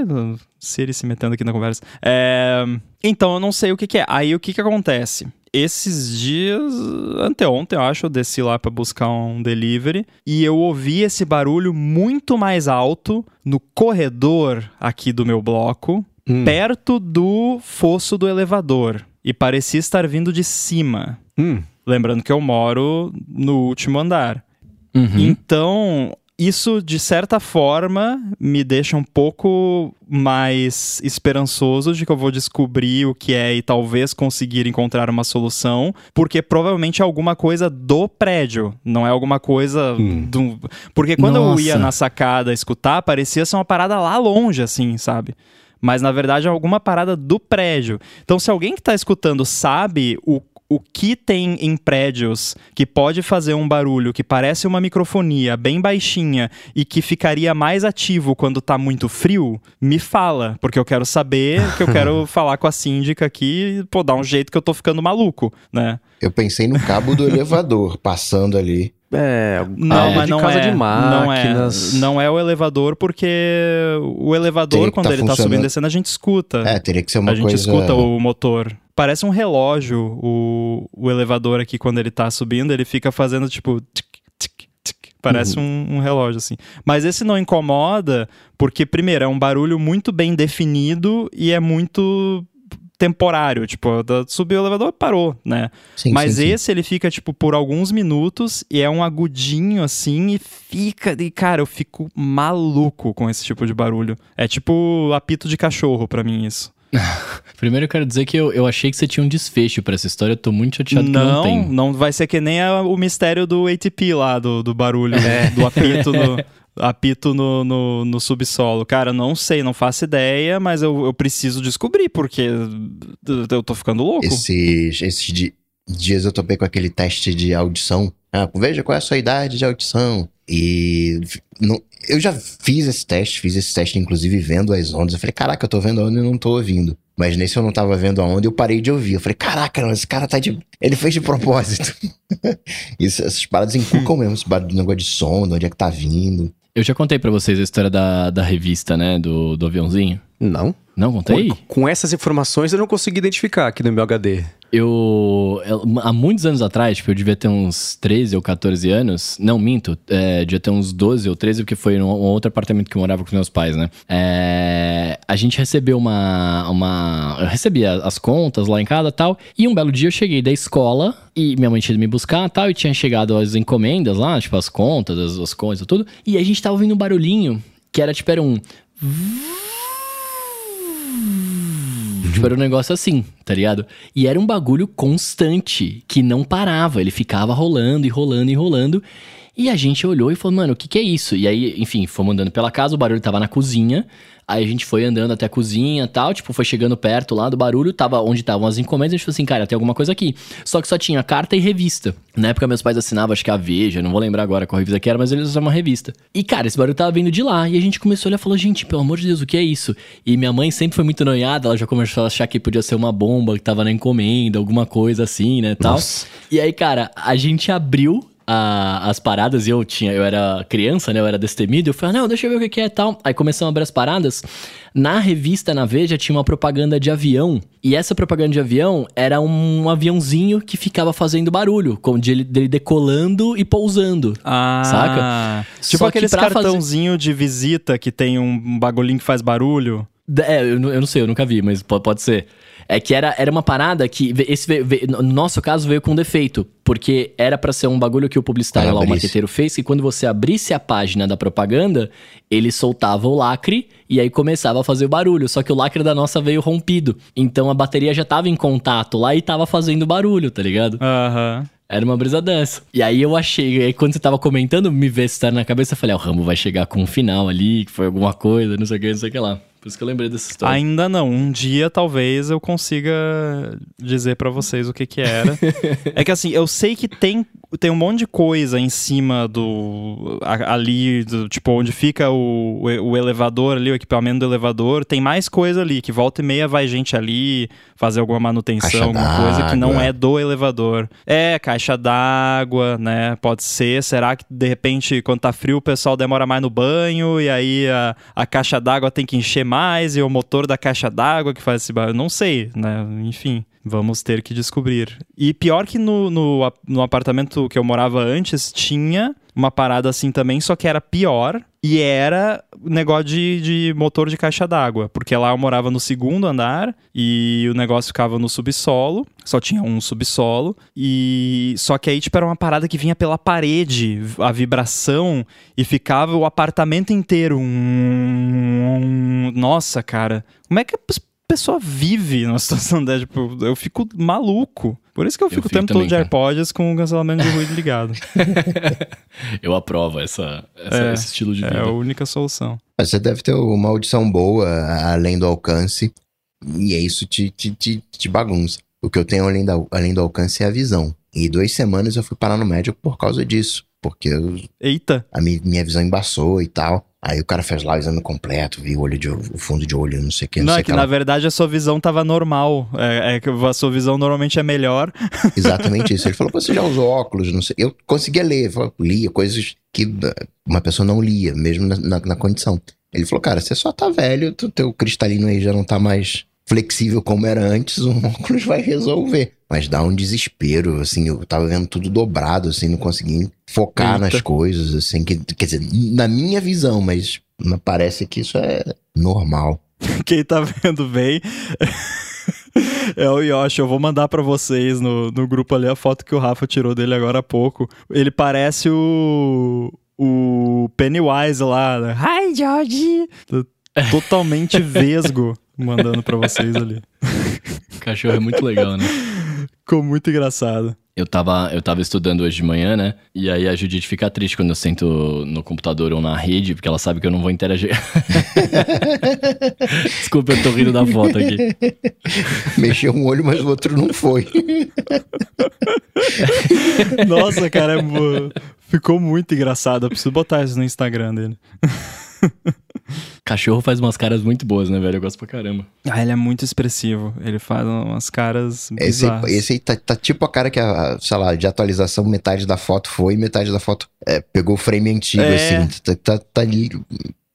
Siri se metendo aqui na conversa. É... Então, eu não sei o que, que, é. Aí, o que, que acontece? esses dias, anteontem, eu acho, eu desci lá para buscar um delivery e eu ouvi esse barulho muito mais alto no corredor aqui do meu bloco, Hum. perto do fosso do elevador. E parecia estar vindo de cima. Hum. Lembrando que eu moro no último andar. Uhum. Então, isso de certa forma me deixa um pouco mais esperançoso de que eu vou descobrir o que é e talvez conseguir encontrar uma solução, porque provavelmente é alguma coisa do prédio, não é alguma coisa Hum. do. Porque quando eu Nossa. ia na sacada escutar, parecia ser uma parada lá longe, assim, sabe? Mas na verdade é alguma parada do prédio. Então, se alguém que tá escutando sabe o o que tem em prédios que pode fazer um barulho que parece uma microfonia bem baixinha e que ficaria mais ativo quando tá muito frio, me fala, porque eu quero saber, que eu quero falar com a síndica aqui e pô, dar um jeito que eu tô ficando maluco, né? Eu pensei no cabo do elevador passando ali. É, Não, algo mas de não casa é. de máquinas. Não é, não é o elevador porque o elevador quando tá ele tá subindo e descendo a gente escuta. É, teria que ser uma a gente coisa. escuta o motor. Parece um relógio o, o elevador aqui quando ele tá subindo, ele fica fazendo tipo. tic, tic, tic. Parece um, um relógio, assim. Mas esse não incomoda, porque, primeiro, é um barulho muito bem definido e é muito temporário. Tipo, subiu o elevador, parou, né? Sim, Mas sim, sim. esse ele fica, tipo, por alguns minutos e é um agudinho assim e fica. E, cara, eu fico maluco com esse tipo de barulho. É tipo apito de cachorro pra mim, isso. Primeiro eu quero dizer que eu, eu achei que você tinha um desfecho pra essa história, eu tô muito chateado que não não, tem. não vai ser que nem a- o mistério do ATP lá, do, do barulho, do apito no. Apito no, no, no subsolo. Cara, não sei, não faço ideia, mas eu, eu preciso descobrir, porque eu tô ficando louco. Esses, esses dias eu topei com aquele teste de audição. Ah, veja qual é a sua idade de audição. E não- eu já fiz esse teste, fiz esse teste inclusive vendo as ondas. Eu falei, caraca, eu tô vendo a onda e não tô ouvindo. Mas nesse eu não tava vendo a onda e eu parei de ouvir. Eu falei, caraca, não, esse cara tá de. Ele fez de propósito. Isso, essas paradas encucam mesmo, esse barulho, negócio de som, de onde é que tá vindo. Eu já contei pra vocês a história da, da revista, né, do, do aviãozinho. Não. Não contei? Com, com essas informações eu não consegui identificar aqui no meu HD. Eu, há muitos anos atrás, tipo, eu devia ter uns 13 ou 14 anos. Não, minto, é, devia ter uns 12 ou 13, porque foi num um outro apartamento que eu morava com os meus pais, né? É, a gente recebeu uma, uma. Eu recebia as contas lá em casa e tal. E um belo dia eu cheguei da escola e minha mãe tinha ido me buscar e tal. E tinha chegado as encomendas lá, tipo, as contas, as, as coisas, tudo. E a gente tava ouvindo um barulhinho que era tipo, era um. Tipo, era um negócio assim, tá ligado? E era um bagulho constante, que não parava. Ele ficava rolando e rolando e rolando. E a gente olhou e falou, mano, o que que é isso? E aí, enfim, fomos andando pela casa, o barulho tava na cozinha. Aí a gente foi andando até a cozinha e tal, tipo, foi chegando perto lá do barulho, tava onde estavam as encomendas, a gente falou assim, cara, tem alguma coisa aqui. Só que só tinha carta e revista. Na época meus pais assinavam, acho que a Veja, não vou lembrar agora qual revista que era, mas eles usavam uma revista. E cara, esse barulho tava vindo de lá, e a gente começou a olhar e falou, gente, pelo amor de Deus, o que é isso? E minha mãe sempre foi muito noiada, ela já começou a achar que podia ser uma bomba que tava na encomenda, alguma coisa assim, né, tal. Nossa. E aí, cara, a gente abriu a- as paradas e eu tinha, eu era criança, né? Eu era destemido. Eu falei, "Ah, não, deixa eu ver o que é e tal. Aí começamos a abrir as paradas. Na revista, na Veja, tinha uma propaganda de avião. E essa propaganda de avião era um aviãozinho que ficava fazendo barulho, como de ele, dele decolando e pousando. Ah, Saca? Tipo Só aqueles pra fazer- cartãozinho de visita que tem um bagulhinho que faz barulho. É, eu, não- eu não sei, eu nunca vi, mas pode, pode ser. É que era, era uma parada que. Esse veio- veio- no nosso caso veio com defeito. Porque era pra ser um bagulho que o publicitário Para lá, o marqueteiro, fez, que quando você abrisse a página da propaganda, ele soltava o lacre e aí começava a fazer o barulho. Só que o lacre da nossa veio rompido. Então a bateria já tava em contato lá e tava fazendo barulho, tá ligado? Aham. Era uma brisa dessa. E aí eu achei, e aí quando você tava comentando, me ver se tá na cabeça, eu falei, ah, o Rambo vai chegar com um final ali, que foi alguma coisa, não sei o que, não sei o que lá. Por isso que eu lembrei dessa história. Ainda não. Um dia talvez eu consiga dizer pra vocês o que que era. é que assim, eu sei que tem, tem um monte de coisa em cima do. ali, do, tipo, onde fica o, o, elevador ali, o equipamento do elevador. Tem mais coisa ali, que volta e meia vai gente ali fazer alguma manutenção, alguma coisa que não é do elevador. É, caixa d'água, né? Pode ser. Será que de repente, quando tá frio, o pessoal demora mais no banho e aí a, a caixa d'água tem que encher mais e o motor da caixa d'água que faz esse barulho? Não sei, né? Enfim. Vamos ter que descobrir. E pior que no, no, no apartamento que eu morava antes, tinha uma parada assim também, só que era pior. E era negócio de, de motor de caixa d'água. Porque lá eu morava no segundo andar e o negócio ficava no subsolo. Só tinha um subsolo. E só que aí, tipo, era uma parada que vinha pela parede, a vibração, e ficava o apartamento inteiro. Nossa, cara. Como é que a pessoa vive numa situação dessa? Tipo, eu fico maluco. Por isso que eu fico, eu fico o tempo também, todo de AirPods com o cancelamento de ruído ligado. eu aprovo essa, essa é, esse estilo de vida. É a única solução. Você deve ter uma audição boa, além do alcance, e é isso te, te, te, te bagunça. O que eu tenho além, da, além do alcance é a visão. E duas semanas eu fui parar no médico por causa disso. Porque eu, Eita! A minha, minha visão embaçou e tal. Aí o cara fez lá o exame completo, viu o olho de o fundo de olho, não sei o que. Não, não é que, na verdade a sua visão tava normal. É, é, que a sua visão normalmente é melhor. Exatamente isso. Ele falou: você já usou óculos, não sei. Eu conseguia ler, eu lia coisas que eh, uma pessoa não lia, mesmo na, na, na condição. Ele falou, cara, você só tá velho, teu cristalino aí já não tá mais flexível como era antes, o óculos vai resolver. Mas dá um desespero, assim, eu tava vendo tudo dobrado, assim, não conseguia focar Eita. nas coisas, assim, que, quer dizer, na minha visão, mas parece que isso é normal. Quem tá vendo bem é o Yoshi. Eu vou mandar para vocês no, no grupo ali a foto que o Rafa tirou dele agora há pouco. Ele parece o. O Pennywise lá. Né? Hi, George! Totalmente vesgo mandando para vocês ali. O cachorro é muito legal, né? Ficou muito engraçado. Eu tava, eu tava estudando hoje de manhã, né? E aí a Judite fica triste quando eu sento no computador ou na rede, porque ela sabe que eu não vou interagir. Desculpa, eu tô rindo da foto aqui. Mexeu um olho, mas o outro não foi. Nossa, cara, é... ficou muito engraçado. Eu preciso botar isso no Instagram dele. Cachorro faz umas caras muito boas, né, velho? Eu gosto pra caramba. Ah, ele é muito expressivo. Ele faz umas caras esse, esse aí tá, tá, tipo a cara que, a, sei lá, de atualização, metade da foto foi, metade da foto é, pegou o frame antigo, é. assim. Tá, tá, tá ali.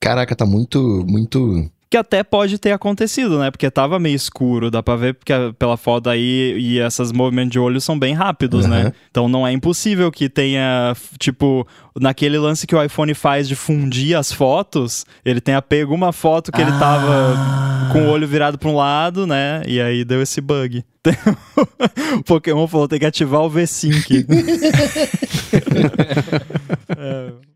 Caraca, tá muito, muito que até pode ter acontecido, né? Porque tava meio escuro, dá pra ver porque pela foto aí e esses movimentos de olho são bem rápidos, uhum. né? Então não é impossível que tenha, tipo, naquele lance que o iPhone faz de fundir as fotos, ele tenha pego uma foto que ah. ele tava com o olho virado para um lado, né? E aí deu esse bug. o Pokémon falou, tem que ativar o V-Sync. é.